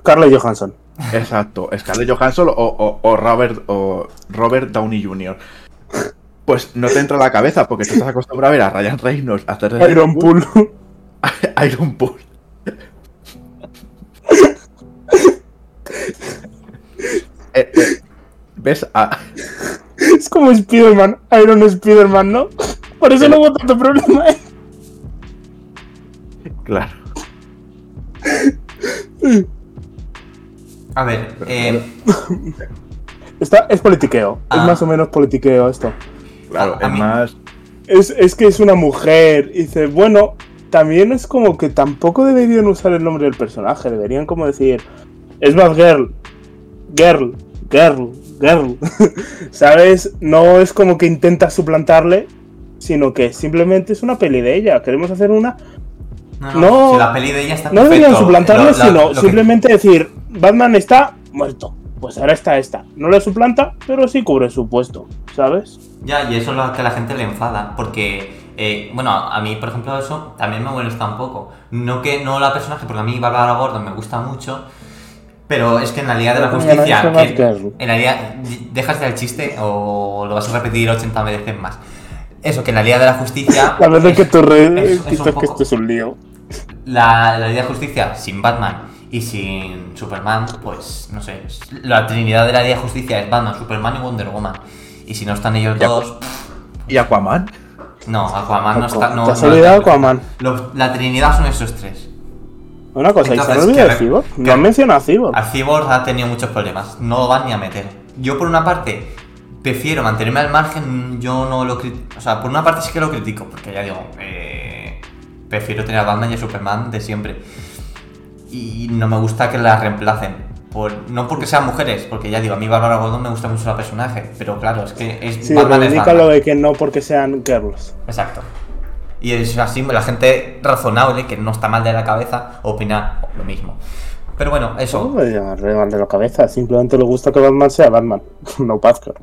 Speaker 2: Scarlett Johansson.
Speaker 3: exacto, Scarlett Johansson o, o- o Robert, o Robert Downey Jr. Pues no te entra a la cabeza porque tú estás acostumbrado a ver a Ryan Reynolds hacer *laughs*
Speaker 2: Iron. Pool.
Speaker 3: Iron Pool. Eh, eh, ¿Ves? A,
Speaker 2: es como Spider-Man. Iron Spider-Man, ¿no? Por eso no hubo tanto problema. ¿eh?
Speaker 3: claro.
Speaker 1: A ver, eh,
Speaker 2: Está, es politiqueo.
Speaker 1: Ah.
Speaker 2: Es más o menos politiqueo esto.
Speaker 3: Claro, es más.
Speaker 2: Es, es que es una mujer. Y dice, bueno, también es como que tampoco deberían usar el nombre del personaje. Deberían como decir, es Batgirl. Girl, girl, girl. *laughs* ¿Sabes? No es como que intenta suplantarle, sino que simplemente es una peli de ella. Queremos hacer una.
Speaker 1: no, no, si la peli de ella está
Speaker 2: No deberían suplantarle,
Speaker 1: Lo- la-
Speaker 2: sino
Speaker 1: lo que-
Speaker 2: simplemente decir, Batman está muerto. pues ahora está esta. No le suplanta, pero sí cubre su puesto, ¿sabes?
Speaker 1: Ya, y eso es lo que a la gente le enfada, porque, eh, bueno, a mí, por ejemplo, eso también me molesta un poco. No que no la personaje, porque a mí Bárbara Gordon me gusta mucho, pero es que en la Liga de la Justicia, que-
Speaker 2: que-
Speaker 1: en la Liga, dejas el chiste o lo vas a repetir 80 veces más. Eso, que en la Liga de la Justicia... *laughs*
Speaker 2: La verdad es que tú re-
Speaker 1: es- es
Speaker 2: que esto es un lío.
Speaker 1: La, la Liga de Justicia sin Batman y sin Superman, pues no sé. La trinidad de la Liga de Justicia es Batman, Superman y Wonder Woman. Y si no están ellos dos,
Speaker 3: ¿Y Aquaman?
Speaker 1: no, Aquaman no está. No,
Speaker 2: ¿Te has
Speaker 1: no
Speaker 2: olvidado
Speaker 1: está-
Speaker 2: Aquaman?
Speaker 1: La trinidad son esos tres.
Speaker 2: Una cosa, ¿y se han
Speaker 1: Entonces,
Speaker 2: olvidado de Cyborg? No han mencionado a Cyborg.
Speaker 1: A Cyborg ha tenido muchos problemas, no lo van ni a meter. Yo por una parte prefiero mantenerme al margen, yo no lo critico. O sea, por una parte sí que lo critico, porque ya digo, eh, prefiero tener a Batman y a Superman de siempre. Y no me gusta que la reemplacen. Por, no porque sean mujeres, porque ya digo, a mí Bárbara Gordon me gusta mucho la personaje, pero claro, es que es
Speaker 2: Sí,
Speaker 1: Batman
Speaker 2: reivindica lo de que no porque sean girls.
Speaker 1: Exacto. Y es así, la gente razonable, que no está mal de la cabeza, opina lo mismo. Pero bueno,
Speaker 2: No
Speaker 1: eso.
Speaker 2: me digas mal de la cabeza, simplemente le gusta que Batman sea Batman, *laughs* no Batgirl.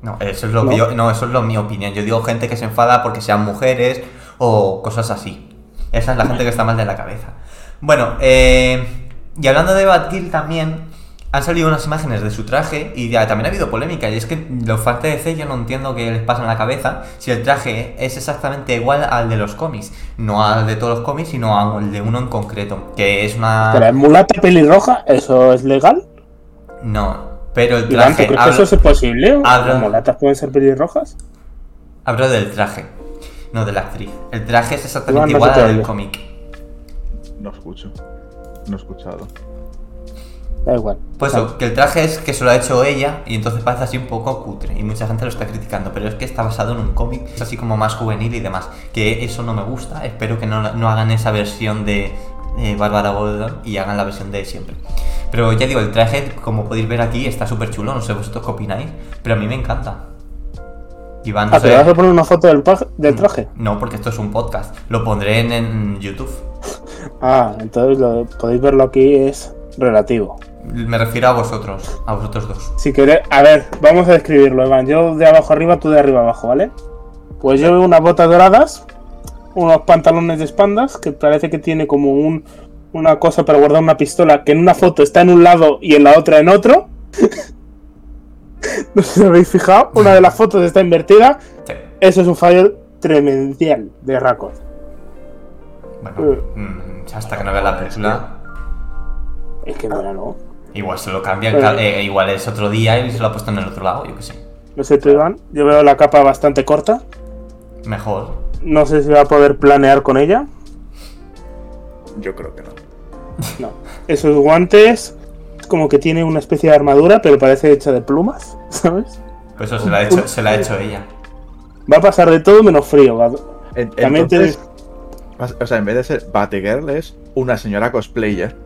Speaker 1: No, eso es lo
Speaker 2: ¿No?
Speaker 1: que yo- no, eso es lo mi opinión. Yo digo gente que se enfada porque sean mujeres o cosas así. Esa es la gente que está mal de la cabeza. Bueno, eh, y hablando de Batgirl también, han salido unas imágenes de su traje y ya, también ha habido polémica. Y es que los fans de DC yo no entiendo qué les pasa en la cabeza si el traje es exactamente igual al de los cómics. No al de todos los cómics, sino al de uno en concreto. Que es una...
Speaker 2: Pero es mulata pelirroja, ¿eso es legal?
Speaker 1: No, pero el
Speaker 2: Iván, ¿tú
Speaker 1: traje...
Speaker 2: crees
Speaker 1: hablo-
Speaker 2: que eso es posible? ¿Las mulatas pueden ser pelirrojas?
Speaker 1: Hablo del traje, no de la actriz. El traje es exactamente
Speaker 2: Iván, no
Speaker 1: igual al del cómic.
Speaker 3: No escucho. No he escuchado.
Speaker 2: Da igual.
Speaker 1: Pues eso, que el traje es que se lo ha hecho ella y entonces parece así un poco cutre y mucha gente lo está criticando, pero es que está basado en un cómic, es así como más juvenil y demás, que eso no me gusta, espero que no, no hagan esa versión de eh, Bárbara Gordon y hagan la versión de siempre. Pero ya digo, el traje, como podéis ver aquí, está súper chulo, no sé vosotros qué opináis, pero a mí me encanta. Iván, no
Speaker 2: Ah,
Speaker 1: sé-
Speaker 2: ¿te vas a poner una foto del, del traje?
Speaker 1: No, porque esto es un podcast, lo pondré en, en YouTube. *laughs*
Speaker 2: Ah, entonces lo, podéis verlo aquí, es relativo.
Speaker 1: Me refiero a vosotros, a vosotros dos.
Speaker 2: Si queréis, a ver, vamos a describirlo, Iván. Yo de abajo arriba, tú de arriba abajo, ¿vale? Pues yo veo unas botas doradas, unos pantalones de espandas, que parece que tiene como un, una cosa para guardar una pistola, que en una foto está en un lado y en la otra en otro. *laughs* no sé si habéis fijado, una de las fotos está invertida.
Speaker 1: Sí.
Speaker 2: Eso es un fallo tremendial de Raccord.
Speaker 1: Bueno, mm, hasta que no vea la película,
Speaker 2: Es que no, no.
Speaker 1: Igual se lo cambian,
Speaker 2: Pero-
Speaker 1: eh, igual es otro día y se lo ha puesto en el otro lado, yo qué sé.
Speaker 2: No sé tú, Iván. Yo veo la capa bastante corta.
Speaker 1: Mejor.
Speaker 2: No sé si va a poder planear con ella.
Speaker 3: Yo creo que no. *laughs*
Speaker 2: No. Esos guantes, es como que tiene una especie de armadura, pero parece hecha de plumas, *laughs* ¿sabes?
Speaker 1: Pues eso se la ha hecho, se la ha hecho ella.
Speaker 2: Va a pasar de todo menos frío. va- También te-
Speaker 3: entonces, o sea, en vez de ser Batgirl es una señora cosplayer.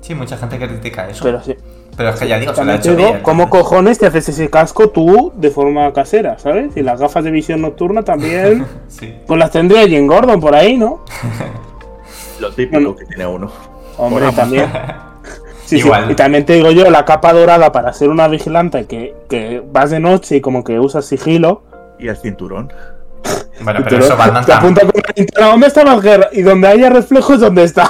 Speaker 1: Sí, mucha gente critica eso.
Speaker 2: Pero sí.
Speaker 1: Pero es que ya digo, se ha hecho
Speaker 2: digo. ¿cómo cojones te haces ese casco tú de forma casera, ¿sabes? Y las gafas de visión nocturna también, *laughs*
Speaker 1: Sí.
Speaker 2: pues las tendría Jim Gordon por ahí, ¿no? *laughs*
Speaker 3: Lo típico
Speaker 2: Bueno.
Speaker 3: que tiene uno.
Speaker 2: Hombre,
Speaker 3: Bueno,
Speaker 2: también. *laughs* Sí, sí.
Speaker 1: Igual.
Speaker 2: Y también te digo yo, la capa dorada para ser una vigilante que, que vas de noche y como que usas sigilo.
Speaker 3: Y el cinturón.
Speaker 1: Bueno, pero eso Batman
Speaker 2: te apunta con la linterna, ¿dónde está la guerra? Y donde haya reflejos, ¿dónde está?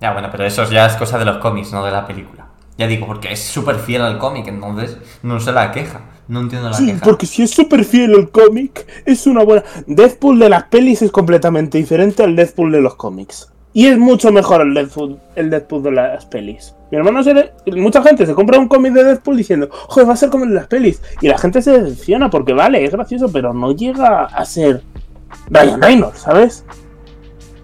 Speaker 1: Ya, bueno, pero eso ya es cosa de los cómics, no de la película. Ya digo, porque es súper fiel al cómic, entonces no se la queja. No entiendo la
Speaker 2: Sí,
Speaker 1: queja.
Speaker 2: porque si es súper fiel el cómic, es una buena. Deadpool de las pelis es completamente diferente al Deadpool de los cómics. Y es mucho mejor el Deadpool, el Deadpool de las pelis. Mi hermano se le- Mucha gente se compra un cómic de Deadpool diciendo, joder, va a ser como el de las pelis. Y la gente se decepciona porque vale, es gracioso, pero no llega a ser Ryan Reynolds, ¿sabes?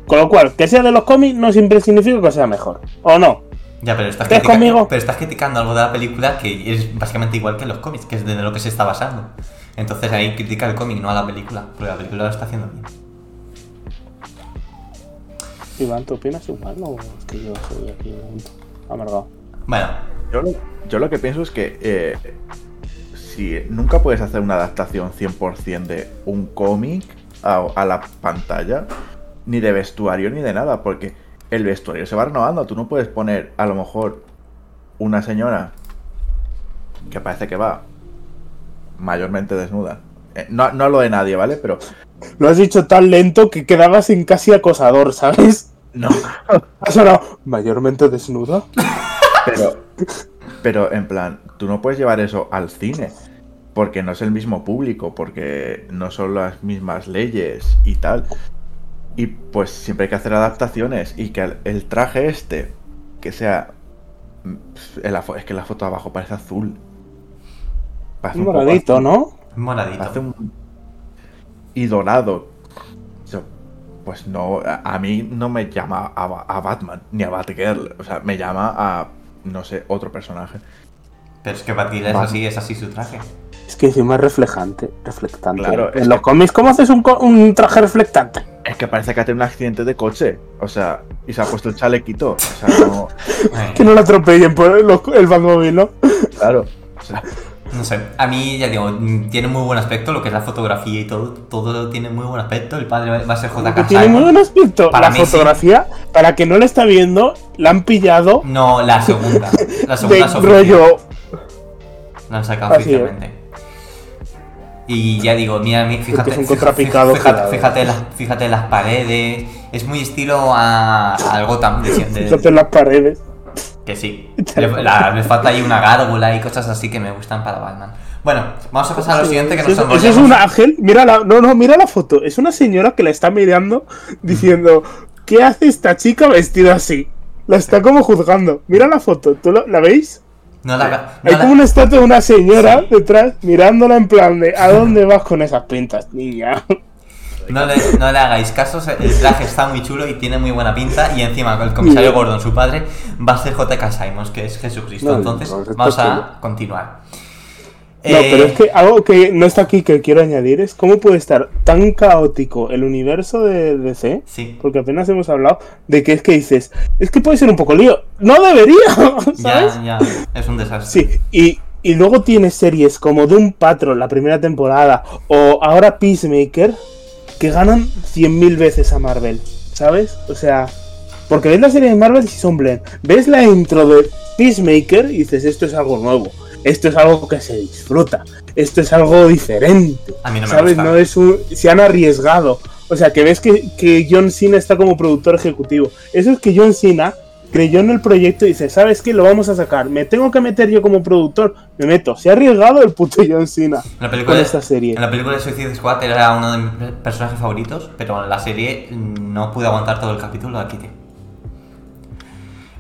Speaker 2: Con lo cual, que sea de los cómics no siempre significa que sea mejor. ¿O no?
Speaker 1: Ya, pero estás,
Speaker 2: ¿Estás
Speaker 1: critica-
Speaker 2: conmigo?
Speaker 1: pero estás criticando algo de la película que es básicamente igual que los cómics, que es de lo que se está basando. Entonces ahí critica el cómic, no a la película, porque la película lo está haciendo bien.
Speaker 2: Iván, ¿tú opinas igual o es que yo soy aquí amargado?
Speaker 1: Bueno,
Speaker 3: Yo lo, yo lo que pienso es que eh, si nunca puedes hacer una adaptación 100% de un cómic a, a la pantalla, ni de vestuario ni de nada, porque el vestuario se va renovando. Tú no puedes poner a lo mejor una señora que parece que va mayormente desnuda. Eh, no, no lo de nadie, ¿vale? Pero
Speaker 2: Lo has dicho tan lento que quedabas en casi acosador, ¿sabes?
Speaker 3: no. *laughs*
Speaker 2: Ha sonado mayormente desnuda.
Speaker 3: Pero, pero en plan, tú no puedes llevar eso al cine. Porque no es el mismo público, porque no son las mismas leyes y tal. Y pues siempre hay que hacer adaptaciones. Y que el, el traje este, que sea. mm, es que la foto de abajo parece azul. Parece
Speaker 2: Un moradito,
Speaker 3: azul.
Speaker 2: ¿no?
Speaker 1: Moradito.
Speaker 3: Parece un. Y dorado. Yo, pues no, a, a mí no me llama a, Ba- a Batman ni a Batgirl. O sea, me llama a. No sé, otro personaje.
Speaker 1: Pero es que Batgirl es así, es así su traje.
Speaker 2: Es que encima es reflejante, reflectante.
Speaker 3: Claro,
Speaker 2: en los
Speaker 3: que-
Speaker 2: cómics, ¿cómo haces un, co- un traje reflectante?
Speaker 3: Es que parece que ha tenido un accidente de coche. O sea, y se ha puesto el chalequito. O sea, no.
Speaker 2: Que no lo atropellen por el, el Batmóvil, ¿no?
Speaker 3: Claro. O sea,
Speaker 1: No sé, a mí ya digo, tiene muy buen aspecto, lo que es la fotografía y todo, todo tiene muy buen aspecto. El padre va- a ser JK
Speaker 2: tiene muy buen aspecto.
Speaker 1: Para
Speaker 2: la
Speaker 1: mí sí.
Speaker 2: fotografía, para que no le está viendo, la han pillado
Speaker 1: No, la segunda. La *laughs*
Speaker 2: de
Speaker 1: segunda oficial.
Speaker 2: rollo.
Speaker 1: La han sacado oficialmente. Y ya digo, mira, mi- fíjate,
Speaker 2: es un
Speaker 1: fíjate,
Speaker 2: contrapicado
Speaker 1: fíjate, las, fíjate las paredes. Es muy estilo a, al Gotham de, de-
Speaker 2: Fíjate en las paredes.
Speaker 1: que sí. *laughs* Le, la- le falta ahí una gárgola y cosas así que me gustan para Batman. Bueno, vamos a pasar a lo siguiente que nos
Speaker 2: Eso, eso es un ángel. Mira la, no, no, mira la foto. Es una señora que la está mirando diciendo: ¿Qué hace esta chica vestida así? La está como juzgando. Mira la foto. ¿Tú lo- la veis?
Speaker 1: No la, no
Speaker 2: Hay
Speaker 1: la-
Speaker 2: como una estatua de una señora
Speaker 1: Sí.
Speaker 2: detrás mirándola en plan de ¿A dónde vas con esas pintas, niña?
Speaker 1: No le, no le hagáis caso, el traje está muy chulo y tiene muy buena pinta. Y encima, el comisario. Gordon, su padre, va a ser JK Simons, que es Jesucristo. Entonces, vamos a continuar.
Speaker 2: No,
Speaker 1: Eh,
Speaker 2: pero es que algo que no está aquí que quiero añadir es cómo puede estar tan caótico el universo de DC.
Speaker 1: Sí,
Speaker 2: Porque apenas hemos hablado de que es que dices, es que puede ser un poco lío. No debería, *laughs* ¿sabes?
Speaker 1: ya, ya, es un desastre.
Speaker 2: Sí, y, y luego tienes series como Doom Patrol, la primera temporada, o ahora Peacemaker, que ganan 100.000 veces a Marvel, ¿sabes? O sea, porque ves la serie de Marvel y son blend. Ves la intro de Peacemaker y dices, esto es algo nuevo, esto es algo que se disfruta, esto es algo diferente.
Speaker 1: A mí no me
Speaker 2: ¿Sabes?
Speaker 1: gusta.
Speaker 2: No es un, se han arriesgado. O sea, que ves que, que John Cena está como productor ejecutivo. Eso es que John Cena creyó en el proyecto y dice, ¿sabes qué? Lo vamos a sacar. Me tengo que meter yo como productor. Me meto. Se ha arriesgado el puto John Cena
Speaker 1: En la película,
Speaker 2: con
Speaker 1: de,
Speaker 2: esta serie.
Speaker 1: en la película de Suicide Squad era uno de mis personajes favoritos, pero en la serie no pude aguantar todo el capítulo, la quité.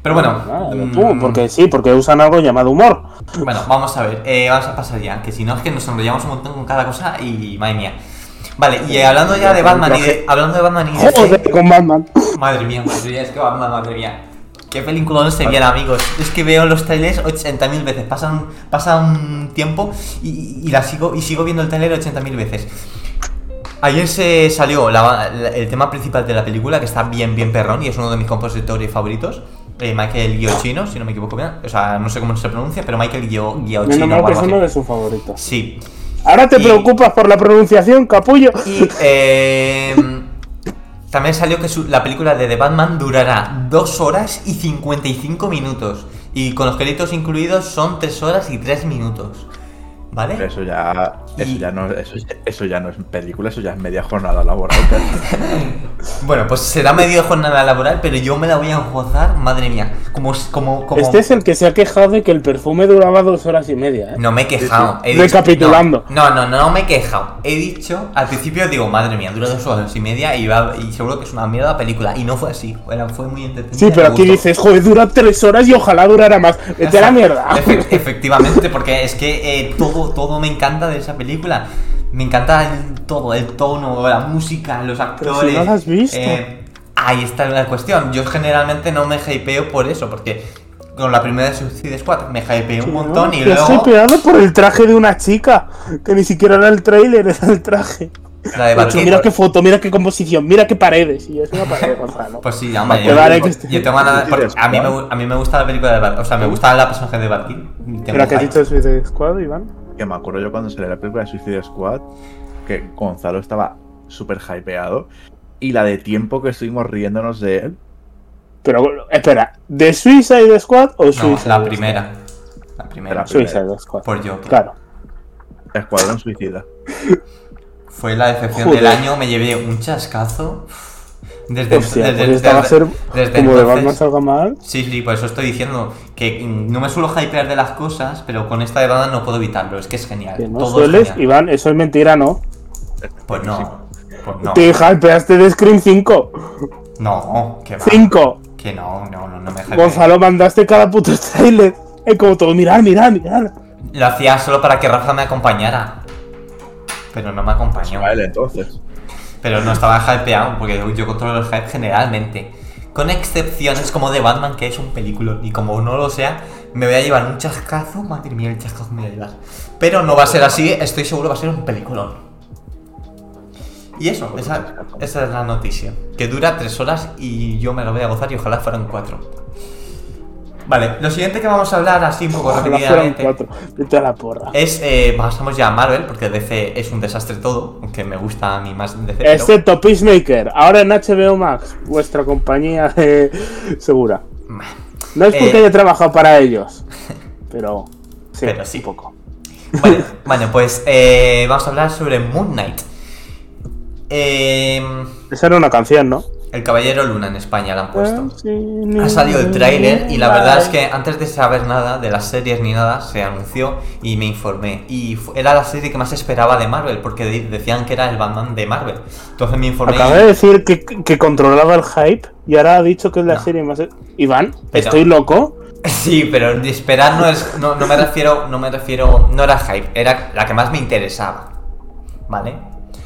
Speaker 1: Pero bueno,
Speaker 2: Ah,
Speaker 1: mm,
Speaker 2: tú, porque sí, porque usan algo llamado humor.
Speaker 1: bueno, vamos a ver, eh, vamos a pasar ya, que si no es que nos enrollamos un montón con cada cosa y madre mía. Vale, y eh, hablando ya de Batman y de, hablando de Batman y de
Speaker 2: Joder, con Batman.
Speaker 1: Madre mía, madre mía, es que Batman, madre mía. Qué película no se viene, amigos. Es que veo los trailers 80.000 veces. Pasa un, pasa un tiempo y, y la sigo, y sigo viendo el trailer 80.000 veces. Ayer se salió la- la- el tema principal de la película, que está bien, bien perrón, y es uno de mis compositores favoritos. Eh, Michael Giacchino, si no me equivoco bien. O sea, no sé cómo se pronuncia, pero Michael Gio- Giacchino.
Speaker 2: Menos
Speaker 1: o
Speaker 2: mal que es uno de sus favoritos.
Speaker 1: Sí.
Speaker 2: Ahora te
Speaker 1: Y-
Speaker 2: preocupas por la pronunciación, capullo.
Speaker 1: Y eh, también salió que su- la película de The Batman durará 2 horas y 55 minutos. Y con los créditos incluidos son 3 horas y 3 minutos. ¿Vale?
Speaker 3: Eso ya, eso
Speaker 1: Y-
Speaker 3: ya no, eso, eso ya no es película, eso ya es media jornada laboral. *laughs*
Speaker 1: Bueno, pues será medio jornada laboral, pero yo me la voy a gozar, madre mía. Como, como, como...
Speaker 2: Este es el que se ha quejado de que el perfume duraba dos horas y media, ¿eh?
Speaker 1: No me he quejado. he
Speaker 2: Recapitulando.
Speaker 1: No, no, no, no me he quejado. He dicho, al principio digo, madre mía, dura dos horas y media y, va, y seguro que es una mierda película. Y no fue así. Era- fue muy entretenida.
Speaker 2: Sí, pero aquí
Speaker 1: gustó.
Speaker 2: dices, joder, dura tres horas y ojalá durara más. *laughs* Vete a la mierda.
Speaker 1: Efe- efectivamente, porque es que eh, todo, todo me encanta de esa película. Me encanta el- todo, el tono, la música, los actores.
Speaker 2: si no la has visto.
Speaker 1: eh, ahí está la cuestión. Yo generalmente no me hypeo por eso, porque con la primera de Suicide Squad me hypeo un montón y
Speaker 2: Te has
Speaker 1: luego
Speaker 2: hypeado por el traje de una chica, que ni siquiera era el tráiler, era el traje.
Speaker 1: la de Batgirl.
Speaker 2: mira qué foto, mira qué composición, mira qué paredes. Y es una pared, *laughs* Gonzalo.
Speaker 1: Pues sí, hombre, yo, yo-
Speaker 2: este-
Speaker 1: yo tengo ganas a mí, me, a mí me gusta la película de Batgirl, o sea, me gusta la personaje de. Tengo
Speaker 2: Mira que has dicho de Suicide Squad, Iván.
Speaker 3: Que me acuerdo yo cuando salió la película de Suicide Squad, que Gonzalo estaba súper hypeado. Y la de tiempo que estuvimos riéndonos de él.
Speaker 2: Pero espera, ¿de Suicide Squad o
Speaker 1: No,
Speaker 2: Suicide
Speaker 1: la
Speaker 2: Squad?
Speaker 1: primera. La primera.
Speaker 3: La primera.
Speaker 2: Suicide Squad.
Speaker 1: Por Joker.
Speaker 2: Claro.
Speaker 3: Escuadrón Suicida.
Speaker 1: Fue la decepción
Speaker 2: Joder.
Speaker 1: del año, me llevé un chascazo. Desde,
Speaker 2: Hostia,
Speaker 1: desde-
Speaker 2: pues esta va a
Speaker 1: desde-
Speaker 2: ser
Speaker 1: desde
Speaker 2: como de
Speaker 1: entonces-
Speaker 2: Batman salga mal.
Speaker 1: Sí, sí, por eso estoy diciendo que no me suelo hypear de las cosas, pero con esta de Batman no puedo evitarlo, es que es genial.
Speaker 2: Que no
Speaker 1: todo es
Speaker 2: sueles,
Speaker 1: genial.
Speaker 2: Iván, eso es mentira, ¿no?
Speaker 1: Pues no, pues no.
Speaker 2: Te hypeaste de Scream 5.
Speaker 1: No, que va.
Speaker 2: 5.
Speaker 1: Que no, no, no, no me hypeo.
Speaker 2: Gonzalo, mandaste cada puto trailer. Es como todo, mirar, mirar, mirar.
Speaker 1: Lo hacía solo para que Rafa me acompañara. Pero no me acompañó.
Speaker 3: Vale, entonces.
Speaker 1: Pero no estaba hypeado, porque yo, yo controlo el hype generalmente. Con excepciones como de Batman, que es un película. Y como no lo sea, me voy a llevar un chascazo. Madre mía, el chascazo me voy a llevar. Pero no va a ser así, estoy seguro va a ser un peliculón. Y eso, esa, esa es la noticia. Que dura tres horas y yo me lo voy a gozar y ojalá fueran cuatro. Vale, lo siguiente que vamos a hablar así un poco
Speaker 2: Ojalá
Speaker 1: rápidamente
Speaker 2: cuatro. La porra.
Speaker 1: es, eh, pasamos ya a Marvel, porque DC es un desastre todo, aunque me gusta a mí más DC.
Speaker 2: Excepto Peacemaker. Ahora en HBO Max, vuestra compañía de... segura. No es porque
Speaker 1: Eh.
Speaker 2: haya trabajado para ellos. *laughs* Pero sí,
Speaker 1: Pero sí.
Speaker 2: un poco.
Speaker 1: Bueno, *laughs* bueno, pues eh, vamos a hablar sobre Moon Knight. Eh,
Speaker 2: Esa era una canción, ¿no?
Speaker 1: El Caballero Luna en España la han puesto.
Speaker 2: Ha
Speaker 1: salido el tráiler y la verdad es que antes de saber nada de las series ni nada, se anunció y me informé. Y era la serie que más esperaba de Marvel, porque de- decían que era el Batman de Marvel. Entonces me informé.
Speaker 2: Acaba
Speaker 1: y-
Speaker 2: de decir que, que controlaba el hype y ahora ha dicho que es la
Speaker 1: No.
Speaker 2: serie más. Iván,
Speaker 1: Pero-
Speaker 2: ¿estoy loco? *laughs*
Speaker 1: Sí, pero esperar no es. No, no me refiero. No me refiero. No era hype, era la que más me interesaba. ¿Vale?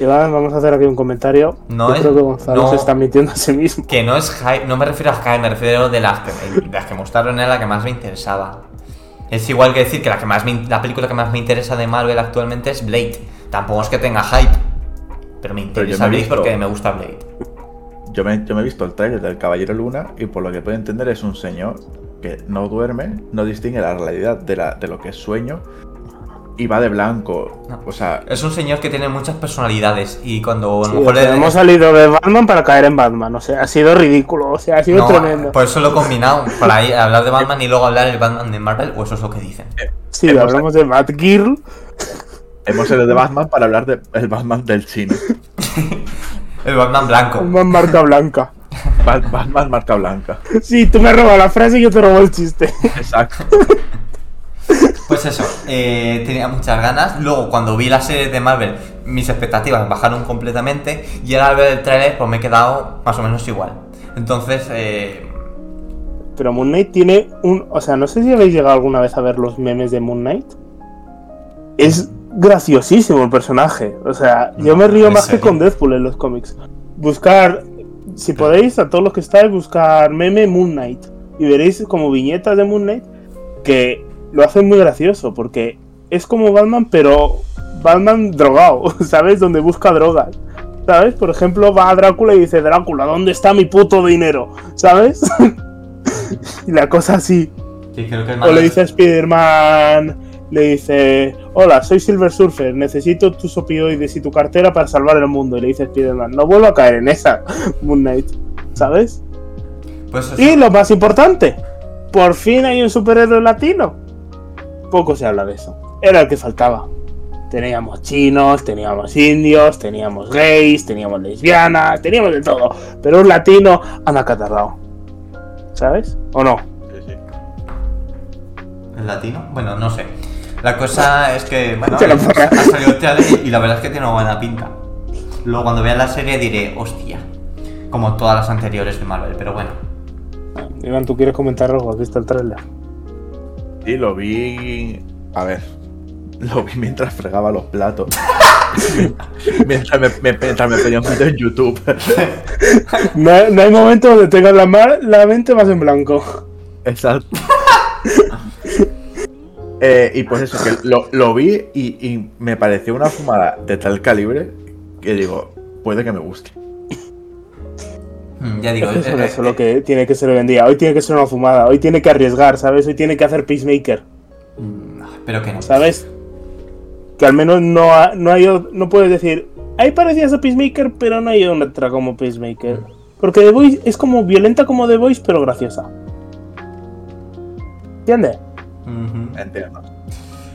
Speaker 2: Iván, vamos a hacer aquí un comentario.
Speaker 1: No
Speaker 2: Yo
Speaker 1: es-
Speaker 2: creo que Gonzalo
Speaker 1: no.
Speaker 2: se está mintiendo a sí mismo.
Speaker 1: Que no es hype, no me refiero a hype, me refiero de las que, las que mostraron era la que más me interesaba. Es igual que decir que la que más me la película que más me interesa de Marvel actualmente es Blade. Tampoco es que tenga hype, pero me interesa
Speaker 3: me he
Speaker 1: Blade
Speaker 3: visto-
Speaker 1: porque me gusta Blade.
Speaker 3: Yo me, yo me he visto el trailer del Caballero Luna y por lo que puedo entender es un señor que no duerme, no distingue la realidad de, la, de lo que es sueño y va de blanco.
Speaker 1: No.
Speaker 3: O sea,
Speaker 1: Es un señor que tiene muchas personalidades y cuando a
Speaker 2: Sí,
Speaker 1: lo mejor
Speaker 2: o sea,
Speaker 1: le-
Speaker 2: hemos salido de Batman para caer en Batman. O sea, ha sido ridículo. O sea, ha sido
Speaker 1: no,
Speaker 2: tremendo.
Speaker 1: por eso lo he combinado para ir a hablar de Batman y luego hablar del Batman de Marvel, o eso es lo que dicen.
Speaker 2: Sí,
Speaker 3: hemos-
Speaker 2: hablamos de Batgirl.
Speaker 3: hemos salido de Batman para hablar del Batman del chino.
Speaker 1: El Batman blanco.
Speaker 2: Batman marca blanca.
Speaker 3: Bat- Batman marca blanca.
Speaker 2: Sí, tú me robado la frase y yo te robo el chiste.
Speaker 3: Exacto. *laughs*
Speaker 1: Pues eso, eh, tenía muchas ganas. Luego, cuando vi la serie de Marvel, mis expectativas bajaron completamente. Y ahora al ver el trailer, pues me he quedado más o menos igual. Entonces, eh,
Speaker 2: Pero Moon Knight tiene un. O sea, no sé si habéis llegado alguna vez a ver los memes de Moon Knight. Es graciosísimo el personaje. O sea, yo me río
Speaker 1: ¿en
Speaker 2: más que con Deadpool en los cómics. Buscar. Si podéis, a todos los que estáis, buscar meme Moon Knight. Y veréis como viñetas de Moon Knight que lo hacen muy gracioso. Porque es como Batman, pero Batman drogado, *laughs* ¿sabes? Donde busca drogas. ¿Sabes? Por ejemplo, va a Drácula y dice, Drácula, ¿dónde está mi puto dinero? ¿Sabes? *laughs* y la cosa así.
Speaker 1: sí, creo que el
Speaker 2: O le dice a Spider-Man, le dice, hola, soy Silver Surfer, necesito tus opioides y tu cartera para salvar el mundo. Y le dice Spider-Man, no vuelvo a caer en esa, *laughs* Moon Knight. ¿Sabes?
Speaker 1: Pues
Speaker 2: Y lo más importante, por fin hay un superhéroe latino. Poco se habla de eso. Era el que faltaba. Teníamos chinos, teníamos indios, teníamos gays, teníamos lesbianas, teníamos de todo. Pero un latino anda catarrado. ¿Sabes? ¿O no?
Speaker 3: Sí, sí.
Speaker 1: ¿el latino? Bueno, no sé. La cosa *laughs* es que, bueno, ha salido el trailer y la verdad es que tiene una buena pinta. Luego, cuando vea la serie, diré, hostia. Como todas las anteriores de Marvel, pero bueno.
Speaker 2: Iván, ¿tú quieres comentar algo? ¿Has visto el trailer?
Speaker 3: Sí, lo vi. A ver. Lo vi mientras fregaba los platos. *laughs* mientras, me, me- mientras me pedía un vídeo en YouTube. *laughs*
Speaker 2: No, hay- no hay momento donde tengas la, mar- la mente más en blanco.
Speaker 3: Exacto. *laughs* Eh, y pues eso, que lo, lo vi y, y me pareció una fumada de tal calibre que digo, puede que me guste.
Speaker 1: Mm, Ya digo, *laughs*
Speaker 2: Es
Speaker 1: eh,
Speaker 2: por
Speaker 1: eh,
Speaker 2: eso lo que tiene que ser hoy en día. Hoy tiene que ser una fumada, hoy tiene que arriesgar, ¿sabes? Hoy tiene que hacer Peacemaker,
Speaker 1: mm, pero que no.
Speaker 2: ¿sabes? Que al menos no, ha- no hay no puedes decir, ahí parecías a Peacemaker, pero no hay otra como Peacemaker. Porque The Voice es como violenta como The Voice, pero graciosa. ¿Entiendes?
Speaker 3: Entiendo.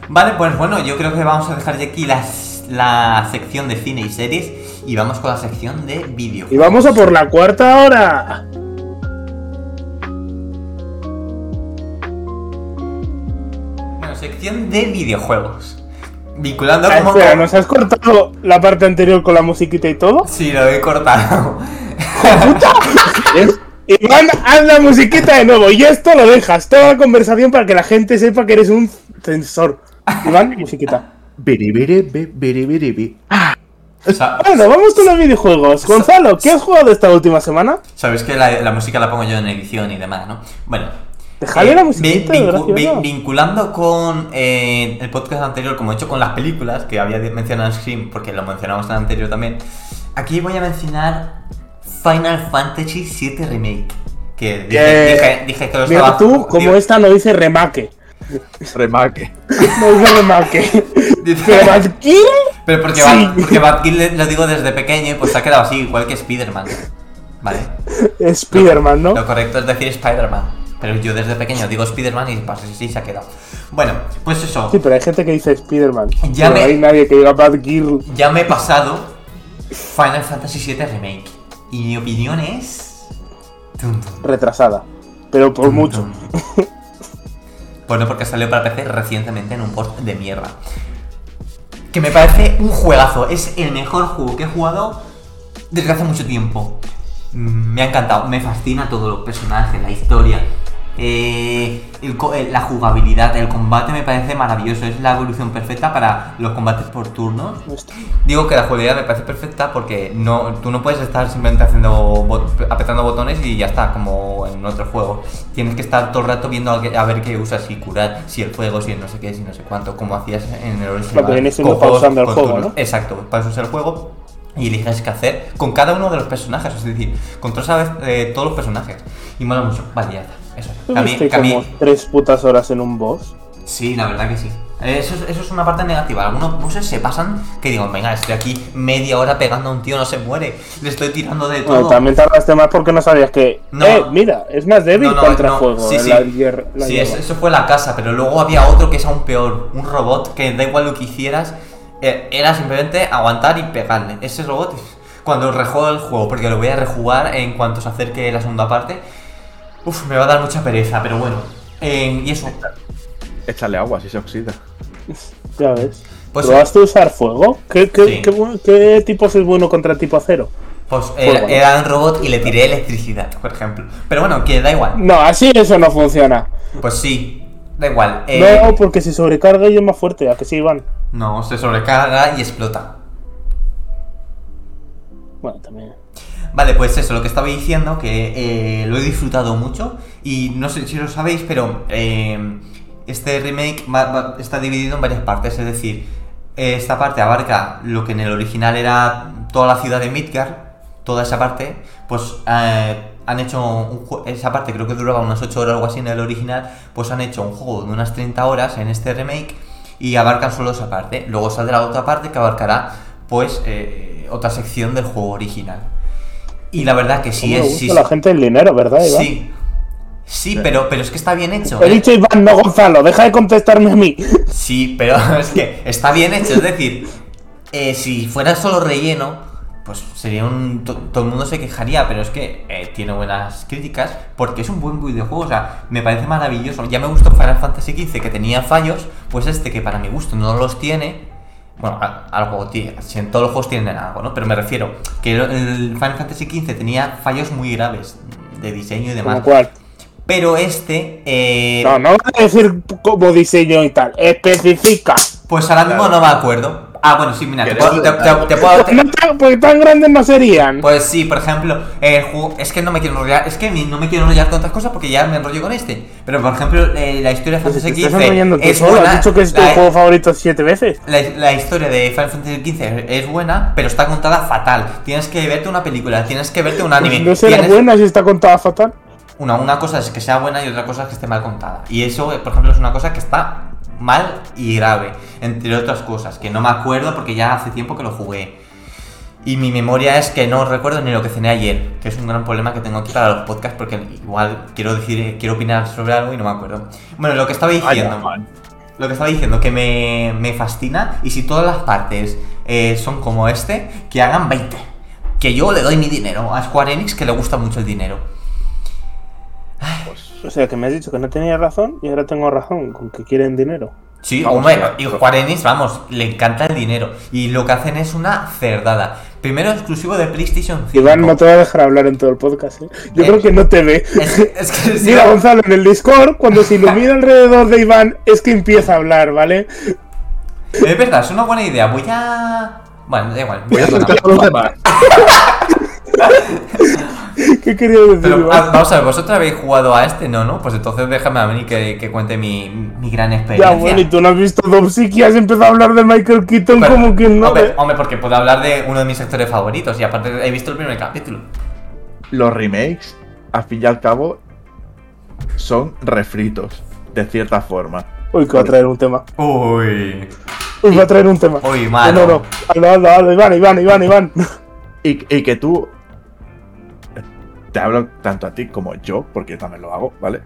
Speaker 1: Vale, pues bueno, yo creo que vamos a dejar ya aquí las- la sección de cine y series y vamos con la sección de vídeo.
Speaker 2: Y vamos a por la cuarta hora.
Speaker 1: Bueno, sección de videojuegos. Vinculando
Speaker 2: Ah,
Speaker 1: como...
Speaker 2: espera, ¿nos has cortado la parte anterior con la musiquita y todo?
Speaker 1: Sí, lo he cortado.
Speaker 2: Es- *laughs* Iván, haz la musiquita de nuevo y esto lo dejas, toda la conversación para que la gente sepa que eres un censor. *laughs* Iván, musiquita.
Speaker 1: Sea,
Speaker 2: Bueno, vamos con los videojuegos. Gonzalo, ¿qué has jugado esta última semana?
Speaker 1: Sabes que la, la música la pongo yo en edición y demás, ¿no? Bueno.
Speaker 2: Déjale la musiquita,
Speaker 1: vi-
Speaker 2: gracioso.
Speaker 1: vi- vinculando con eh, el podcast anterior, como he hecho con las películas, que había mencionado Scream, porque lo mencionamos en el anterior también, aquí voy a mencionar Final Fantasy VII Remake. Que dije,
Speaker 2: Que-
Speaker 1: dije- dije que lo
Speaker 2: Mira
Speaker 1: estaba...
Speaker 2: tú, como
Speaker 1: digo-
Speaker 2: esta no dice remake.
Speaker 3: Remake.
Speaker 2: No dice remake. *laughs*
Speaker 1: dice-
Speaker 2: ¿Pero
Speaker 1: porque,
Speaker 2: Sí.
Speaker 1: Bat- porque Batgirl lo digo desde pequeño y pues se ha quedado así, igual que Spider-Man. ¿Vale?
Speaker 2: Spider-Man, ¿no?
Speaker 1: Lo correcto es decir Spider-Man. Pero yo desde pequeño digo Spider-Man y pues sí se ha quedado. Bueno, pues eso.
Speaker 2: Sí, pero hay gente que dice Spider-Man.
Speaker 1: Ya
Speaker 2: Pero
Speaker 1: me-
Speaker 2: hay nadie que diga Bad Girl.
Speaker 1: Ya me he pasado Final Fantasy VII Remake. Y mi opinión es. Tum, tum,
Speaker 2: Retrasada. Pero por
Speaker 1: tum,
Speaker 2: mucho. *laughs*
Speaker 1: Bueno, porque salió para PC recientemente en un post de mierda. Que me parece un juegazo. Es el mejor juego que he jugado desde hace mucho tiempo. Mm, Me ha encantado. Me fascina todo los personajes, la historia. Eh, el eh, la jugabilidad, el combate me parece maravilloso. Es la evolución perfecta para los combates por turnos. Digo que la jugabilidad me parece perfecta porque no, tú no puedes estar simplemente haciendo bot- apretando botones y ya está, como en otro juego. Tienes que estar todo el rato viendo a, ver qué usas y curar, si el fuego, si el no sé qué, si no sé cuánto, como hacías en el original.
Speaker 2: Viene siendo
Speaker 1: con
Speaker 2: pausando el juego,
Speaker 1: turnos.
Speaker 2: ¿no?
Speaker 1: Exacto, pausas el juego y eliges qué hacer con cada uno de los personajes, es decir, controlas a eh, todos los personajes. Y mola mucho, vale, ya está. Eso.
Speaker 2: ¿Tú
Speaker 1: Que a mí-
Speaker 2: viste
Speaker 1: que a mí-
Speaker 2: como tres putas horas en un boss?
Speaker 1: Sí, la verdad que sí. Eso, es- eso es una parte negativa. Algunos bosses se pasan que digo, venga, estoy aquí media hora pegando a un tío, no se muere. Le estoy tirando de todo.
Speaker 2: Bueno, también tardaste más porque no sabías que.
Speaker 1: No.
Speaker 2: Eh, mira, es más débil
Speaker 1: No, no,
Speaker 2: contra
Speaker 1: no,
Speaker 2: fuego.
Speaker 1: sí,
Speaker 2: eh,
Speaker 1: sí.
Speaker 2: la la
Speaker 1: Sí,
Speaker 2: hierba.
Speaker 1: es- eso fue la casa, pero luego había otro que es aún peor. Un robot que da igual lo que hicieras, eh, era simplemente aguantar y pegarle. Ese robot, cuando rejuego el juego, porque lo voy a rejugar en cuanto se acerque la segunda parte, uf, me va a dar mucha pereza, pero bueno. Eh, y eso,
Speaker 3: Échale agua si se oxida.
Speaker 2: Ya ves.
Speaker 1: Pues-
Speaker 2: ¿Probaste usar fuego? ¿Qué, qué,
Speaker 1: Sí.
Speaker 2: qué qué tipos es bueno contra tipo acero?
Speaker 1: pues era,
Speaker 2: ¿no?
Speaker 1: era un robot y le tiré electricidad, por ejemplo. Pero bueno, que da igual.
Speaker 2: No, así eso no funciona.
Speaker 1: Pues sí, da igual. eh,
Speaker 2: No, porque si sobrecarga y es más fuerte, ¿a que sí, Iván?
Speaker 1: no, se sobrecarga y explota.
Speaker 2: Bueno, también.
Speaker 1: Vale, pues eso, lo que estaba diciendo, que eh, lo he disfrutado mucho y no sé si lo sabéis, pero eh, este remake está dividido en varias partes, es decir, esta parte abarca lo que en el original era toda la ciudad de Midgar, toda esa parte, pues eh, han hecho un esa parte creo que duraba unas 8 horas o algo así en el original, pues han hecho un juego de unas 30 horas en este remake y abarcan solo esa parte. Luego saldrá otra parte que abarcará pues otra sección del juego original. Y la verdad que sí
Speaker 2: ¿Cómo le
Speaker 1: es... Sí,
Speaker 2: la gente el dinero, ¿verdad, Iván?
Speaker 1: sí, sí, pero, pero es que está bien hecho.
Speaker 2: He
Speaker 1: ¿eh?
Speaker 2: dicho Iván, no Gonzalo, deja de contestarme a mí.
Speaker 1: Sí, pero *laughs* es que está bien hecho. Es decir, eh, si fuera solo relleno, pues sería un. to- todo el mundo se quejaría, pero es que eh, tiene buenas críticas porque es un buen videojuego. O sea, me parece maravilloso. Ya me gustó Final Fantasy XV que tenía fallos, pues este que para mi gusto no los tiene. Bueno, algo tiene. si En todos los juegos tienen algo, ¿no? Pero me refiero que el- Final Fantasy XV tenía fallos muy graves de diseño y demás.
Speaker 2: ¿Como cuál?
Speaker 1: Pero este. eh,
Speaker 2: No, no voy a decir como diseño y tal. Especifica.
Speaker 1: Pues ahora mismo no me acuerdo. Ah, bueno, sí, mira, te
Speaker 3: ¿Quieres
Speaker 1: puedo, te- te-
Speaker 3: detalle?
Speaker 1: te puedo- te-
Speaker 2: No tan- porque tan grandes no serían.
Speaker 1: Pues sí, por ejemplo, el juego. Es que no me quiero enrollar. Es que no me quiero enrollar con otras cosas porque ya me enrollo con este. Pero por ejemplo, eh, la historia de
Speaker 2: Pues
Speaker 1: Fantasy
Speaker 2: te estás
Speaker 1: XV es
Speaker 2: solo.
Speaker 1: buena.
Speaker 2: Has dicho que es tu
Speaker 1: la,
Speaker 2: juego favorito siete veces.
Speaker 1: la- la historia de Final Fantasy XV es buena, pero está contada fatal. Tienes que verte una película, tienes que verte un anime.
Speaker 2: Pues no será
Speaker 1: tienes-
Speaker 2: buena si está contada fatal.
Speaker 1: Una, una cosa es que sea buena y otra cosa es que esté mal contada. Y eso, eh, por ejemplo, es una cosa que está mal y grave, entre otras cosas, que no me acuerdo porque ya hace tiempo que lo jugué. Y mi memoria es que no recuerdo ni lo que cené ayer, que es un gran problema que tengo aquí para los podcasts porque igual quiero decir, quiero opinar sobre algo y no me acuerdo. Bueno, lo que estaba diciendo, lo que estaba diciendo que me, me fascina y si todas las partes eh, son como este, que hagan 20. Que yo le doy mi dinero a Square Enix que le gusta mucho el dinero.
Speaker 3: Pues,
Speaker 2: O sea, que me has dicho que no tenía razón y ahora tengo razón con que quieren dinero.
Speaker 1: Sí,
Speaker 3: Vamos,
Speaker 1: hombre, y Square Enix, vamos, le encanta el dinero. Y lo que hacen es una cerdada. Primero exclusivo de PlayStation 5.
Speaker 2: Iván no te va a dejar hablar en todo el podcast, ¿eh? Yo
Speaker 1: Eh.
Speaker 2: creo que no te ve.
Speaker 1: Es, es que *laughs* sí,
Speaker 2: Mira, Gonzalo, en el Discord, cuando se ilumina alrededor de Iván, es que empieza a hablar, ¿vale?
Speaker 1: es verdad, es una buena idea. Voy a. Bueno, da igual. Voy a
Speaker 3: Porque todos los demás. *laughs* *laughs*
Speaker 2: ¿Qué quería decir,
Speaker 1: Pero ah, vamos a ver, ¿vosotros habéis jugado a este? No, ¿no? Pues entonces déjame a mí que, que cuente mi, mi gran
Speaker 2: Ya,
Speaker 1: experiencia.
Speaker 2: bueno, y tú no has visto Dopsic y has empezado a hablar de Michael Keaton
Speaker 1: Pero,
Speaker 2: como que no.
Speaker 1: hombre,
Speaker 2: ¿eh?
Speaker 1: hombre, porque puedo hablar de uno de mis actores favoritos y aparte he visto el primer capítulo.
Speaker 3: Los remakes, al fin y al cabo, son refritos, de cierta forma.
Speaker 2: Uy, que va a traer un tema.
Speaker 1: Uy.
Speaker 2: Uy, va a traer un tema.
Speaker 1: Uy,
Speaker 2: No,
Speaker 1: mano.
Speaker 2: no, no. Hazlo, Iván, Iván, Iván, Iván.
Speaker 3: Y, y que tú. Te hablo tanto a ti como yo, porque yo también lo hago, ¿vale?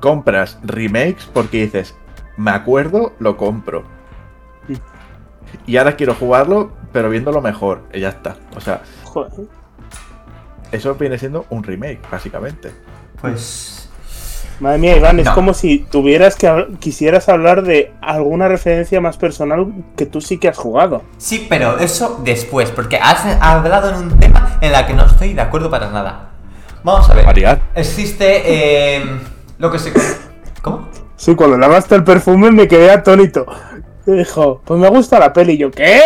Speaker 3: Compras remakes porque dices, me acuerdo, lo compro.
Speaker 2: Sí.
Speaker 3: Y ahora quiero jugarlo, pero viéndolo mejor. Y ya está. O sea,
Speaker 2: Joder.
Speaker 3: eso viene siendo un remake, básicamente.
Speaker 1: Pues.
Speaker 2: Madre mía, Iván, es como si tuvieras que quisieras hablar de alguna referencia más personal que tú sí que has jugado.
Speaker 1: Sí, pero eso después, porque has hablado en un tema en la que no estoy de acuerdo para nada. Vamos a ver.
Speaker 3: Variar.
Speaker 1: Existe eh, lo que se. ¿Cómo?
Speaker 2: Sí, cuando lavaste el perfume me quedé atónito. Y Dijo, pues me gusta la peli. Y yo, ¿qué?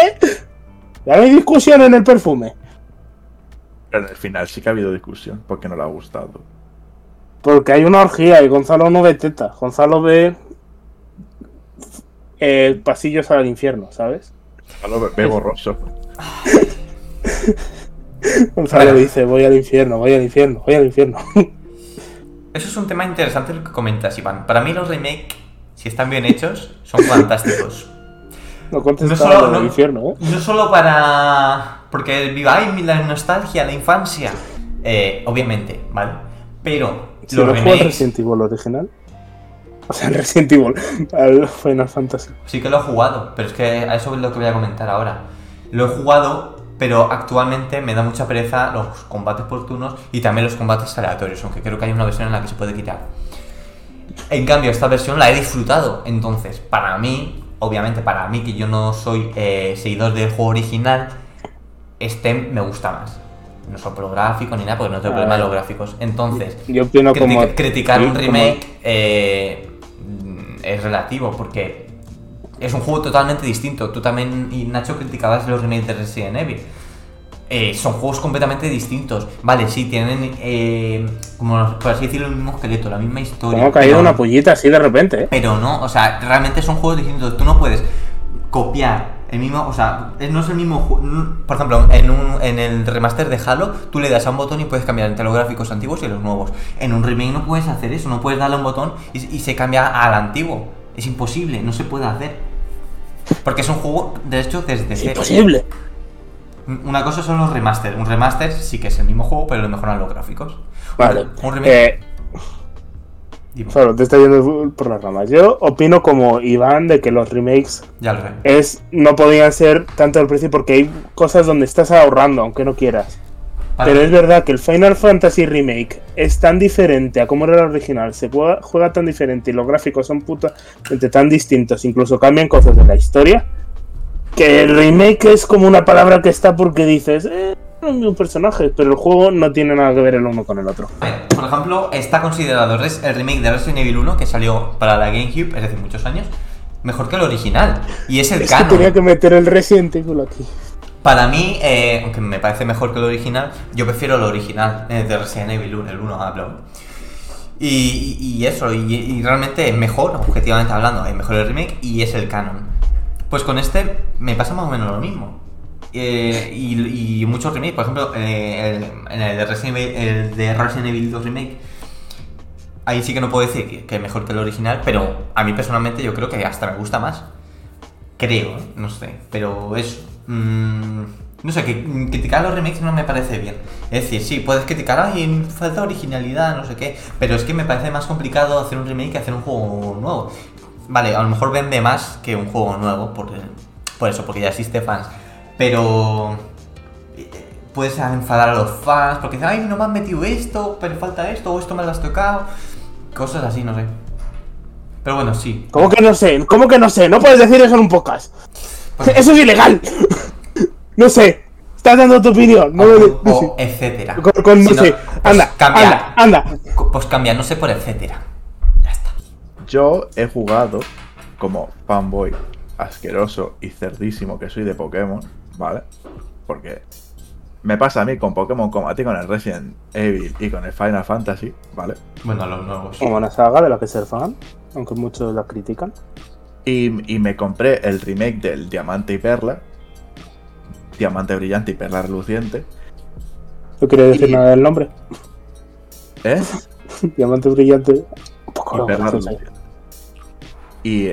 Speaker 2: Ya no hay discusión en el perfume.
Speaker 3: Pero en el final sí que ha habido discusión, porque no le ha gustado.
Speaker 2: Porque hay una orgía y Gonzalo no ve teta. Gonzalo ve eh, pasillos al infierno, ¿sabes?
Speaker 3: Ya lo ve- ve borroso. *laughs* *laughs*
Speaker 2: Gonzalo
Speaker 1: Bueno.
Speaker 2: dice, voy al infierno, voy al infierno, voy al infierno. *laughs*
Speaker 1: Eso es un tema interesante lo que comentas, Iván. Para mí los remakes, si están bien hechos, son *laughs* fantásticos.
Speaker 2: No
Speaker 1: No solo- no-
Speaker 2: infierno, ¿eh?
Speaker 1: No solo para... Porque viváis la nostalgia, la infancia. Eh, obviamente, ¿vale? Pero
Speaker 2: Si
Speaker 1: los
Speaker 2: no
Speaker 1: remakes...
Speaker 2: Resident Evil original. O sea, el Resident Evil, al Final Fantasy.
Speaker 1: Sí que lo he jugado, pero es que a eso es lo que voy a comentar ahora. Lo he jugado, pero actualmente me da mucha pereza los combates por turnos y también los combates aleatorios, aunque creo que hay una versión en la que se puede quitar. En cambio, esta versión la he disfrutado, entonces, para mí, obviamente para mí que yo no soy eh, seguidor del juego original, este me gusta más. No solo por lo gráfico ni nada, porque no tengo problema de los gráficos. Entonces,
Speaker 2: Yo opino
Speaker 1: Criti-
Speaker 2: como.
Speaker 1: criticar un
Speaker 2: como-
Speaker 1: remake eh, mm, es relativo porque es un juego totalmente distinto. Tú también, y Nacho, criticabas los remakes de Resident Evil. Eh, son juegos completamente distintos. Vale, sí, tienen, eh, como por así decirlo, el mismo esqueleto, la misma historia.
Speaker 2: Como ha caído
Speaker 1: pero-
Speaker 2: una pollita así de repente, ¿eh?
Speaker 1: pero no, o sea, realmente son juegos distintos. Tú no puedes copiar el mismo, o sea, no es el mismo juego. Por ejemplo, en, un, en el remaster de Halo, tú le das a un botón y puedes cambiar entre los gráficos antiguos y los nuevos. En un remake no puedes hacer eso, no puedes darle a un botón y, y se cambia al antiguo. Es imposible, no se puede hacer. Porque es un juego, de hecho, desde
Speaker 2: Es
Speaker 1: cero.
Speaker 2: imposible.
Speaker 1: Una cosa son los remaster. Un remaster sí que es el mismo juego, pero le mejoran los gráficos.
Speaker 2: Vale.
Speaker 1: Un remake.
Speaker 2: Eh, Solo te está yendo por las ramas. Yo opino como Iván de que los remakes
Speaker 1: ya lo
Speaker 2: es no podían ser tanto el precio porque hay cosas donde estás ahorrando, aunque no quieras. Pero es verdad que el Final Fantasy Remake es tan diferente a como era el original, se juega, juega tan diferente y los gráficos son putamente tan distintos, incluso cambian cosas de la historia, que el remake es como una palabra que está porque dices, eh, es un personaje, pero el juego no tiene nada que ver el uno con el otro.
Speaker 1: Por ejemplo, está considerado el remake de Resident Evil 1 que salió para la GameCube, es decir, muchos años, mejor que el original. Y es el
Speaker 2: Es que
Speaker 1: canon.
Speaker 2: tenía que meter el Resident Evil aquí.
Speaker 1: Para mí, eh, aunque me parece mejor que el original, yo prefiero el original eh, de Resident Evil 1, el 1 hablo. Y, y- y eso, y, realmente es mejor, objetivamente hablando, es mejor el remake y es el canon. Pues con este me pasa más o menos lo mismo. Eh, y, muchos remakes, por ejemplo, eh, el- el de, Resident Evil, de Resident Evil 2 Remake, ahí sí que no puedo decir que, que es mejor que el original, pero a mí personalmente yo creo que hasta me gusta más. Creo, no sé, pero eso. Mm, No sé, que criticar los remakes no me parece bien. Es decir, sí, puedes criticar, ay, falta originalidad, no sé qué, pero es que me parece más complicado hacer un remake que hacer un juego nuevo. Vale, a lo mejor vende más que un juego nuevo, por, por eso, porque ya existe fans. Pero eh, puedes enfadar a los fans porque dicen, ay, no me han metido esto, pero falta esto, o esto me lo has tocado. Cosas así, no sé. Pero bueno, sí.
Speaker 2: ¿Cómo que no sé? ¿Cómo que no sé? No puedes decir eso en un podcast. *laughs* Eso es ilegal. *laughs* No sé. Estás dando tu opinión. No
Speaker 1: o, o etcétera.
Speaker 2: Con- con no
Speaker 1: Si
Speaker 2: sé. Anda,
Speaker 1: cambia.
Speaker 2: anda, anda.
Speaker 1: Pues cambia, no sé por etcétera. Ya está.
Speaker 3: Yo he jugado como fanboy asqueroso y cerdísimo que soy de Pokémon, ¿vale? Porque me pasa a mí con Pokémon como a ti con el Resident Evil y con el Final Fantasy, ¿vale?
Speaker 1: Bueno, los nuevos.
Speaker 2: Como una saga de la que ser fan, aunque muchos la critican.
Speaker 3: Y, y me compré el remake del Diamante y Perla. Diamante brillante y perla reluciente.
Speaker 2: No quiere decir
Speaker 3: Y-
Speaker 2: nada del nombre.
Speaker 3: ¿Eh? *laughs*
Speaker 2: Diamante brillante. Un poco
Speaker 3: Y perla reluciente. Y,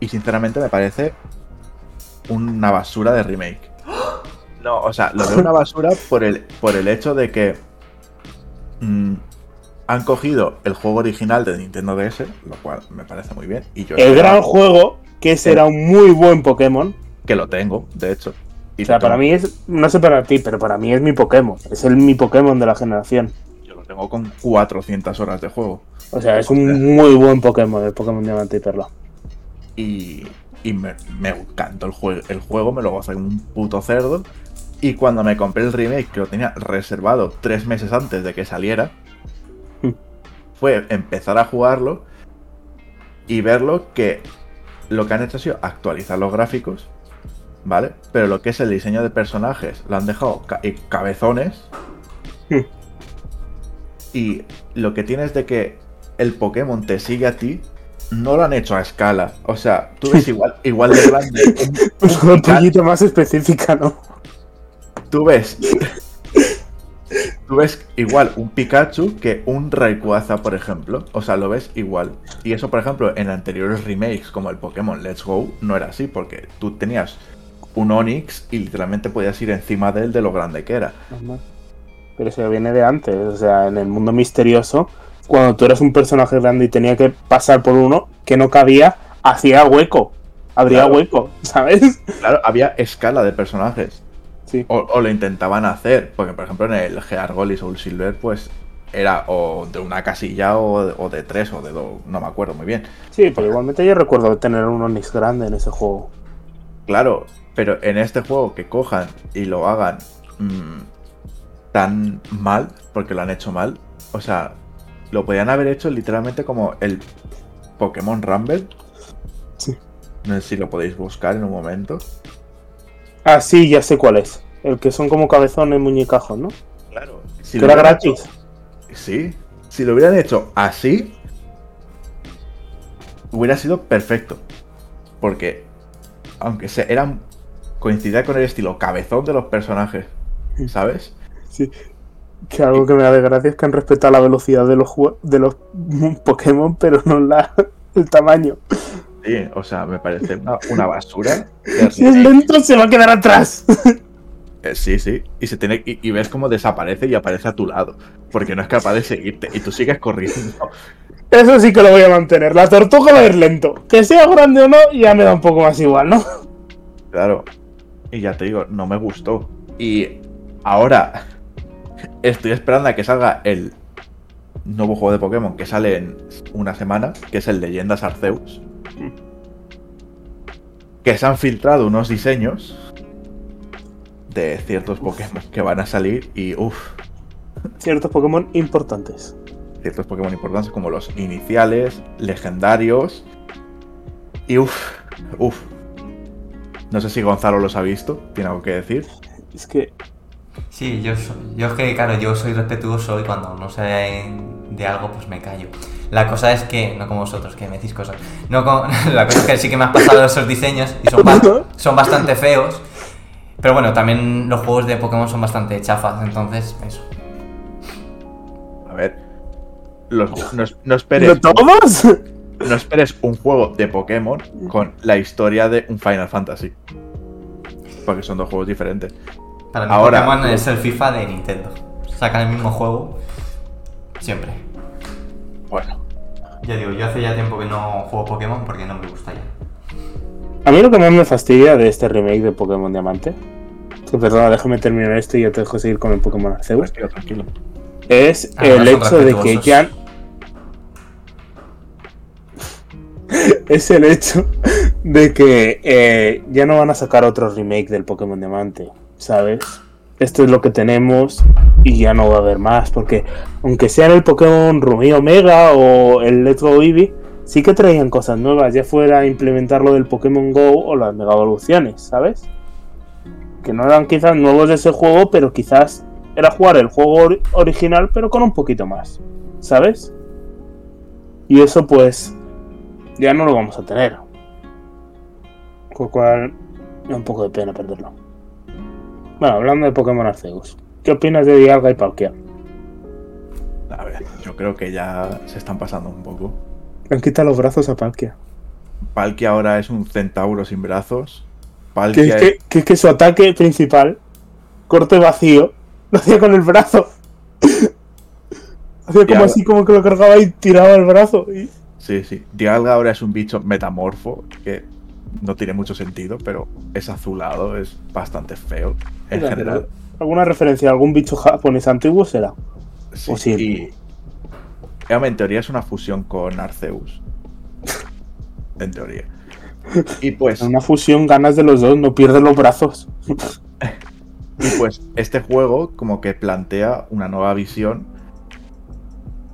Speaker 3: y sinceramente me parece una basura de remake. No, o sea, lo veo una basura por el, por el hecho de que mm, han cogido el juego original de Nintendo DS, lo cual me parece muy bien. Y yo
Speaker 2: El gran juego, que ese era un muy buen Pokémon.
Speaker 3: que lo tengo, de hecho.
Speaker 2: O sea, para mí es, no sé para ti, pero para mí es mi Pokémon. Es el mi Pokémon de la generación.
Speaker 3: Yo lo tengo con 400 horas de juego.
Speaker 2: O sea, es un muy buen Pokémon, el Pokémon Diamante y Perla.
Speaker 3: y, y me, me encantó el, jue- el juego, me lo gocé como un puto cerdo. Y cuando me compré el remake, que lo tenía reservado tres meses antes de que saliera,
Speaker 2: Hmm.
Speaker 3: fue empezar a jugarlo y verlo que lo que han hecho ha sido actualizar los gráficos, ¿vale? Pero lo que es el diseño de personajes lo han dejado ca- y cabezones. Y lo que tienes de que el Pokémon te sigue a ti, no lo han hecho a escala. O sea, tú ves igual, *laughs* igual de grande. un- un
Speaker 2: poquito más específica, ¿no?
Speaker 3: tú ves. Tú ves igual un Pikachu que un Rayquaza, por ejemplo. O sea, lo ves igual. Y eso, por ejemplo, en anteriores remakes, como el Pokémon Let's Go, no era así, porque tú tenías un Onix y literalmente podías ir encima de él de lo grande que era.
Speaker 2: Pero eso viene de antes, o sea, en el mundo misterioso, cuando tú eras un personaje grande y tenía que pasar por uno que no cabía, hacía hueco. Abría
Speaker 3: Claro.
Speaker 2: hueco, *laughs* ¿sabes?
Speaker 3: Claro, había escala de personajes.
Speaker 2: Sí.
Speaker 3: O, o lo intentaban hacer, porque por ejemplo en el Gear y Soul Silver, pues era o de una casilla o de, o de tres o de dos, no me acuerdo muy bien.
Speaker 2: Sí, pero igualmente yo recuerdo tener un Onix grande en ese juego.
Speaker 3: Claro, pero en este juego que cojan y lo hagan mm, tan mal, porque lo han hecho mal, o sea, lo podían haber hecho literalmente como el Pokémon Rumble.
Speaker 2: Sí.
Speaker 3: No sé si lo podéis buscar en un momento.
Speaker 2: Ah, sí, ya sé cuál es. El que son como cabezones muñecajos, ¿no?
Speaker 3: Claro. Si
Speaker 2: que era gratis.
Speaker 3: hecho- sí. Si lo hubieran hecho así, hubiera sido perfecto. Porque, aunque se eran. Coincidía con el estilo cabezón de los personajes. ¿Sabes?
Speaker 2: Sí. Que algo que me da de gracia es que han respetado la velocidad de los de los *laughs* Pokémon, pero no la el tamaño.
Speaker 3: Sí, o sea, me parece *laughs* una, una basura.
Speaker 2: Si es lento, se va a quedar atrás. *laughs*
Speaker 3: Eh, sí, sí. Y se tiene y, y ves cómo desaparece y aparece a tu lado. Porque no es capaz de seguirte. Y tú sigues corriendo.
Speaker 2: Eso sí que lo voy a mantener. La tortuga va a ir lento. Que sea grande o no, ya me da un poco más igual, ¿no?
Speaker 3: Claro. Y ya te digo, no me gustó. Y ahora estoy esperando a que salga el nuevo juego de Pokémon que sale en una semana, que es el Leyendas Arceus. Que se han filtrado unos diseños de ciertos Pokémon que van a salir y uff,
Speaker 2: Ciertos Pokémon importantes.
Speaker 3: ciertos Pokémon importantes como los iniciales, legendarios. Y uff, uff. No sé si Gonzalo los ha visto, tiene algo que decir.
Speaker 2: Es que
Speaker 1: Sí, yo, soy, yo es que, claro, yo soy respetuoso y cuando no sé de algo, pues me callo. La cosa es que, no como vosotros, que me decís cosas. No como- *laughs* la cosa es que sí que me has pasado esos diseños y son, ba- *laughs* son bastante feos. Pero bueno, también los juegos de Pokémon son bastante chafas, entonces, eso.
Speaker 3: A ver. los- no, no esperes,
Speaker 2: ¿De todos?
Speaker 3: No esperes un juego de Pokémon con la historia de un Final Fantasy. porque son dos juegos diferentes.
Speaker 1: Para mí
Speaker 3: Ahora-
Speaker 1: Pokémon es el FIFA de Nintendo. Sacan el mismo juego siempre.
Speaker 3: Bueno,
Speaker 1: Ya digo, yo hace ya tiempo que no juego Pokémon porque no me gusta ya.
Speaker 2: A mí lo que más me fastidia de este remake de Pokémon Diamante, que perdona, déjame terminar esto y ya te dejo seguir con el Pokémon Arceus,
Speaker 3: tío, tranquilo.
Speaker 2: es
Speaker 1: Ah,
Speaker 2: el hecho de que ya... es el hecho de que eh, ya no van a sacar otro remake del Pokémon Diamante, ¿sabes? Esto es lo que tenemos y ya no va a haber más, porque aunque sea el Pokémon Rumi Omega o el Let's Go Eevee, sí que traían cosas nuevas, ya fuera implementar lo del Pokémon Go o las Mega Evoluciones, ¿sabes? Que no eran quizás nuevos de ese juego, pero quizás era jugar el juego ori- original, pero con un poquito más, ¿sabes? Y eso pues ya no lo vamos a tener. Con lo cual, da un poco de pena perderlo. Bueno, hablando de Pokémon Arceus, ¿qué opinas de Dialga y Palkia?
Speaker 3: A ver, yo creo que ya se están pasando un poco.
Speaker 2: Le han quitado los brazos a Palkia.
Speaker 3: Palkia ahora es un centauro sin brazos.
Speaker 2: Que
Speaker 3: Palkia
Speaker 2: es que, que es que su ataque principal, corte vacío, *laughs* lo hacía con el brazo. *laughs* Hacía como
Speaker 3: Dialga.
Speaker 2: así, como que lo cargaba y tiraba el brazo. y-
Speaker 3: Sí, sí. Dialga ahora es un bicho metamorfo que no tiene mucho sentido, pero es azulado, es bastante feo en
Speaker 2: Mira,
Speaker 3: general.
Speaker 2: ¿Alguna referencia a algún bicho japonés antiguo será?
Speaker 3: Sí,
Speaker 2: o sí.
Speaker 3: Y digamos, en teoría es una fusión con Arceus. en teoría. Y pues,
Speaker 2: una fusión ganas de los dos, no pierdes los brazos. *laughs*
Speaker 3: y pues este juego como que plantea una nueva visión.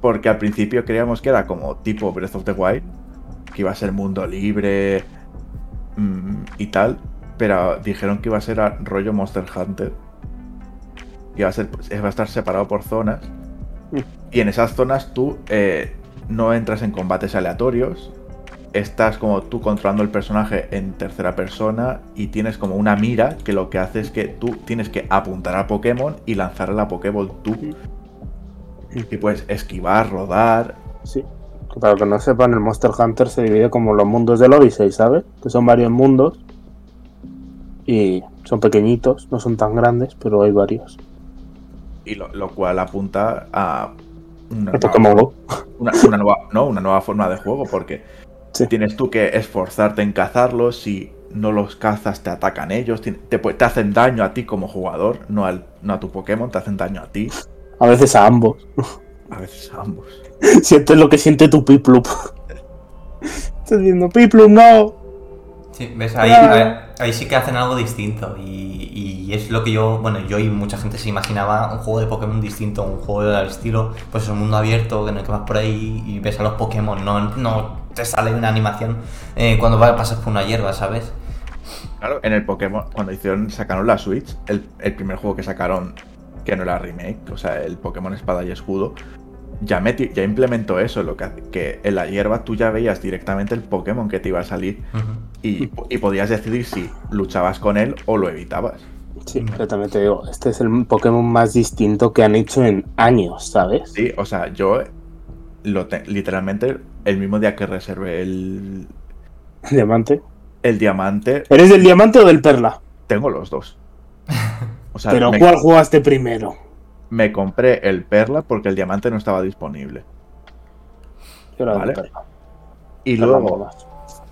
Speaker 3: Porque al principio creíamos que era como tipo Breath of the Wild, que iba a ser mundo libre mm, y tal, pero dijeron que iba a ser a rollo Monster Hunter. Que iba a, ser, iba a estar separado por zonas. Y en esas zonas tú eh, no entras en combates aleatorios. Estás como tú controlando el personaje en tercera persona y tienes como una mira que lo que hace es que tú tienes que apuntar al Pokémon y lanzar a la Pokéball tú. Y puedes esquivar, rodar.
Speaker 2: Sí. Para que no sepan, el Monster Hunter se divide como los mundos del Odyssey, ¿sabes? Que son varios mundos. Y son pequeñitos, no son tan grandes, pero hay varios.
Speaker 3: Y lo, lo cual apunta a una,
Speaker 2: Go. *laughs*
Speaker 3: una- una nueva, no, una nueva forma de juego porque
Speaker 2: Sí.
Speaker 3: tienes tú que esforzarte en cazarlos. Si no los cazas, te atacan ellos. Te, te te hacen daño a ti como jugador, no, al, no a tu Pokémon, te hacen daño a ti.
Speaker 2: A veces a ambos.
Speaker 3: A veces a ambos. *laughs*
Speaker 2: Sientes lo que siente tu Piplup. Estás diciendo, Piplup, no.
Speaker 1: Sí, ves, ahí,
Speaker 2: Ah.
Speaker 1: ahí, ahí sí que hacen algo distinto. Y, y es lo que yo, bueno, yo y mucha gente se imaginaba un juego de Pokémon distinto, un juego al estilo, pues es un mundo abierto, que no hay que vas por ahí y ves a los Pokémon, no, no te sale una animación eh, cuando vas, pasas por una hierba, ¿sabes?
Speaker 3: Claro, en el Pokémon, cuando hicieron, sacaron la Switch, el, el primer juego que sacaron, que no era remake, o sea, el Pokémon Espada y Escudo, ya, meti- ya implementó eso, lo que, hace- que en la hierba tú ya veías directamente el Pokémon que te iba a salir y, y podías decidir si luchabas con él o lo evitabas.
Speaker 2: Sí, pero también te digo, este es el Pokémon más distinto que han hecho en años, ¿sabes?
Speaker 3: Sí, o sea, yo lo te- literalmente el mismo día que reservé el,
Speaker 2: Diamante.
Speaker 3: el diamante,
Speaker 2: ¿Eres del diamante o del perla?
Speaker 3: tengo los dos. *laughs* Sea,
Speaker 2: Pero ¿cuál jugaste primero?
Speaker 3: me compré el perla porque el diamante no estaba disponible.
Speaker 2: Yo
Speaker 3: Vale.
Speaker 2: perla.
Speaker 3: Y
Speaker 2: Perla
Speaker 3: luego,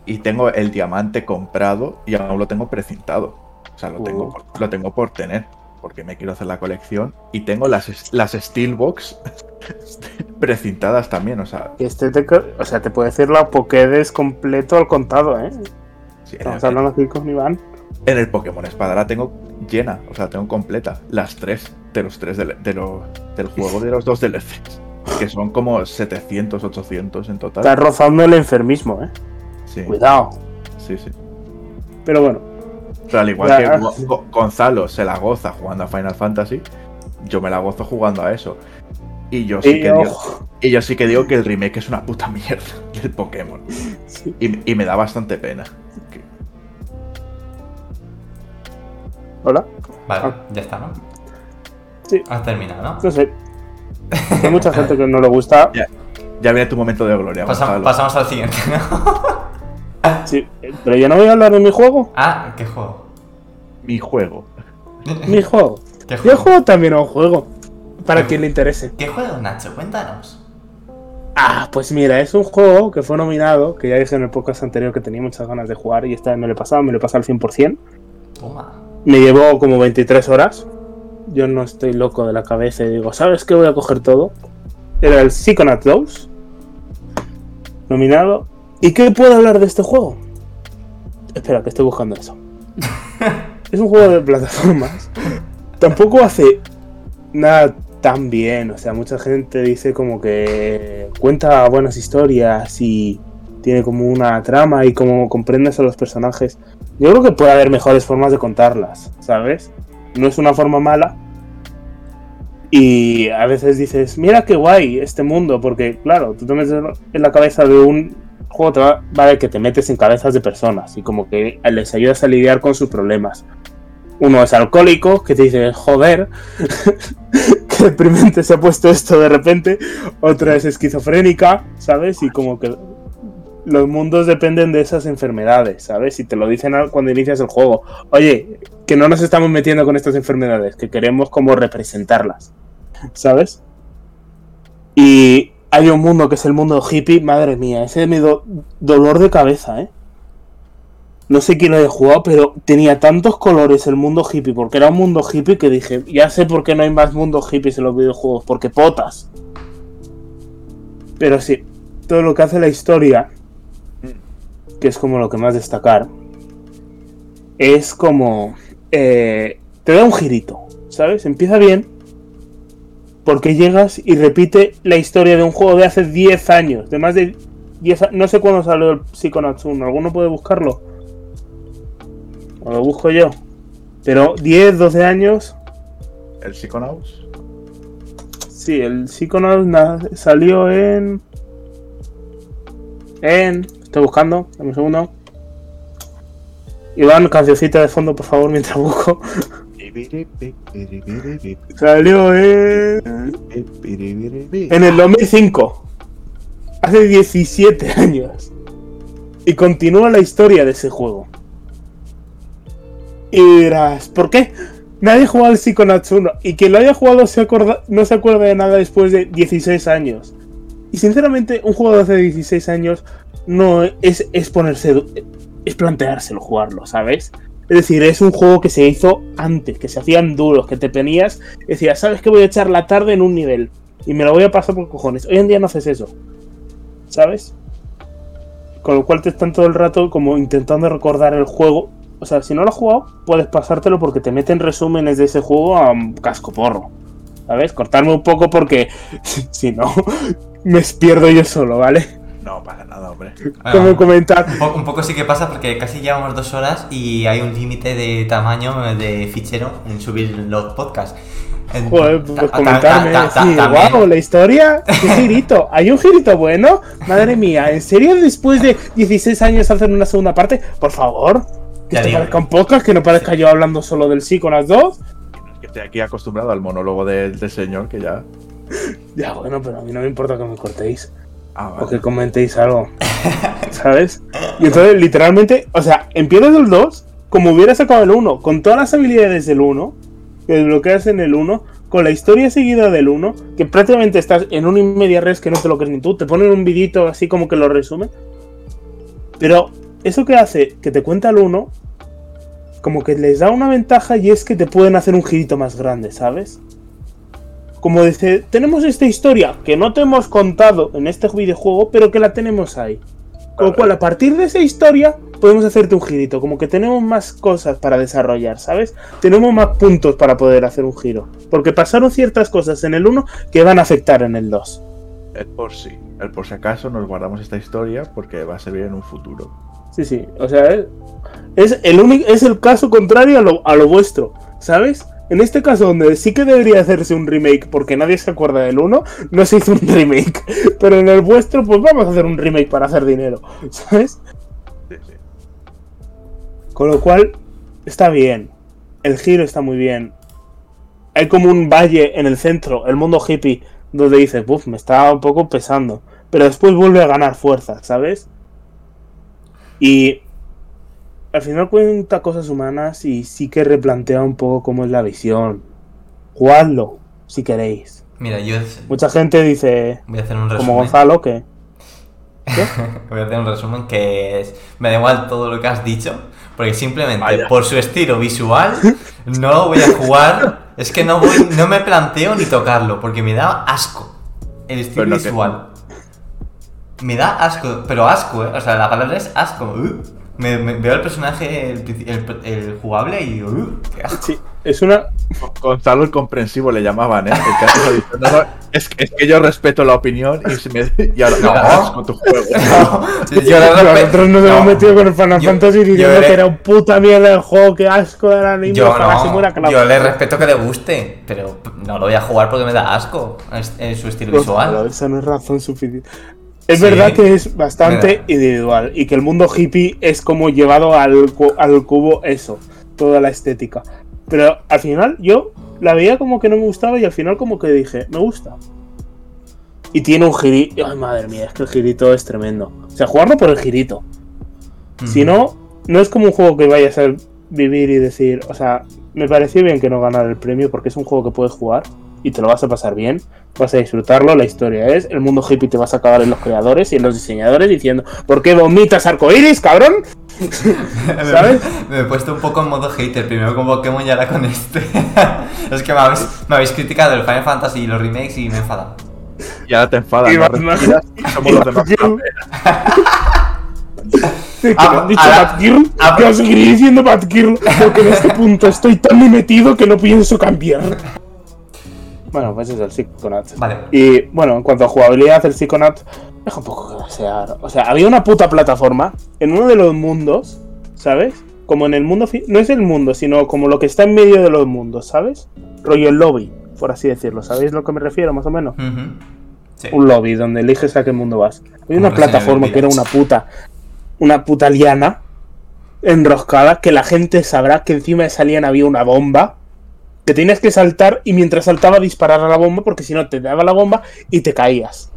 Speaker 3: y tengo el diamante comprado y aún lo tengo precintado. O sea, lo tengo,
Speaker 2: Uh.
Speaker 3: por, lo tengo por tener, porque me quiero hacer la colección. Y tengo las, las Steelbox *laughs* precintadas también, o sea,
Speaker 2: Este te, o sea, te puede decir la Pokédex completo al contado, ¿eh?
Speaker 3: sí,
Speaker 2: Estamos hablando aquí con Iván.
Speaker 3: En el Pokémon Espada la tengo llena, o sea, tengo completa. Las tres de los tres del, de los- del juego de los dos DLCs. Que son como 700, 800 en total.
Speaker 2: Estás rozando el enfermismo, ¿eh?
Speaker 3: Sí,
Speaker 2: Cuidado.
Speaker 3: sí, sí.
Speaker 2: Pero bueno,
Speaker 3: Pero al igual
Speaker 2: Ya.
Speaker 3: que Go- Go- Gonzalo se la goza jugando a Final Fantasy, yo me la gozo jugando a eso. Y yo sí,
Speaker 2: y
Speaker 3: que, digo,
Speaker 2: ojo,
Speaker 3: y yo sí que digo que el remake es una puta mierda *laughs* del Pokémon. *laughs*
Speaker 2: sí.
Speaker 3: Y, y me da bastante pena.
Speaker 2: Hola.
Speaker 1: Vale,
Speaker 2: Ah.
Speaker 1: ya está, ¿no?
Speaker 2: Sí.
Speaker 1: Has terminado, ¿no?
Speaker 2: No sé. *laughs* Hay mucha gente que no le gusta.
Speaker 3: Ya. Ya viene tu momento de gloria,
Speaker 1: pasamos al siguiente, ¿no?
Speaker 2: Sí, pero yo no voy a hablar de mi juego.
Speaker 1: ah, ¿qué juego?
Speaker 3: Mi juego.
Speaker 2: Mi *laughs* juego.
Speaker 1: ¿Qué
Speaker 2: Yo
Speaker 1: juego?
Speaker 2: juego también a un juego. Para
Speaker 1: ¿Qué
Speaker 2: quien le interese.
Speaker 1: ¿Qué juego, Nacho? Cuéntanos.
Speaker 2: Ah, pues mira, es un juego que fue nominado, que ya dije en el podcast anterior que tenía muchas ganas de jugar y esta vez me lo he pasado, me lo he pasado al 100%.
Speaker 1: Toma.
Speaker 2: Me llevó como 23 horas. Yo no estoy loco de la cabeza y digo, ¿sabes qué? Voy a coger todo. Era el Psychonaut 2. Nominado. ¿Y qué puedo hablar de este juego? Espera, que estoy buscando eso. *laughs* es un juego de plataformas. Tampoco hace nada tan bien. O sea, mucha gente dice como que cuenta buenas historias y tiene como una trama y como comprendes a los personajes. Yo creo que puede haber mejores formas de contarlas, ¿sabes? No es una forma mala. Y a veces dices, mira qué guay este mundo, porque claro, tú te metes en la cabeza de un juego, vale que te metes en cabezas de personas y como que les ayudas a lidiar con sus problemas. Uno es alcohólico, que te dice, joder, *laughs* que deprimente se ha puesto esto de repente. Otra es esquizofrénica, ¿sabes? Y como que los mundos dependen de esas enfermedades, ¿sabes? Y te lo dicen cuando inicias el juego. Oye, que no nos estamos metiendo con estas enfermedades, que queremos como representarlas, ¿sabes? Y hay un mundo que es el mundo hippie, madre mía, ese me do- dolor de cabeza, ¿eh? No sé quién lo haya jugado, pero tenía tantos colores el mundo hippie, porque era un mundo hippie que dije, ya sé por qué no hay más mundos hippies en los videojuegos, porque potas. Pero sí, todo lo que hace la historia, que es como lo que más destacar, es como... eh, te da un girito, ¿sabes? Empieza bien, porque llegas y repite la historia de un juego de hace 10 años, de más de 10 a- No sé cuándo salió el Psychonauts 1, ¿alguno puede buscarlo? O lo busco yo. Pero 10, 12 años,
Speaker 3: El Psychonauts.
Speaker 2: sí, el Psychonauts na- salió en... En... Estoy buscando, dame un segundo. Iván, cancioncita de fondo, por favor, mientras busco. *laughs* Salió en... En el 2005. Hace 17 años. Y continúa la historia de ese juego. Y dirás, ¿por qué? Nadie jugado al Psychonauts 1. Y quien lo haya jugado se acorda- no se acuerda de nada después de 16 años. Y sinceramente, un juego de hace 16 años no es, es ponerse. Es planteárselo jugarlo, ¿sabes? Es decir, es un juego que se hizo antes, que se hacían duros, que te ponías. Decías, ¿sabes que voy a echar la tarde en un nivel? Y me lo voy a pasar por cojones. Hoy en día no haces eso. ¿Sabes? Con lo cual te están todo el rato como intentando recordar el juego. O sea, si no lo has jugado, puedes pasártelo porque te meten resúmenes de ese juego a un casco porro. ¿Sabes? Cortarme un poco porque *laughs* si no, *laughs* me pierdo yo solo, ¿vale?
Speaker 3: No pasa nada, hombre. *laughs*
Speaker 2: Como comentar.
Speaker 1: un, po- un poco sí que pasa porque casi llevamos dos horas y hay un límite de tamaño de fichero en subir los podcasts.
Speaker 2: Joder, pues
Speaker 1: ta-
Speaker 2: comentarme.
Speaker 1: ta- ta-
Speaker 2: sí,
Speaker 1: también-
Speaker 2: guau, la historia. Qué *laughs* girito. ¿Hay un girito bueno? Madre mía, ¿en serio después de 16 años hacen una segunda parte? Por favor. Que
Speaker 1: Ya
Speaker 2: esto
Speaker 1: digo.
Speaker 2: parezca un podcast, que no parezca yo hablando solo del sí con las dos.
Speaker 3: Que estoy aquí acostumbrado al monólogo del, del señor que ya. *laughs*
Speaker 2: Ya, bueno, pero a mí no me importa que me cortéis.
Speaker 3: Ah,
Speaker 2: O que comentéis algo. ¿Sabes? Y entonces, literalmente, o sea, empiezas el 2 como hubieras sacado el 1, con todas las habilidades del 1, que desbloqueas en el 1, con la historia seguida del 1, que prácticamente estás en un y media res que no te lo crees ni tú, te ponen un vidito así como que lo resume. Pero eso que hace que te cuenta el 1, como que les da una ventaja y es que te pueden hacer un girito más grande, ¿sabes? Como dice, tenemos esta historia que no te hemos contado en este videojuego, pero que la tenemos ahí. Con lo cual, a partir de esa historia, podemos hacerte un girito. Como que tenemos más cosas para desarrollar, ¿sabes? Tenemos más puntos para poder hacer un giro. Porque pasaron ciertas cosas en el 1 que van a afectar en el 2.
Speaker 3: El por sí. El por si acaso nos guardamos esta historia porque va a servir en un futuro.
Speaker 2: Sí, sí. O sea, es, es el único, es el caso contrario a lo, a lo vuestro, ¿sabes? En este caso, donde sí que debería hacerse un remake porque nadie se acuerda del 1, no se hizo un *laughs* remake. Pero en el vuestro, pues vamos a hacer un remake para hacer dinero, *laughs* ¿sabes? Con lo cual, está bien. El giro está muy bien. Hay como un valle en el centro, el mundo hippie, donde dices, buf, me está un poco pesando. Pero después vuelve a ganar fuerza, ¿sabes? Y al final cuenta cosas humanas y sí que replantea un poco cómo es la visión. Jugadlo, si queréis.
Speaker 1: Mira, yo
Speaker 2: Mucha gente dice,
Speaker 1: voy a hacer un resumen.
Speaker 2: como Gonzalo, que *laughs*
Speaker 1: Voy a hacer un resumen que es, me da igual todo lo que has dicho, porque simplemente
Speaker 3: Vaya.
Speaker 1: por su estilo visual no lo voy a jugar. *laughs* Es que no, voy, no me planteo ni tocarlo, porque me da asco el estilo
Speaker 3: que-
Speaker 1: visual. Me da asco, pero asco, ¿eh? O sea, la palabra es asco. uh. Me, me- veo el personaje, el, el- el jugable y digo, uh, qué asco.
Speaker 2: sí, es una...
Speaker 3: Gonzalo el comprensivo le llamaban, ¿eh? El hace eso, no, no, es, que- es que yo respeto la opinión y, se me, y ahora
Speaker 1: No. *laughs*
Speaker 3: da asco tu juego. *laughs*
Speaker 1: No, yo
Speaker 2: Nosotros nos
Speaker 1: no.
Speaker 2: hemos metido con el Final
Speaker 1: Yo-
Speaker 2: Fantasy
Speaker 1: yo
Speaker 2: diciendo
Speaker 1: le-
Speaker 2: que era un puta mierda el juego, que asco era anime,
Speaker 1: Yo no, yo le respeto que le guste, pero no lo voy a jugar porque me da asco es, es su estilo
Speaker 2: Pues, Pero
Speaker 1: visual.
Speaker 2: esa no es razón suficiente. Es
Speaker 1: Sí.
Speaker 2: verdad que es bastante individual y que el mundo hippie es como llevado al, cu- al cubo eso, toda la estética. Pero al final yo la veía como que no me gustaba y al final como que dije, me gusta. Y tiene un girito. Ay, madre mía, es que el girito es tremendo. O sea, jugarlo por el girito. Si no, no es como un juego que vayas a vivir y decir, o sea, me pareció bien que no ganara el premio porque es un juego que puedes jugar y te lo vas a pasar bien, vas a disfrutarlo, la historia es, el mundo hippie te vas a acabar en los creadores y en los diseñadores diciendo, ¿por qué vomitas arcoiris, cabrón? *laughs* ¿Sabes?
Speaker 1: Me he puesto un poco en modo hater, primero con Pokémon y ahora con este. *laughs* es que me habéis, me habéis criticado el Final Fantasy y los remakes y me he enfadado.
Speaker 3: Y ahora te enfadas,
Speaker 2: Y
Speaker 3: y somos los demás. *laughs*
Speaker 2: ¿Qué
Speaker 1: Ah,
Speaker 2: me han dicho
Speaker 1: ahora-
Speaker 2: Batgirl?
Speaker 1: ah,
Speaker 2: Yo seguiré diciendo Batgirl porque en este punto estoy tan metido que no pienso cambiar. Bueno, pues es el Psychonaut.
Speaker 1: Vale.
Speaker 2: Y bueno, en cuanto a jugabilidad, el Psychonaut deja un poco que desear. O sea, había una puta plataforma en uno de los mundos, ¿sabes? Como en el mundo. No es el mundo, sino como lo que está en medio de los mundos, ¿sabes? Rollo el lobby, por así decirlo. ¿Sabéis a lo que me refiero, más o menos?
Speaker 1: Sí.
Speaker 2: Un lobby donde eliges a qué mundo vas. Había una plataforma que era una puta. Una puta liana enroscada que la gente sabrá que encima de esa liana había una bomba. Que tenías que saltar y mientras saltaba disparar a la bomba porque si no te daba la bomba y te caías.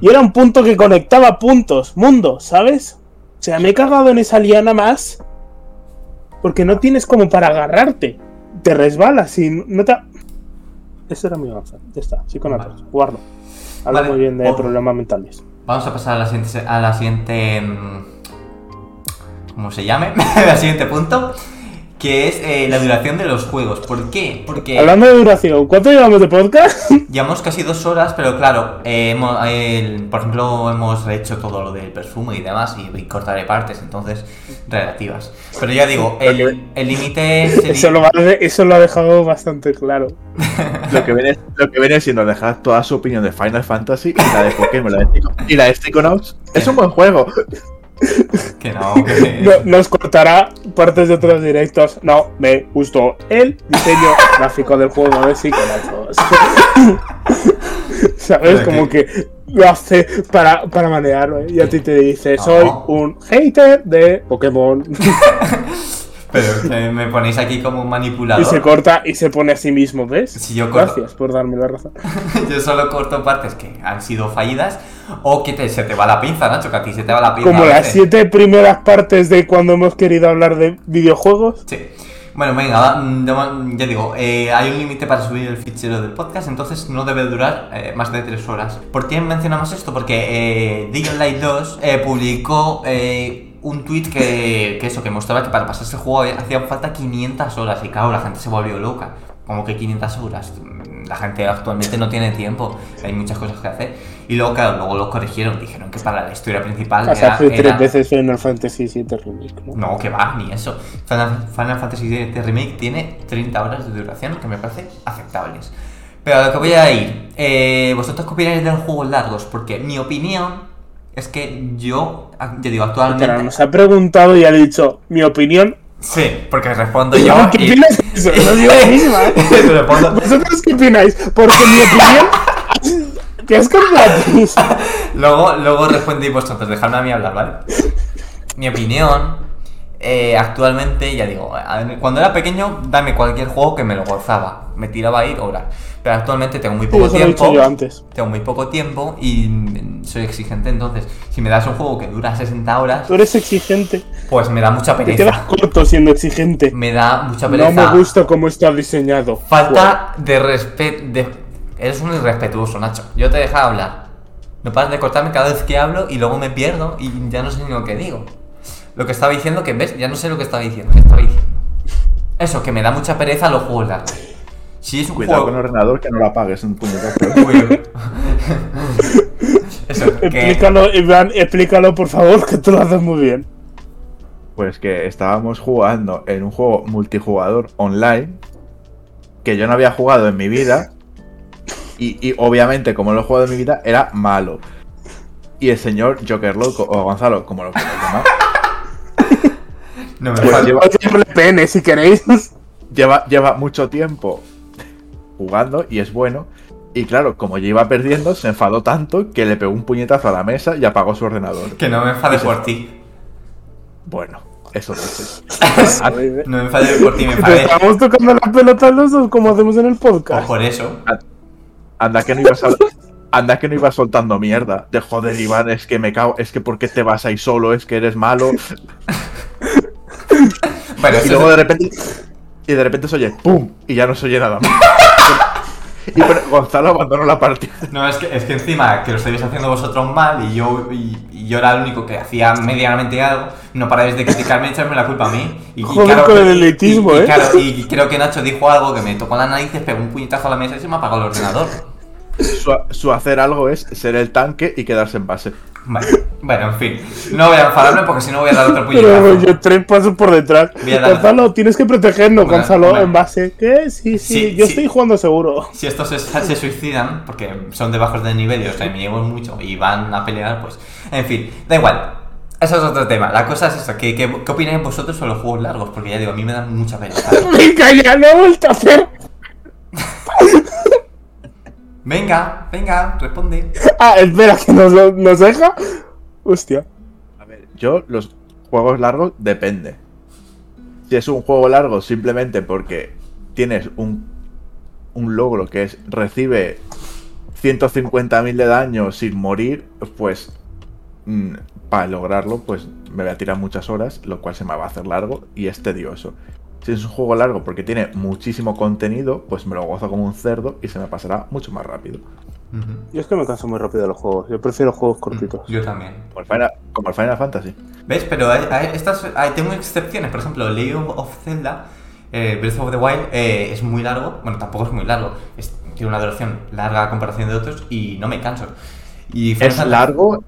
Speaker 2: Y era un punto que conectaba puntos, mundos, ¿sabes? O sea, me he cagado en esa liana más. Porque no tienes como para agarrarte. Te resbalas y no te. Eso era mi avance. Ya está, sí con
Speaker 1: Vale.
Speaker 2: Jugarlo. Habla
Speaker 1: Vale.
Speaker 2: muy bien de
Speaker 1: Oh.
Speaker 2: problemas mentales.
Speaker 1: Vamos a pasar a la siguiente. A la siguiente mm, ¿Cómo se llame? *laughs* al siguiente punto. Que es eh, la duración de los juegos. ¿Por qué? Porque.
Speaker 2: Hablando de duración, ¿cuánto llevamos de podcast? *laughs*
Speaker 1: Llevamos casi dos horas, pero claro, eh, hemos- el- por ejemplo, hemos hecho todo lo del perfume y demás, y, y cortaré partes, entonces, relativas. Pero ya digo, el el límite es... el-
Speaker 2: eso, lo, va- eso lo ha dejado bastante claro. *laughs*
Speaker 3: Lo que, viene, lo que viene siendo dejar toda su opinión de Final Fantasy y la de Pokémon la de y la de Psychonauts. Es un buen juego. *laughs*
Speaker 1: Que no, que-
Speaker 2: No- nos cortará partes de otros directos. No, me gustó el diseño *laughs* gráfico del juego de Psychonauts. *laughs* ¿Sabes? Como
Speaker 1: que-
Speaker 2: que lo hace para, para manearlo. Y a ti te dice,
Speaker 1: No.
Speaker 2: soy un hater de Pokémon.
Speaker 1: Pero que me ponéis aquí como un
Speaker 2: y
Speaker 1: manipulador.
Speaker 2: se corta y se pone a sí mismo, ¿ves?
Speaker 1: Si yo corto-
Speaker 2: Gracias por darme la razón. *laughs*
Speaker 1: Yo solo corto partes que han sido fallidas o que te- se te va la pinza, Nacho, que a ti se te va la pinza.
Speaker 2: Como las siete primeras partes de cuando hemos querido hablar de videojuegos.
Speaker 1: Sí. Bueno, venga, mm, ya digo, eh, hay un límite para subir el fichero del podcast, entonces no debe durar eh, más de 3 horas. ¿Por qué mencionamos esto? Porque eh, Dying Light 2 eh, publicó eh, un tweet que, que eso, que mostraba que para pasarse el juego hacían falta 500 horas y claro, la gente se volvió loca. Como que 500 horas. Mm, La gente actualmente no tiene tiempo, hay muchas cosas que hacer. Y luego, claro, luego lo corrigieron, dijeron que para la historia principal
Speaker 2: Hasta
Speaker 1: era-
Speaker 2: tres veces Final Fantasy VII Remake, ¿no?
Speaker 1: no, que va, ni eso. Final, Final Fantasy VII Remake tiene 30 horas de duración, que me parece aceptables. Pero a lo que voy a ir, eh, vosotros qué opináis de los juegos largos, porque mi opinión es que yo, ah, ya digo, actualmente...
Speaker 2: Pero nos ha preguntado y ha dicho mi opinión.
Speaker 1: Sí, porque respondo yo
Speaker 2: ¿Qué
Speaker 1: y...
Speaker 2: opinas de eso? No digo la misma, ¿eh? *laughs*
Speaker 1: respondo-
Speaker 2: ¿Vosotros qué opináis? Porque mi opinión. ¿Qué comprado? *laughs*
Speaker 1: Luego, luego respondí vosotros, dejadme a mí hablar, ¿vale? Mi opinión eh, actualmente, ya digo, cuando era pequeño, dame cualquier juego que me lo gozaba. Me tiraba ahí horas. Pero actualmente tengo muy
Speaker 2: Sí,
Speaker 1: poco
Speaker 2: lo he
Speaker 1: tiempo.
Speaker 2: antes.
Speaker 1: Tengo muy poco tiempo y soy exigente. Entonces, si me das un juego que dura 60 horas,
Speaker 2: Tú eres exigente.
Speaker 1: pues me da mucha
Speaker 2: Te quedas
Speaker 1: pereza.
Speaker 2: corto siendo exigente.
Speaker 1: Me da mucha pereza.
Speaker 2: No me gusta cómo está diseñado.
Speaker 1: Falta de respeto. De... Eres un irrespetuoso, Nacho. Yo te he dejado hablar. No paras de cortarme cada vez que hablo y luego me pierdo y ya no sé ni lo que digo. Lo que estaba diciendo, que ves, ya no sé lo que estaba diciendo. ¿Qué estaba diciendo? Eso, que me da mucha pereza los juegos largos. Si es un
Speaker 3: Cuidado
Speaker 1: juego.
Speaker 3: con el ordenador que no lo apagues un puñetazo. *laughs*
Speaker 1: Uy. *laughs* Eso, que.
Speaker 2: Explícalo, Iván, explícalo por favor, que tú lo haces muy bien.
Speaker 3: Pues que estábamos jugando en un juego multijugador online que yo no había jugado en mi vida. *laughs* Y, y obviamente, como lo he jugado en mi vida, era malo. Y el señor Joker Loco, o Gonzalo, como lo quieras llamar,
Speaker 1: No me
Speaker 3: Pues lleva-
Speaker 2: pene si queréis.
Speaker 3: lleva, lleva mucho tiempo jugando y es bueno. Y claro, como yo iba perdiendo, se enfadó tanto que le pegó un puñetazo a la mesa y apagó su ordenador.
Speaker 1: Que no me enfade por ti.
Speaker 3: Bueno, eso dices. *laughs*
Speaker 1: No me enfade por ti, me
Speaker 2: ¿Te
Speaker 1: enfade.
Speaker 2: estamos tocando las pelotas los dos como hacemos en el
Speaker 1: O
Speaker 2: podcast?
Speaker 1: por eso.
Speaker 3: Anda que no ibas a- Anda que no ibas soltando mierda. De joder, Iván, es que me cago. Es que ¿por qué te vas ahí solo? Es que eres malo. *laughs* *laughs*
Speaker 1: Bueno,
Speaker 3: Y luego
Speaker 1: es-
Speaker 3: de repente. Y de repente se oye ¡pum! Y ya no se oye nada más. *laughs* Y pero Gonzalo abandonó la partida.
Speaker 1: No, es que, es que encima que lo estáis haciendo vosotros mal y yo, y, y yo era el único que hacía medianamente algo, no paráis de criticarme y echarme la culpa a mí. Y, y
Speaker 2: Joder, con el elitismo,
Speaker 1: y- y
Speaker 2: ¿eh?
Speaker 1: claro, y creo que Nacho dijo algo que me tocó las narices, pegó un puñetazo a la mesa y se me apagó el ordenador.
Speaker 3: Su, su hacer algo es ser el tanque y quedarse en base.
Speaker 1: Vale. Bueno, en fin. No voy a enfadarme porque si no voy a dar otro *laughs*
Speaker 2: Pero
Speaker 1: puñetazo.
Speaker 2: yo tres pasos por detrás. Gonzalo, tienes que protegernos,
Speaker 1: Hombre,
Speaker 2: Gonzalo, en base. ¿Qué? Sí, sí,
Speaker 1: Sí,
Speaker 2: yo
Speaker 1: sí.
Speaker 2: estoy jugando seguro.
Speaker 1: Si estos se, se suicidan, porque son de bajos de nivel y o sea, me llevo mucho y van a pelear, pues. En fin, da igual. Eso es otro tema. La cosa es esto: ¿qué, qué, qué opináis vosotros sobre los juegos largos? Porque ya digo, a mí me dan mucha pena. *laughs*
Speaker 2: Venga, ya lo he vuelto a hacer. *laughs*
Speaker 1: Venga, venga, responde.
Speaker 2: Ah, espera, que nos, lo- nos deja. Hostia.
Speaker 3: A ver, yo los juegos largos depende. Si es un juego largo simplemente porque tienes un, un logro que es recibe 150.000 de daño sin morir, pues mm, para lograrlo pues me voy a tirar muchas horas, lo cual se me va a hacer largo y es tedioso. Si es un juego largo porque tiene muchísimo contenido, pues me lo gozo como un cerdo y se me pasará mucho más rápido.
Speaker 2: Yo es que me canso muy rápido de los juegos. Yo prefiero juegos cortitos.
Speaker 1: Yo también.
Speaker 3: Como el Final, como el Final Fantasy.
Speaker 1: ¿Ves? Pero hay, hay- estas, hay- tengo excepciones. Por ejemplo, Legend of Zelda, eh, Breath of the Wild, eh, es muy largo. Bueno, tampoco es muy largo. es- tiene una duración larga a comparación de otros y no me canso. Y
Speaker 3: Es
Speaker 1: Fantasy-
Speaker 3: largo.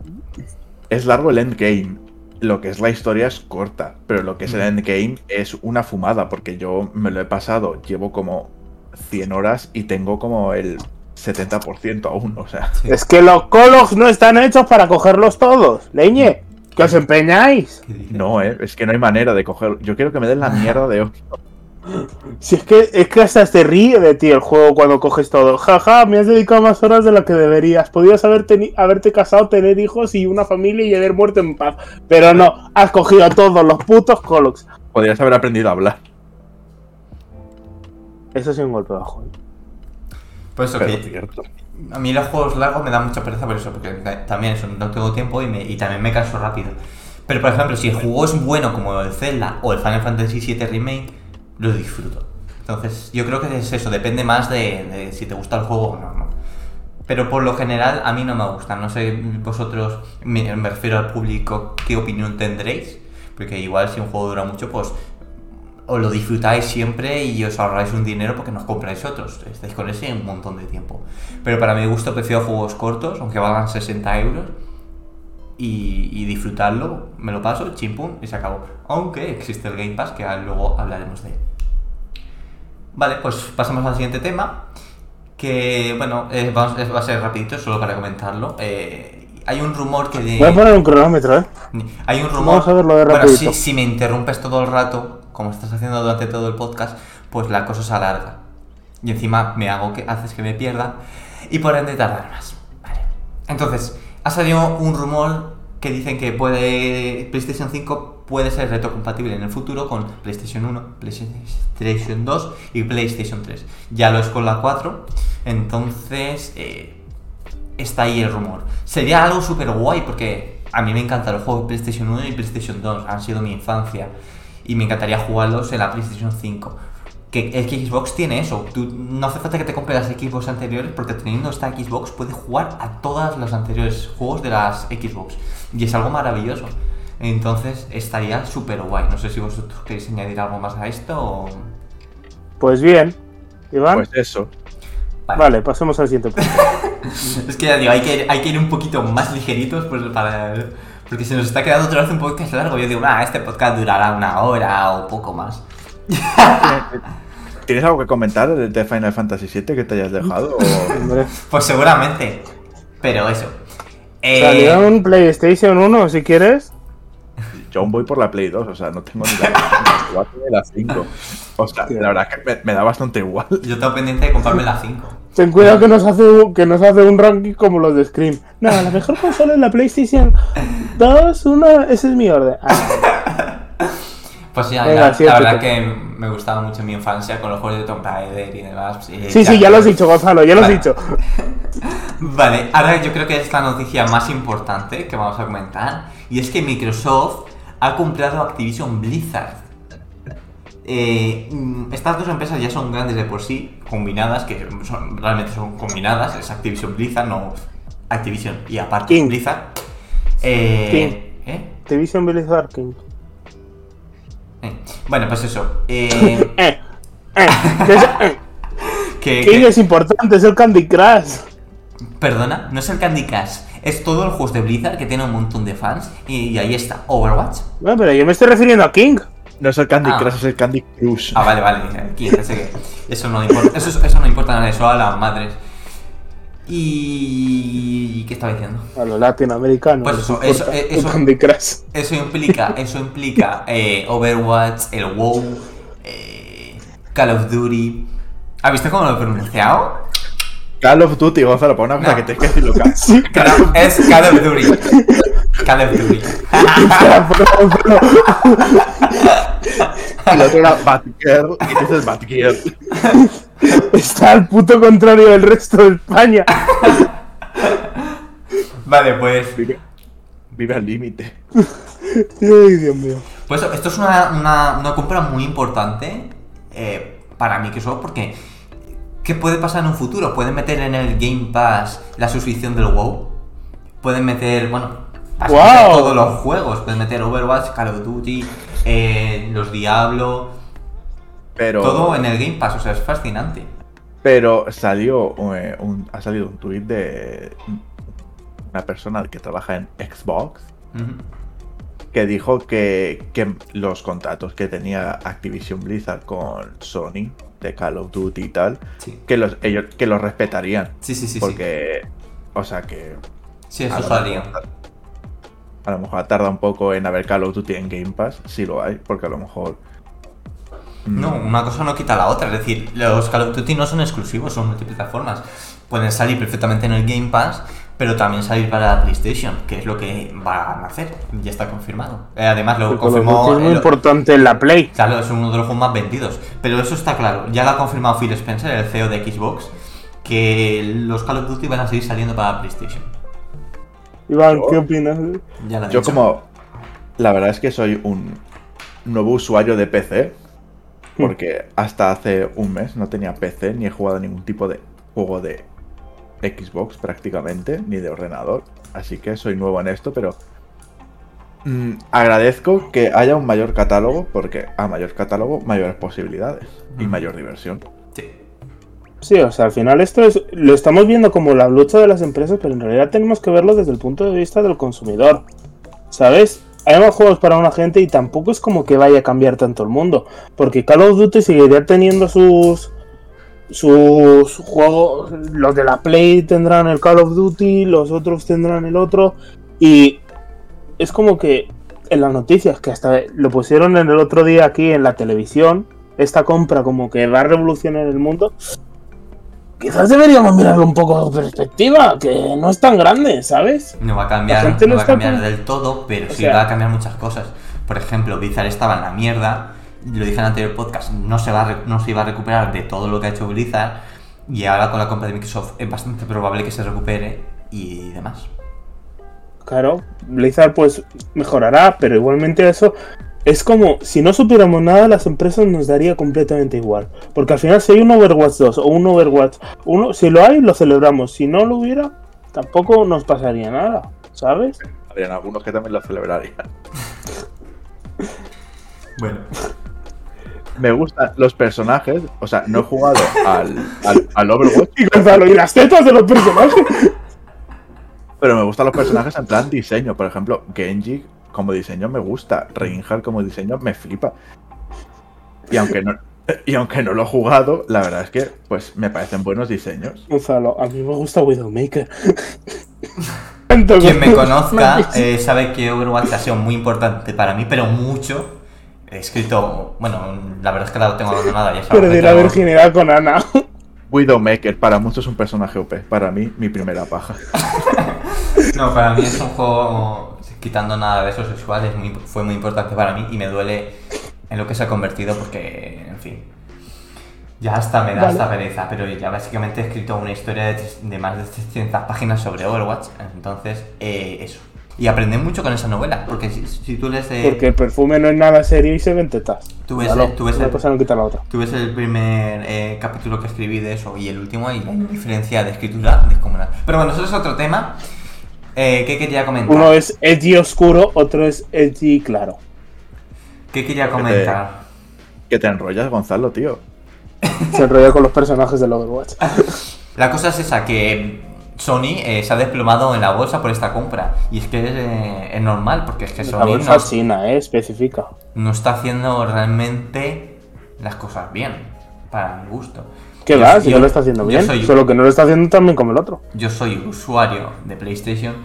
Speaker 3: Es largo el endgame. Lo que es la historia es corta. Pero lo que es el endgame es una fumada. Porque yo me lo he pasado. Llevo como 100 horas y tengo como el 70% aún. O sea.
Speaker 1: Sí.
Speaker 2: Es que los colos no están hechos para cogerlos todos. Leñe, que os empeñáis.
Speaker 3: No, eh. Es que no hay manera de cogerlo. Yo quiero que me den la mierda de hoy.
Speaker 2: Si es que, es que hasta se ríe de ti el juego cuando coges todo. Jaja, me has dedicado más horas de lo que deberías. Podrías haber teni- haberte casado, tener hijos y una familia y haber muerto en paz. Pero no, has cogido a todos los putos colos.
Speaker 3: Podrías haber aprendido a hablar.
Speaker 2: Eso sí un golpe bajo. ¿eh?
Speaker 1: Por eso
Speaker 3: Pero
Speaker 1: que
Speaker 3: cierto.
Speaker 1: a mí los juegos largos me dan mucha pereza por eso, porque ta- también eso, no tengo tiempo y, me- y también me canso rápido. Pero por ejemplo, si el juego es bueno como el Zelda o el Final Fantasy VII Remake, lo disfruto. Entonces, yo creo que es eso, depende más de, de si te gusta el juego o no. Pero por lo general a mí no me gusta. No sé vosotros, me, me refiero al público, qué opinión tendréis. Porque igual si un juego dura mucho, pues os lo disfrutáis siempre y os ahorráis un dinero porque no os compráis otros. Estáis con ese un montón de tiempo. Pero para mi gusto prefiero juegos cortos, aunque valgan 60 euros. Y, y disfrutarlo, me lo paso, chimpum, y se acabó. Aunque existe el Game Pass, que luego hablaremos de él. Vale, pues pasamos al siguiente tema. Que, bueno, eh, eh, va a ser rapidito, solo para comentarlo. Eh, hay un rumor que de...
Speaker 2: Voy a poner un cronómetro, ¿eh?
Speaker 1: Hay un rumor.
Speaker 2: Vamos a verlo de
Speaker 1: Bueno,
Speaker 2: rapidito.
Speaker 1: si, si me interrumpes todo el rato, como estás haciendo durante todo el podcast, pues la cosa se alarga. Y encima me hago que haces que me pierda y por ende tardar más. Vale. Entonces, ha salido un rumor que dicen que puede PlayStation 5 puede ser retrocompatible en el futuro con PlayStation 1, PlayStation 2 y PlayStation 3. Ya lo es con la 4, entonces eh, está ahí el rumor. Sería algo súper guay porque a mí me encantan los juegos de PlayStation 1 y PlayStation 2, han sido mi infancia y me encantaría jugarlos en la PlayStation 5 que el Xbox tiene eso. No hace falta que te compres las Xbox anteriores porque teniendo esta Xbox puedes jugar a todos los anteriores juegos de las Xbox. Y es algo maravilloso. Entonces estaría súper guay. No sé si vosotros queréis añadir algo más a esto o...
Speaker 2: Pues bien, Iván.
Speaker 3: Pues eso.
Speaker 2: Vale, pasemos al siguiente punto. *laughs*
Speaker 1: es que ya digo, hay que, hay que ir un poquito más ligeritos pues, para... Porque se nos está quedando otra vez un podcast largo. Yo digo, ah, este podcast durará una hora o poco más. *laughs*
Speaker 3: ¿Tienes algo que comentar de Final Fantasy VII que te hayas dejado? *laughs*
Speaker 1: pues seguramente. Pero eso.
Speaker 2: Eh... Salió un PlayStation 1 si quieres.
Speaker 3: Yo aún voy por la Play 2, o sea, no tengo ni la *laughs* 4 ni la 5. O sea, la verdad es que me, da bastante igual.
Speaker 1: Yo tengo pendiente de comprarme la 5.
Speaker 2: Ten cuidado que nos hace, que nos hace un ranking como los de Scream. No, la mejor *laughs* consola es la PlayStation 2, 1, ese es mi orden. Ah. *laughs*
Speaker 1: Pues ya, la, verdad que me gustaba mucho mi infancia con los juegos de Tomb Raider y demás.
Speaker 2: sí, sí, ya lo has dicho, Gonzalo, ya lo has dicho.
Speaker 1: vale, ahora yo creo que es la noticia más importante que vamos a comentar. Y es que Microsoft ha comprado Activision Blizzard. Eh, mm, estas dos empresas ya son grandes de por sí, combinadas, que realmente son combinadas, es Activision Blizzard, no Activision y aparte Blizzard.
Speaker 2: Eh, ¿eh? Activision Blizzard King.
Speaker 1: Eh, bueno, pues eso. *laughs* Eh... *laughs*
Speaker 2: que, es importante, es el Candy Crush.
Speaker 1: Perdona, no es el Candy Crush. Es todo el juego de Blizzard que tiene un montón de fans. Y, ahí está, Overwatch.
Speaker 2: No, pero yo me estoy refiriendo a King.
Speaker 3: No es el Candy ah. Crush, es el Candy Crush.
Speaker 1: Ah, vale, vale. King, eso no importa. Eso, eso no importa nada, eso a las madres. Y... ¿Qué estaba diciendo?
Speaker 2: A los latinoamericanos.
Speaker 1: Pues eso, eso, eso, eso, implica, eso implica eh, Overwatch, el WoW, eh, Call of Duty. ¿Has visto cómo lo he pronunciado?
Speaker 3: Call of Duty, Gonzalo, para una cosa que te que decirlo. *laughs*
Speaker 1: Sí. Es Call of Duty. Call of Duty. *laughs*
Speaker 3: y el otro era Batgirl y tú dices Batgirl. *laughs*
Speaker 2: Está al puto contrario del resto de España.
Speaker 1: vale, pues.
Speaker 3: Vive, al límite.
Speaker 2: Ay, Dios mío.
Speaker 1: Pues esto es una, compra muy importante eh, para Microsoft porque. ¿Qué puede pasar en un futuro? Pueden meter en el Game Pass la suscripción del WoW. Pueden meter, bueno, todos los juegos. Pueden meter Overwatch, Call of Duty, eh, los Diablo, todo en el Game Pass, o sea, es fascinante.
Speaker 3: Pero salió eh, un, ha salido un tweet de una persona que trabaja en Xbox que dijo que, los contratos que tenía Activision Blizzard con Sony de Call of Duty y tal, que los ellos que los respetarían.
Speaker 1: Sí, sí, sí.
Speaker 3: Porque, o sea que.
Speaker 1: Sí, eso salía.
Speaker 3: A lo mejor tarda un poco en haber Call of Duty en Game Pass, si lo hay, porque a lo mejor
Speaker 1: no, una cosa no quita la otra. Es decir, los Call of Duty no son exclusivos, son multiplataformas. Pueden salir perfectamente en el Game Pass, pero también salir para la PlayStation, que es lo que van a hacer. Ya está confirmado. Eh, además, lo confirmó.
Speaker 2: Es muy importante en la Play.
Speaker 1: Claro, es uno de los juegos más vendidos. Pero eso está claro. Ya lo ha confirmado Phil Spencer, el CEO de Xbox, que los Call of Duty van a seguir saliendo para PlayStation.
Speaker 2: Iván, ¿qué opinas?
Speaker 3: Yo, como. La verdad es que soy un nuevo usuario de PC porque hasta hace un mes no tenía PC ni he jugado ningún tipo de juego de Xbox prácticamente, ni de ordenador. Así que soy nuevo en esto, pero mm, agradezco que haya un mayor catálogo, porque a mayor catálogo, mayores posibilidades y mayor diversión.
Speaker 1: Sí.
Speaker 2: Sí, o sea, al final esto es, lo estamos viendo como la lucha de las empresas, pero en realidad tenemos que verlo desde el punto de vista del consumidor. ¿Sabes? hay más juegos para una gente y tampoco es como que vaya a cambiar tanto el mundo. Porque Call of Duty seguiría teniendo sus. Sus juegos. Los de la Play tendrán el Call of Duty, los otros tendrán el otro. Y es como que en las noticias, que hasta lo pusieron en el otro día aquí en la televisión, esta compra como que va a revolucionar el mundo quizás deberíamos mirarlo un poco de perspectiva, que no es tan grande, ¿sabes?
Speaker 1: No va a cambiar, no va a cambiar del todo, pero sí va a cambiar muchas cosas. por ejemplo, Blizzard estaba en la mierda, lo dije en el anterior podcast, no se, va a no se iba a recuperar de todo lo que ha hecho Blizzard, y ahora con la compra de Microsoft es bastante probable que se recupere y demás.
Speaker 2: Claro, Blizzard pues mejorará, pero igualmente eso es como si no supiéramos nada, las empresas nos daría completamente igual. Porque al final si hay un Overwatch 2 o un Overwatch 1, si lo hay, lo celebramos. Si no lo hubiera, tampoco nos pasaría nada, ¿sabes?
Speaker 3: Habrían algunos que también lo celebrarían.
Speaker 1: Bueno,
Speaker 3: Me gustan los personajes, o sea, no he jugado al, al, al Overwatch,
Speaker 2: Y Gonzalo, y las tetas de los personajes.
Speaker 3: pero me gustan los personajes en plan diseño. Por ejemplo, Genji como diseño me gusta, Reinhardt como diseño me flipa. Y aunque no, y aunque no lo he jugado, la verdad es que pues me parecen buenos diseños.
Speaker 2: Gonzalo, a mí me gusta Widowmaker.
Speaker 1: quien me conozca *laughs* eh, sabe que Overwatch ha sido muy importante para mí, pero mucho. He escrito, bueno, la verdad es que la tengo abandonada, ya sabes.
Speaker 2: Perdí la virginidad con Ana.
Speaker 3: Widowmaker, para muchos es un personaje OP, para mí, mi primera paja. *laughs*
Speaker 1: No, para mí es un juego, quitando nada de eso sexual, es muy- fue muy importante para mí y me duele en lo que se ha convertido porque, en fin, ya hasta me da
Speaker 2: Vale.
Speaker 1: esta pereza, pero ya básicamente he escrito una historia de más de 300 páginas sobre Overwatch, entonces eh, eso. Y aprendí mucho con esa novela, porque si, si tú lees... eh,
Speaker 2: Porque el perfume no es nada serio y se ven tetas.
Speaker 1: Tú ves- tú ves
Speaker 2: una
Speaker 1: el-
Speaker 2: cosa no quita la otra.
Speaker 1: Tú ves el primer eh, capítulo que escribí de eso y el último y hay una diferencia de escritura descomunal. Pero bueno, eso es otro tema. Eh, ¿Qué quería comentar?
Speaker 2: Uno es edgy oscuro, otro es edgy claro.
Speaker 1: ¿Qué quería comentar?
Speaker 3: Que te enrollas, Gonzalo, tío.
Speaker 2: Se enrolla con los personajes del Overwatch. *laughs*
Speaker 1: La cosa es esa, que Sony eh, se ha desplomado en la bolsa por esta compra. Y es que eh, es normal, porque es que
Speaker 2: La
Speaker 1: Sony
Speaker 2: bolsa
Speaker 1: no,
Speaker 2: china, eh, especifica.
Speaker 1: no está haciendo realmente las cosas bien, para mi gusto.
Speaker 2: ¿Qué
Speaker 1: Yo-
Speaker 2: va? Si
Speaker 1: yo-
Speaker 2: no lo está haciendo bien.
Speaker 1: soy-
Speaker 2: Solo que no lo está haciendo tan bien como el otro.
Speaker 1: yo soy usuario de PlayStation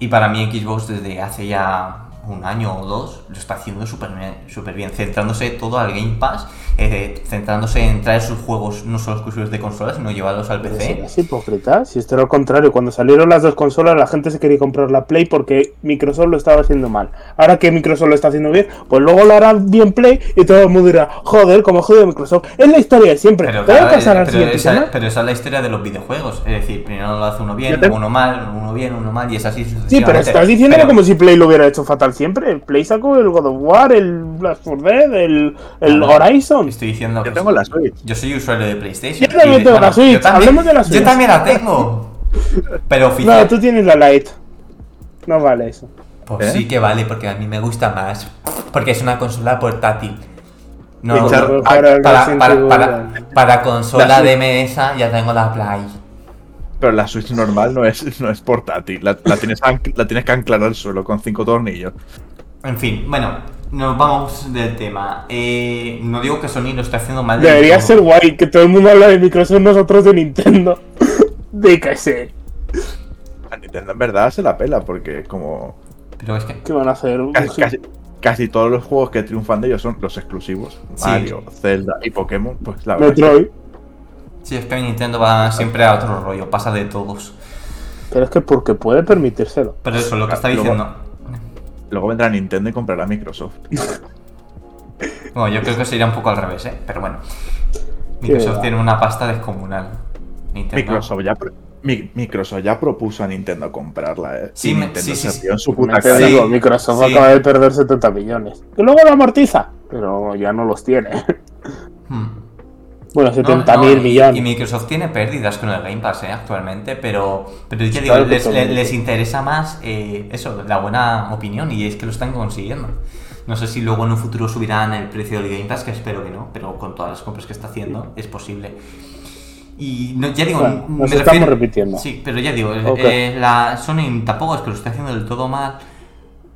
Speaker 1: y para mí Xbox desde hace ya un año o dos lo está haciendo súper bien, centrándose todo al Game Pass, eh, centrándose en traer sus juegos no solo exclusivos de consolas, sino llevarlos al PC.
Speaker 2: Es hipócrita. Si esto era al contrario, cuando salieron las dos consolas, la gente se quería comprar la Play porque Microsoft lo estaba haciendo mal. Ahora que Microsoft lo está haciendo bien, pues luego lo hará bien Play y todo el mundo dirá, joder, como jodido Microsoft. Es la historia de siempre.
Speaker 1: Pero, claro,
Speaker 2: pasar al
Speaker 1: esa,
Speaker 2: tema.
Speaker 1: pero esa es la historia de los videojuegos. Es decir, primero lo hace uno bien,
Speaker 3: te-
Speaker 1: uno mal, uno bien, uno mal, y es así
Speaker 2: Sí, pero estás diciéndolo
Speaker 1: Pero-
Speaker 2: como si Play lo hubiera hecho fatal siempre. El Play sacó el God of War, el Blast for Dead, el, el
Speaker 1: No,
Speaker 2: Horizon.
Speaker 1: Estoy diciendo
Speaker 3: Yo
Speaker 1: que
Speaker 3: tengo la Switch.
Speaker 1: yo soy usuario de PlayStation.
Speaker 2: Yo también
Speaker 1: y
Speaker 2: tengo la Switch,
Speaker 1: yo también-
Speaker 2: hablemos de la Switch.
Speaker 1: Yo también la tengo. *laughs* Pero oficial.
Speaker 2: No, tú tienes la Lite. No vale eso.
Speaker 1: Pues
Speaker 3: ¿Eh?
Speaker 1: sí que vale, porque a mí me gusta más. Porque es una consola portátil. No,
Speaker 2: Para-
Speaker 1: para, para, para,
Speaker 2: Evil.
Speaker 1: para- para consola
Speaker 3: La
Speaker 1: de mesa ya tengo la Play.
Speaker 3: Pero la Switch normal no es, no es portátil. La, la tienes, la tienes que anclar al suelo con cinco tornillos.
Speaker 1: En fin, bueno, nos vamos del tema. Eh, no digo que Sony lo esté haciendo mal.
Speaker 2: Debería ser guay que todo el mundo habla de Microsoft, nosotros de Nintendo. *laughs* De que sé.
Speaker 3: A Nintendo en verdad se la pela porque como
Speaker 1: Pero es que.
Speaker 2: ¿Qué van a hacer?
Speaker 3: casi, casi, casi todos los juegos que triunfan de ellos son los exclusivos.
Speaker 1: Sí.
Speaker 3: Mario, Zelda y Pokémon, pues la verdad.
Speaker 2: Metroid.
Speaker 1: Sí, es que Nintendo va siempre a otro rollo, pasa de todos.
Speaker 2: Pero es que porque puede permitírselo.
Speaker 1: Pero eso, lo que está diciendo.
Speaker 3: Luego vendrá Nintendo y comprará Microsoft. *laughs*
Speaker 1: Bueno, yo creo que sería un poco al revés, ¿eh? Pero bueno. Microsoft tiene una pasta descomunal. Nintendo.
Speaker 3: Microsoft ya, Microsoft ya propuso a Nintendo comprarla, eh.
Speaker 1: Sí,
Speaker 3: y
Speaker 1: me-
Speaker 3: Nintendo
Speaker 1: sí, sí,
Speaker 3: se
Speaker 1: sí.
Speaker 3: rió en su puta
Speaker 2: Te
Speaker 3: cara.
Speaker 1: Sí.
Speaker 2: digo, Microsoft
Speaker 1: sí.
Speaker 2: acaba de perder 70 millones. Que luego lo amortiza. Pero ya no los tiene.
Speaker 1: Hmm.
Speaker 2: Bueno,
Speaker 1: No,
Speaker 2: 70
Speaker 1: no,
Speaker 2: mil
Speaker 1: y-
Speaker 2: millones.
Speaker 1: Y Microsoft tiene pérdidas con el Game Pass ¿eh? actualmente, pero, pero ya digo,
Speaker 2: Claro que
Speaker 1: les, les- les interesa más eh, eso, la buena opinión, y es que lo están consiguiendo. No sé si luego en un futuro subirán el precio del Game Pass, que espero que no, pero con todas las compras que está haciendo es posible. Y no, ya digo,
Speaker 2: Bueno,
Speaker 1: me
Speaker 2: nos
Speaker 1: refiero-
Speaker 2: estamos repitiendo.
Speaker 1: Sí, pero ya digo,
Speaker 2: Ok.
Speaker 1: eh, la Sony tampoco es que lo esté haciendo del todo mal,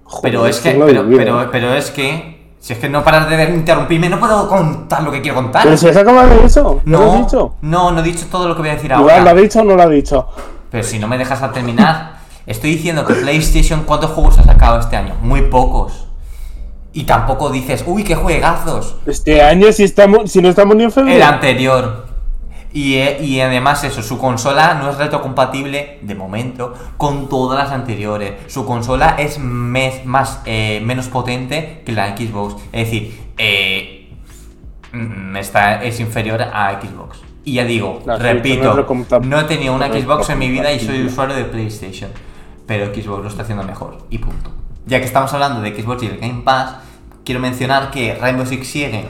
Speaker 2: Joder,
Speaker 1: pero es que, pero, pero, pero es que, si es que no paras de interrumpirme, no puedo contar lo que quiero contar.
Speaker 2: Pero si has acabado de eso. ¿No has
Speaker 1: No,
Speaker 2: dicho?
Speaker 1: no, no he dicho todo lo que voy a decir
Speaker 2: Igual, ¿lo ha
Speaker 1: ahora.
Speaker 2: dicho o no lo ha dicho?
Speaker 1: Pero si no me dejas a terminar, *laughs* estoy diciendo que PlayStation, ¿cuántos juegos ha sacado este año? Muy pocos. Y tampoco dices, uy, qué juegazos.
Speaker 2: Este año, si, estamos, si no estamos ni en
Speaker 1: El
Speaker 2: febrero.
Speaker 1: anterior. Y, eh, y además eso, su consola no es retrocompatible, de momento, con todas las anteriores. Su consola es mes- más, eh, menos potente que la Xbox. Es decir, eh, mm, está, es inferior a Xbox. Y ya digo,
Speaker 2: no
Speaker 1: repito, no he tenido una Xbox en mi vida y soy usuario de PlayStation. Pero Xbox lo está haciendo mejor. Y punto. Ya que estamos hablando de Xbox y el Game Pass, quiero mencionar que Rainbow Six Siege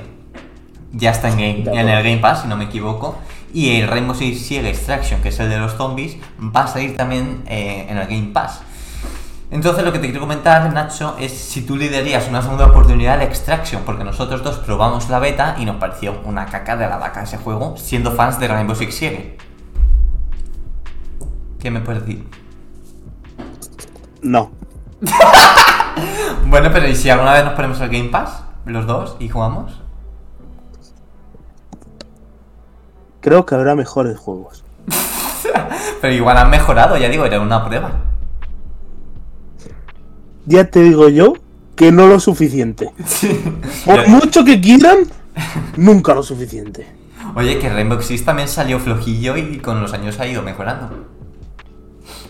Speaker 1: ya está en, game- en el. Game Pass, si no me equivoco. Y el Rainbow Six Siege Extraction, que es el de los zombies, va a salir también eh, en el Game Pass. Entonces lo que te quiero comentar, Nacho, es si tú le darías una segunda oportunidad de Extraction, porque nosotros dos probamos la beta y nos pareció una caca de la vaca ese juego, siendo fans de Rainbow Six Siege. ¿Qué me puedes decir?
Speaker 2: No. *laughs*
Speaker 1: Bueno, pero ¿y si alguna vez nos ponemos el Game Pass, los dos, y jugamos?
Speaker 2: Creo que habrá mejores juegos. *laughs*
Speaker 1: Pero igual han mejorado, ya digo, era una prueba.
Speaker 2: Ya te digo yo que no lo suficiente. *laughs* Por mucho que quieran, nunca lo suficiente.
Speaker 1: Oye, que Rainbow Six también salió flojillo y con los años ha ido mejorando.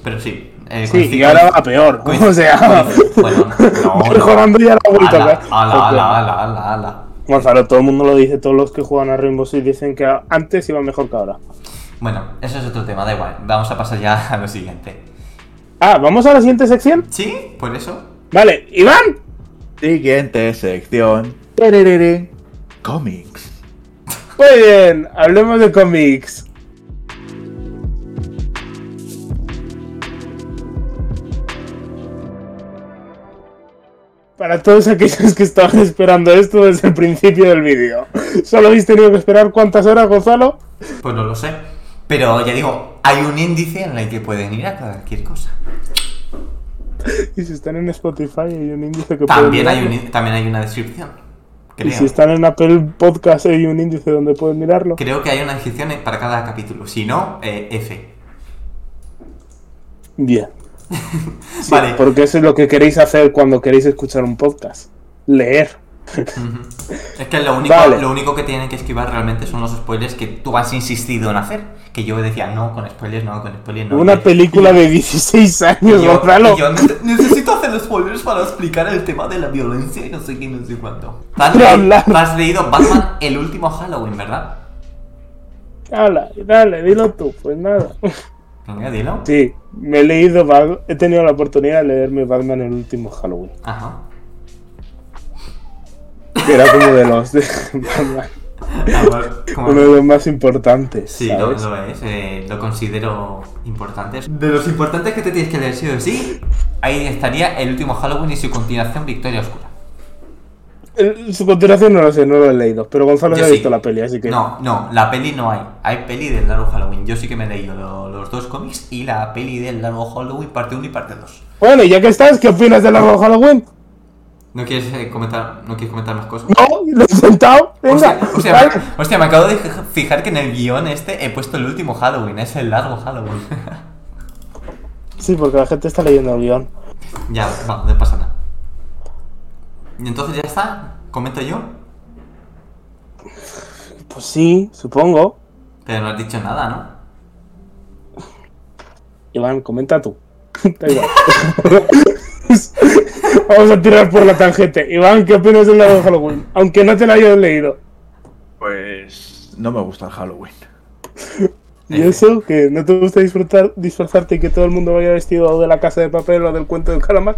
Speaker 1: Pero sí. eh,
Speaker 2: Sí, y ahora va peor. O sea,
Speaker 1: Bueno, no, no.
Speaker 2: mejorando ya la vuelta.
Speaker 1: Ala, ala, ala, ala, ala.
Speaker 2: Gonzalo, todo el mundo lo dice, todos los que juegan a Rainbow Six dicen que antes iba mejor que ahora.
Speaker 1: Bueno, eso es otro tema, da igual. Vamos a pasar ya *laughs* a lo siguiente.
Speaker 2: Ah, ¿vamos a la siguiente sección?
Speaker 1: ¿Sí? ¿Por eso?
Speaker 2: Vale, Iván.
Speaker 3: Siguiente sección. Cómics.
Speaker 2: Muy bien, hablemos de cómics. Para todos aquellos que estaban esperando esto desde el principio del vídeo. ¿Solo habéis tenido que esperar cuántas horas, Gonzalo?
Speaker 1: Pues no lo sé. Pero ya digo, hay un índice en el que pueden ir a cualquier cosa.
Speaker 2: Y si están en Spotify hay un índice que
Speaker 1: También
Speaker 2: pueden
Speaker 1: hay, un, también hay una descripción.
Speaker 2: Y si están en Apple Podcast hay un índice donde pueden mirarlo.
Speaker 1: Creo que hay una descripción para cada capítulo. Si no, eh, F.
Speaker 2: Bien. Sí,
Speaker 1: Vale.
Speaker 2: Porque eso es lo que queréis hacer cuando queréis escuchar un podcast. Leer.
Speaker 1: Es que lo único,
Speaker 2: Vale.
Speaker 1: lo único que tienen que esquivar realmente son los spoilers que tú has insistido en hacer. Que yo decía, no, con spoilers, no, con spoilers, no.
Speaker 2: Una película de 16
Speaker 1: y
Speaker 2: años,
Speaker 1: yo,
Speaker 2: Gonzalo.
Speaker 1: necesito hacer spoilers para explicar el tema de la violencia y no sé qué, no sé cuánto. Has, leído Batman el último Halloween, ¿verdad?
Speaker 2: Hala, dale, dilo tú. Pues nada.
Speaker 1: Venga, dilo.
Speaker 2: Sí, me he leído, he tenido la oportunidad de leerme Batman el último Halloween.
Speaker 1: Ajá.
Speaker 2: Que era como de los de Batman.
Speaker 1: A ver, ¿cómo-
Speaker 2: Uno de los más importantes.
Speaker 1: Sí, lo es, eh, lo considero importante. De los importantes que te tienes que leer sí o sí, ahí estaría el último Halloween y su continuación Victoria Oscura.
Speaker 2: Su continuación no lo sé, no lo he leído. Pero Gonzalo ya ha
Speaker 1: sí.
Speaker 2: visto la peli, así que.
Speaker 1: No, no, la peli no hay. Hay peli del largo Halloween. Yo sí que me he leído lo- los dos cómics y la peli del largo Halloween parte 1 y parte 2.
Speaker 2: Bueno, y ya que estás, ¿qué opinas del largo Halloween?
Speaker 1: ¿No quieres eh, comentar, no quieres comentar más cosas?
Speaker 2: No, lo he. Venga.
Speaker 1: Hostia, hostia,
Speaker 2: vale.
Speaker 1: me, hostia, me acabo de fijar que en el guion este he puesto el último Halloween, es el largo Halloween. *laughs*
Speaker 2: Sí, porque la gente está leyendo el guion.
Speaker 1: ya, va, no pasa nada. Y entonces ya está, comento yo,
Speaker 2: Pues sí, supongo.
Speaker 1: pero no has dicho nada, ¿no?
Speaker 2: Iván, comenta tú. *laughs* *laughs* Vamos a tirar por la tangente. Iván, ¿qué opinas del largo Halloween? Aunque no te lo hayas leído.
Speaker 3: Pues no me gusta el Halloween. *laughs*
Speaker 2: ¿Y eso? ¿Que no te gusta disfrutar, disfrazarte y que todo el mundo vaya vestido de la casa de papel o del cuento del calamar?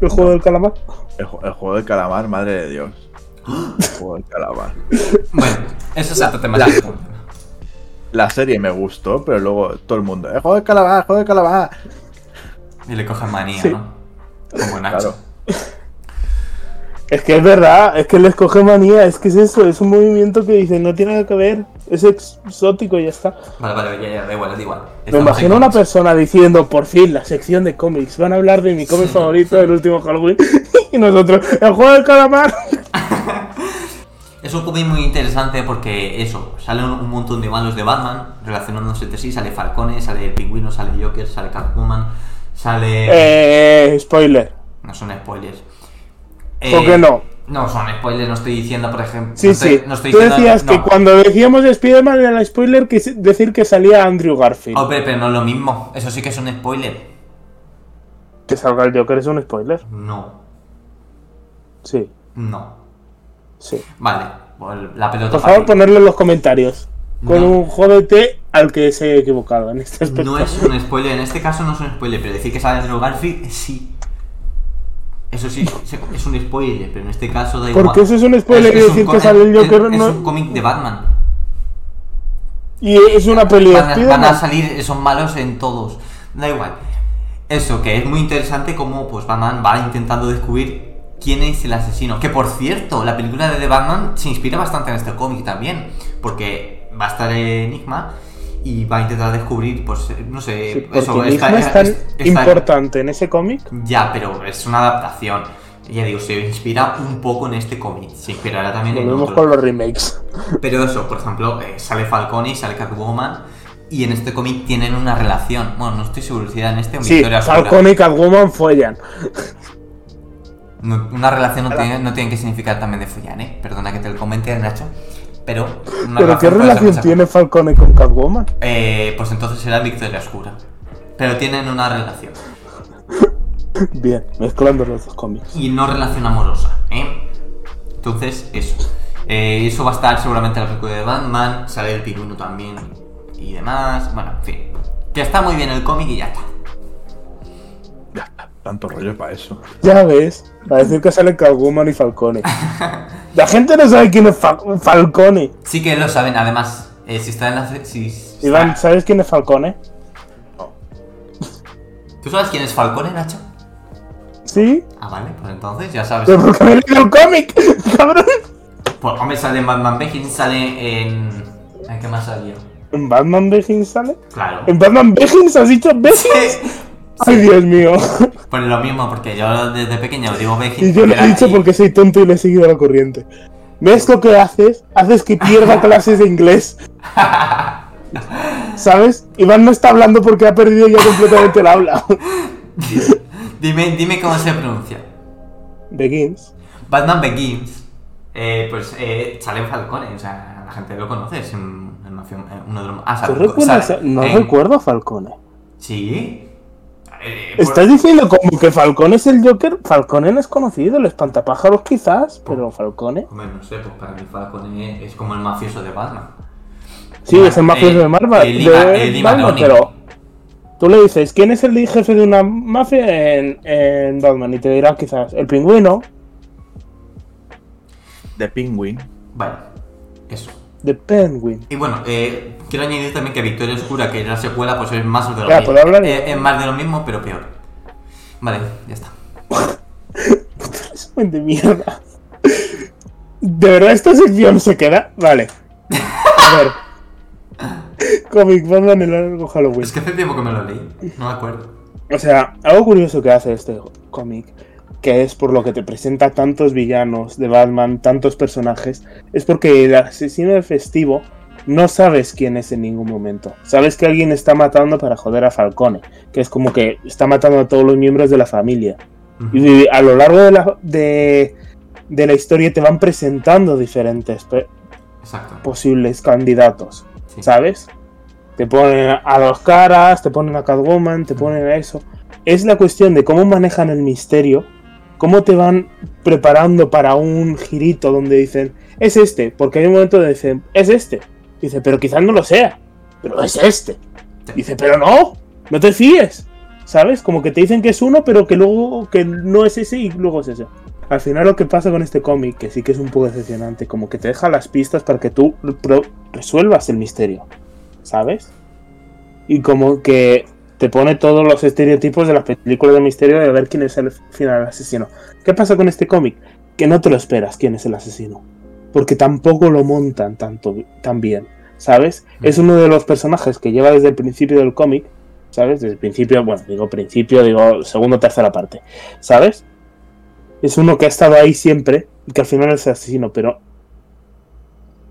Speaker 2: ¿El juego del calamar?
Speaker 3: El, ju- el juego del calamar, madre de Dios. El juego del calamar. *laughs*
Speaker 1: Bueno, eso es otro tema.
Speaker 3: la-. La serie me gustó, pero luego todo el mundo, el juego del calamar, el juego del calamar.
Speaker 1: Y le cogen manía,
Speaker 2: Sí.
Speaker 1: ¿no? Como Nacho.
Speaker 3: Claro.
Speaker 2: Es que es verdad, es que les coge manía, es que es eso, es un movimiento que dice no tiene nada que ver, es exótico y ya está.
Speaker 1: Vale, vale, ya, ya, da igual, da igual.
Speaker 2: Me imagino una persona diciendo, por fin, la sección de cómics, van a hablar de mi cómic favorito del último Halloween, *laughs* y nosotros, el juego del calamar. *laughs*
Speaker 1: Es un cómic muy interesante porque eso, sale un, un montón de malos de Batman relacionándose entre sí, sale Falcone, sale el pingüino, sale Joker, sale Catwoman, sale...
Speaker 2: Eh, spoiler.
Speaker 1: No son spoilers.
Speaker 2: ¿Por qué no?
Speaker 1: No son spoilers, no estoy diciendo, por ejemplo.
Speaker 2: Sí,
Speaker 1: no estoy,
Speaker 2: sí.
Speaker 1: no estoy
Speaker 2: Tú
Speaker 1: diciendo-
Speaker 2: decías que cuando decíamos Spider-Man era spoiler que decir que salía Andrew Garfield.
Speaker 1: Hombre, pero no es lo mismo. Eso sí que es un spoiler.
Speaker 2: Que salga el Joker es un spoiler.
Speaker 1: No,
Speaker 2: Sí,
Speaker 1: no.
Speaker 2: sí.
Speaker 1: Vale, pues la pelota
Speaker 2: Por favor, ponerlo en los comentarios. Con
Speaker 1: No.
Speaker 2: un jódete al que se haya equivocado en este aspecto.
Speaker 1: No es un spoiler, en este caso no es un spoiler, pero decir que sale Andrew Garfield, sí. Eso sí, es un spoiler, pero en este caso da igual.
Speaker 2: Porque eso es un spoiler y
Speaker 1: un
Speaker 2: decir
Speaker 1: co-
Speaker 2: que sale el
Speaker 1: es-
Speaker 2: Joker
Speaker 1: es,
Speaker 2: no-
Speaker 1: un cómic de Batman.
Speaker 2: Y es una peli
Speaker 1: Van a, van a salir, son malos en todos. Da igual. Eso, que es muy interesante como pues Batman va intentando descubrir quién es el asesino. Que por cierto, la película de The Batman se inspira bastante en este cómic también. Porque va a estar Enigma y va a intentar descubrir, pues, no sé,
Speaker 2: Sí,
Speaker 1: eso, está-
Speaker 2: es tan
Speaker 1: está-
Speaker 2: importante en ese cómic.
Speaker 1: Ya, pero es una adaptación. Ya digo, se inspira un poco en este cómic. Se inspirará también en
Speaker 2: Volvemos
Speaker 1: otros.
Speaker 2: con los remakes.
Speaker 1: Pero eso, por ejemplo, eh, sale Falcone y sale Catwoman. Y en este cómic tienen una relación. Bueno, no estoy seguro si era en este o en
Speaker 2: Sí,
Speaker 1: Victoria Oscura.
Speaker 2: Falcon y Catwoman follan.
Speaker 1: No- una relación no tiene, no tiene que significar también de follar, ¿eh? Perdona que te lo comente, Nacho. Pero.
Speaker 2: ¿Pero qué relación tiene Falcone con Catwoman?
Speaker 1: Eh, pues entonces será Victoria Oscura. Pero tienen una relación. *laughs*
Speaker 2: Bien, mezclando los dos cómics.
Speaker 1: Y no relación amorosa, ¿eh? Entonces, eso. Eh, eso va a estar seguramente en la película de Batman. Sale el piruno también. Y demás. Bueno, en fin. Que está muy bien el cómic y ya está.
Speaker 3: Ya está, tanto rollo para eso.
Speaker 2: Ya ves, para decir que sale Catwoman y Falcone. *laughs* La gente no sabe quién es Fa- Falcone.
Speaker 1: Sí que lo saben, además. eh, si está en la. Si, si
Speaker 2: Iván, ¿sabes quién es Falcone?
Speaker 1: ¿Tú sabes quién es Falcone, Nacho?
Speaker 2: ¿Sí?
Speaker 1: Ah, vale, pues entonces ya sabes.
Speaker 2: Pero porque me he leído el cómic, *laughs* cabrón.
Speaker 1: Pues, hombre, sale en Batman Begins, sale en. ¿En qué más salió?
Speaker 2: ¿En Batman Begins sale?
Speaker 1: Claro.
Speaker 2: ¿En Batman Begins has dicho Begins? Ay, Dios mío.
Speaker 1: Pues lo mismo, porque yo desde pequeño digo Begins.
Speaker 2: Y yo lo he dicho porque soy tonto y le he seguido la corriente. ¿Ves lo que haces? Haces que pierda *laughs* clases de inglés. ¿Sabes? Iván no está hablando porque ha perdido ya completamente el habla. *laughs*
Speaker 1: Dime, dime cómo se pronuncia.
Speaker 2: Begins.
Speaker 1: Batman Begins, eh, pues eh, sale en Falcone, o sea, la gente lo conoce, es un, uno de los... Ah,
Speaker 2: ¿Tú recuerdas?
Speaker 1: sale
Speaker 2: No
Speaker 1: en-
Speaker 2: recuerdo a Falcone.
Speaker 1: Sí. Eh, por-
Speaker 2: ¿Estás diciendo como que Falcone es el Joker? Falcone no es conocido, el espantapájaros quizás, pero Falcone.
Speaker 1: Hombre, no sé, pues para mí Falcone es como el mafioso de Batman.
Speaker 2: Sí, es el mafioso de Marvel.
Speaker 1: el
Speaker 2: de Batman, pero tú le dices, ¿quién es el jefe de una mafia en, en Batman? Y te dirá quizás, el pingüino,
Speaker 3: The Penguin.
Speaker 1: Vale,
Speaker 2: de Penguin.
Speaker 1: Y bueno, eh, quiero añadir también que Victoria Oscura, que es la secuela, pues es más de lo mismo. Eh, es más de lo mismo, pero peor. Vale, ya está.
Speaker 2: Resumen de mierda. ¿De verdad esta sección se queda? Vale. A ver. Comic Batman el largo Halloween.
Speaker 1: Es que hace tiempo que me lo leí, no me acuerdo.
Speaker 2: O sea, algo curioso que hace este cómic, que es por lo que te presenta tantos villanos de Batman, tantos personajes, es porque el asesino de festivo no sabes quién es en ningún momento. Sabes que alguien está matando para joder a Falcone, que es como que está matando a todos los miembros de la familia. Y a lo largo de la, de, de la historia te van presentando diferentes
Speaker 1: Exacto.
Speaker 2: posibles candidatos.
Speaker 1: Sí.
Speaker 2: ¿sabes? Te ponen a dos caras, te ponen a Catwoman, te ponen a eso. Es la cuestión de cómo manejan el misterio, cómo te van preparando para un girito donde dicen, es este, porque hay un momento donde dicen, es este. Dice, pero quizás no lo sea, pero es este. Dice, pero no, no te fíes. ¿Sabes? Como que te dicen que es uno, pero que luego que no es ese y luego es ese. Al final lo que pasa con este cómic, que sí que es un poco decepcionante, como que te deja las pistas para que tú resuelvas el misterio, ¿sabes? Y como que te pone todos los estereotipos de las películas de misterio de ver quién es el final asesino. ¿Qué pasa con este cómic? Que no te lo esperas quién es el asesino. Porque tampoco lo montan tanto tan bien, ¿sabes? Es uno de los personajes que lleva desde el principio del cómic, ¿sabes? Desde el principio, bueno, digo principio, digo segundo o tercera parte, ¿sabes? Es uno que ha estado ahí siempre y que al final es asesino, pero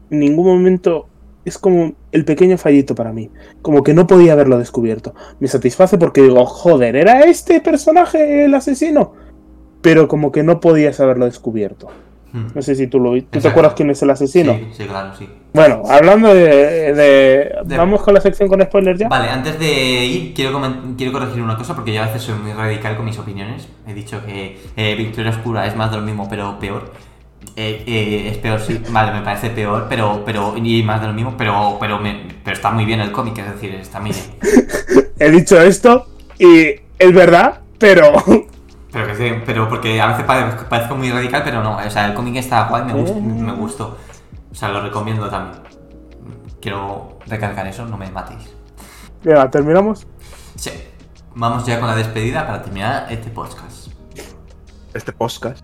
Speaker 2: en ningún momento es como el pequeño fallito para mí. Como que no podía haberlo descubierto. Me satisface porque digo, joder, ¿era este personaje el asesino? Pero como que no podías haberlo descubierto.
Speaker 1: Hmm.
Speaker 2: No sé si tú lo viste. ¿Tú te acuerdas quién es el asesino?
Speaker 1: Sí, sí, claro, sí.
Speaker 2: Bueno, hablando de, de-
Speaker 1: De-
Speaker 2: ¿Vamos con la sección con spoilers ya?
Speaker 1: Vale, antes de ir, quiero, quiero corregir una cosa porque yo a veces soy muy radical con mis opiniones. He dicho que eh, Victoria Oscura es más de lo mismo, pero peor. Eh, eh, es peor, sí. Vale, me parece peor, pero, pero y más de lo mismo, pero, pero, me- pero está muy bien el cómic, es decir, está muy bien. *laughs*
Speaker 2: He dicho esto y es verdad, pero... *laughs*
Speaker 1: Pero, que sí, pero porque a veces pare- parezco muy radical, pero no. O sea, el cómic está guay, me, gust- me gustó. O sea, lo recomiendo también. Quiero recalcar eso, no me matéis.
Speaker 2: Venga, ¿terminamos?
Speaker 1: Sí. Vamos ya con la despedida para terminar este podcast.
Speaker 3: Este podcast.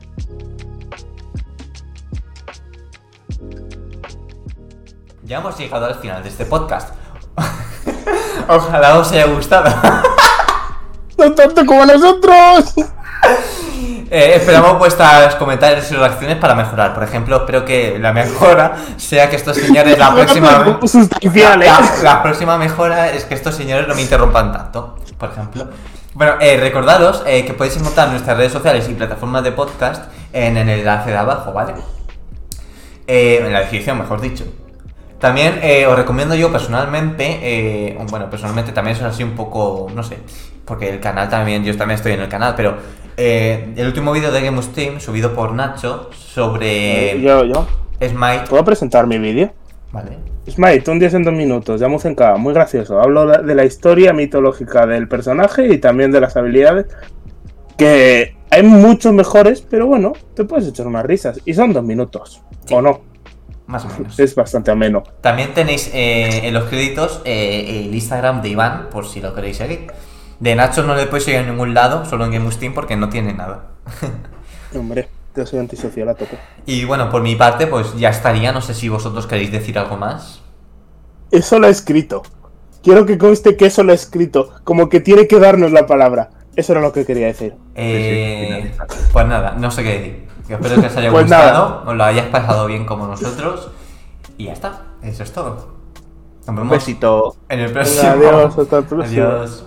Speaker 1: Ya hemos llegado al final de este podcast. *laughs* Ojalá os haya gustado. *laughs*
Speaker 2: ¡No tanto como nosotros! *laughs*
Speaker 1: Eh, esperamos vuestros comentarios y reacciones para mejorar. Por ejemplo, espero que la mejora sea que estos señores la próxima
Speaker 2: ¿eh?
Speaker 1: La, la próxima mejora es que estos señores no me interrumpan tanto, por ejemplo. Bueno, eh, recordaros eh, que podéis encontrar nuestras redes sociales y plataformas de podcast en, el enlace de abajo, ¿vale? Eh, en la descripción, mejor dicho. También eh, os recomiendo yo personalmente, eh, bueno, personalmente también eso es así un poco, no sé, porque el canal también, yo también estoy en el canal, pero eh, el último vídeo de Game of Steam subido por Nacho sobre
Speaker 2: Yo, yo.
Speaker 1: Smite,
Speaker 2: ¿Puedo presentar mi vídeo?
Speaker 1: ¿vale?
Speaker 2: Smite, un 10 en 2 minutos, ya en cada, muy gracioso. Hablo de de la historia mitológica del personaje y también de las habilidades. Que hay muchos mejores, pero bueno, te puedes echar unas risas. Y son dos minutos,
Speaker 1: Sí.
Speaker 2: o no.
Speaker 1: Más o menos.
Speaker 2: Es bastante ameno.
Speaker 1: También tenéis eh, en los créditos eh, el Instagram de Iván, por si lo queréis seguir. De Nacho no le podéis seguir en ningún lado, solo en Game of Steam porque no tiene nada. *laughs*
Speaker 2: Hombre, yo soy antisocial a tope.
Speaker 1: Y bueno, por mi parte, pues ya estaría. No sé si vosotros queréis decir algo más.
Speaker 2: Eso lo he escrito. Quiero que conste que eso lo he escrito. Como que tiene que darnos la palabra. Eso era lo que quería decir.
Speaker 1: Eh, pues nada, no sé qué decir. Que espero que os haya *laughs*
Speaker 2: Pues
Speaker 1: gustado, os lo hayáis pasado bien como nosotros. Y ya está, eso es todo. Nos
Speaker 3: Un
Speaker 1: vemos
Speaker 3: besito.
Speaker 1: en el
Speaker 2: Venga,
Speaker 1: próximo.
Speaker 2: adiós, hasta el *laughs* próximo.
Speaker 1: Adiós.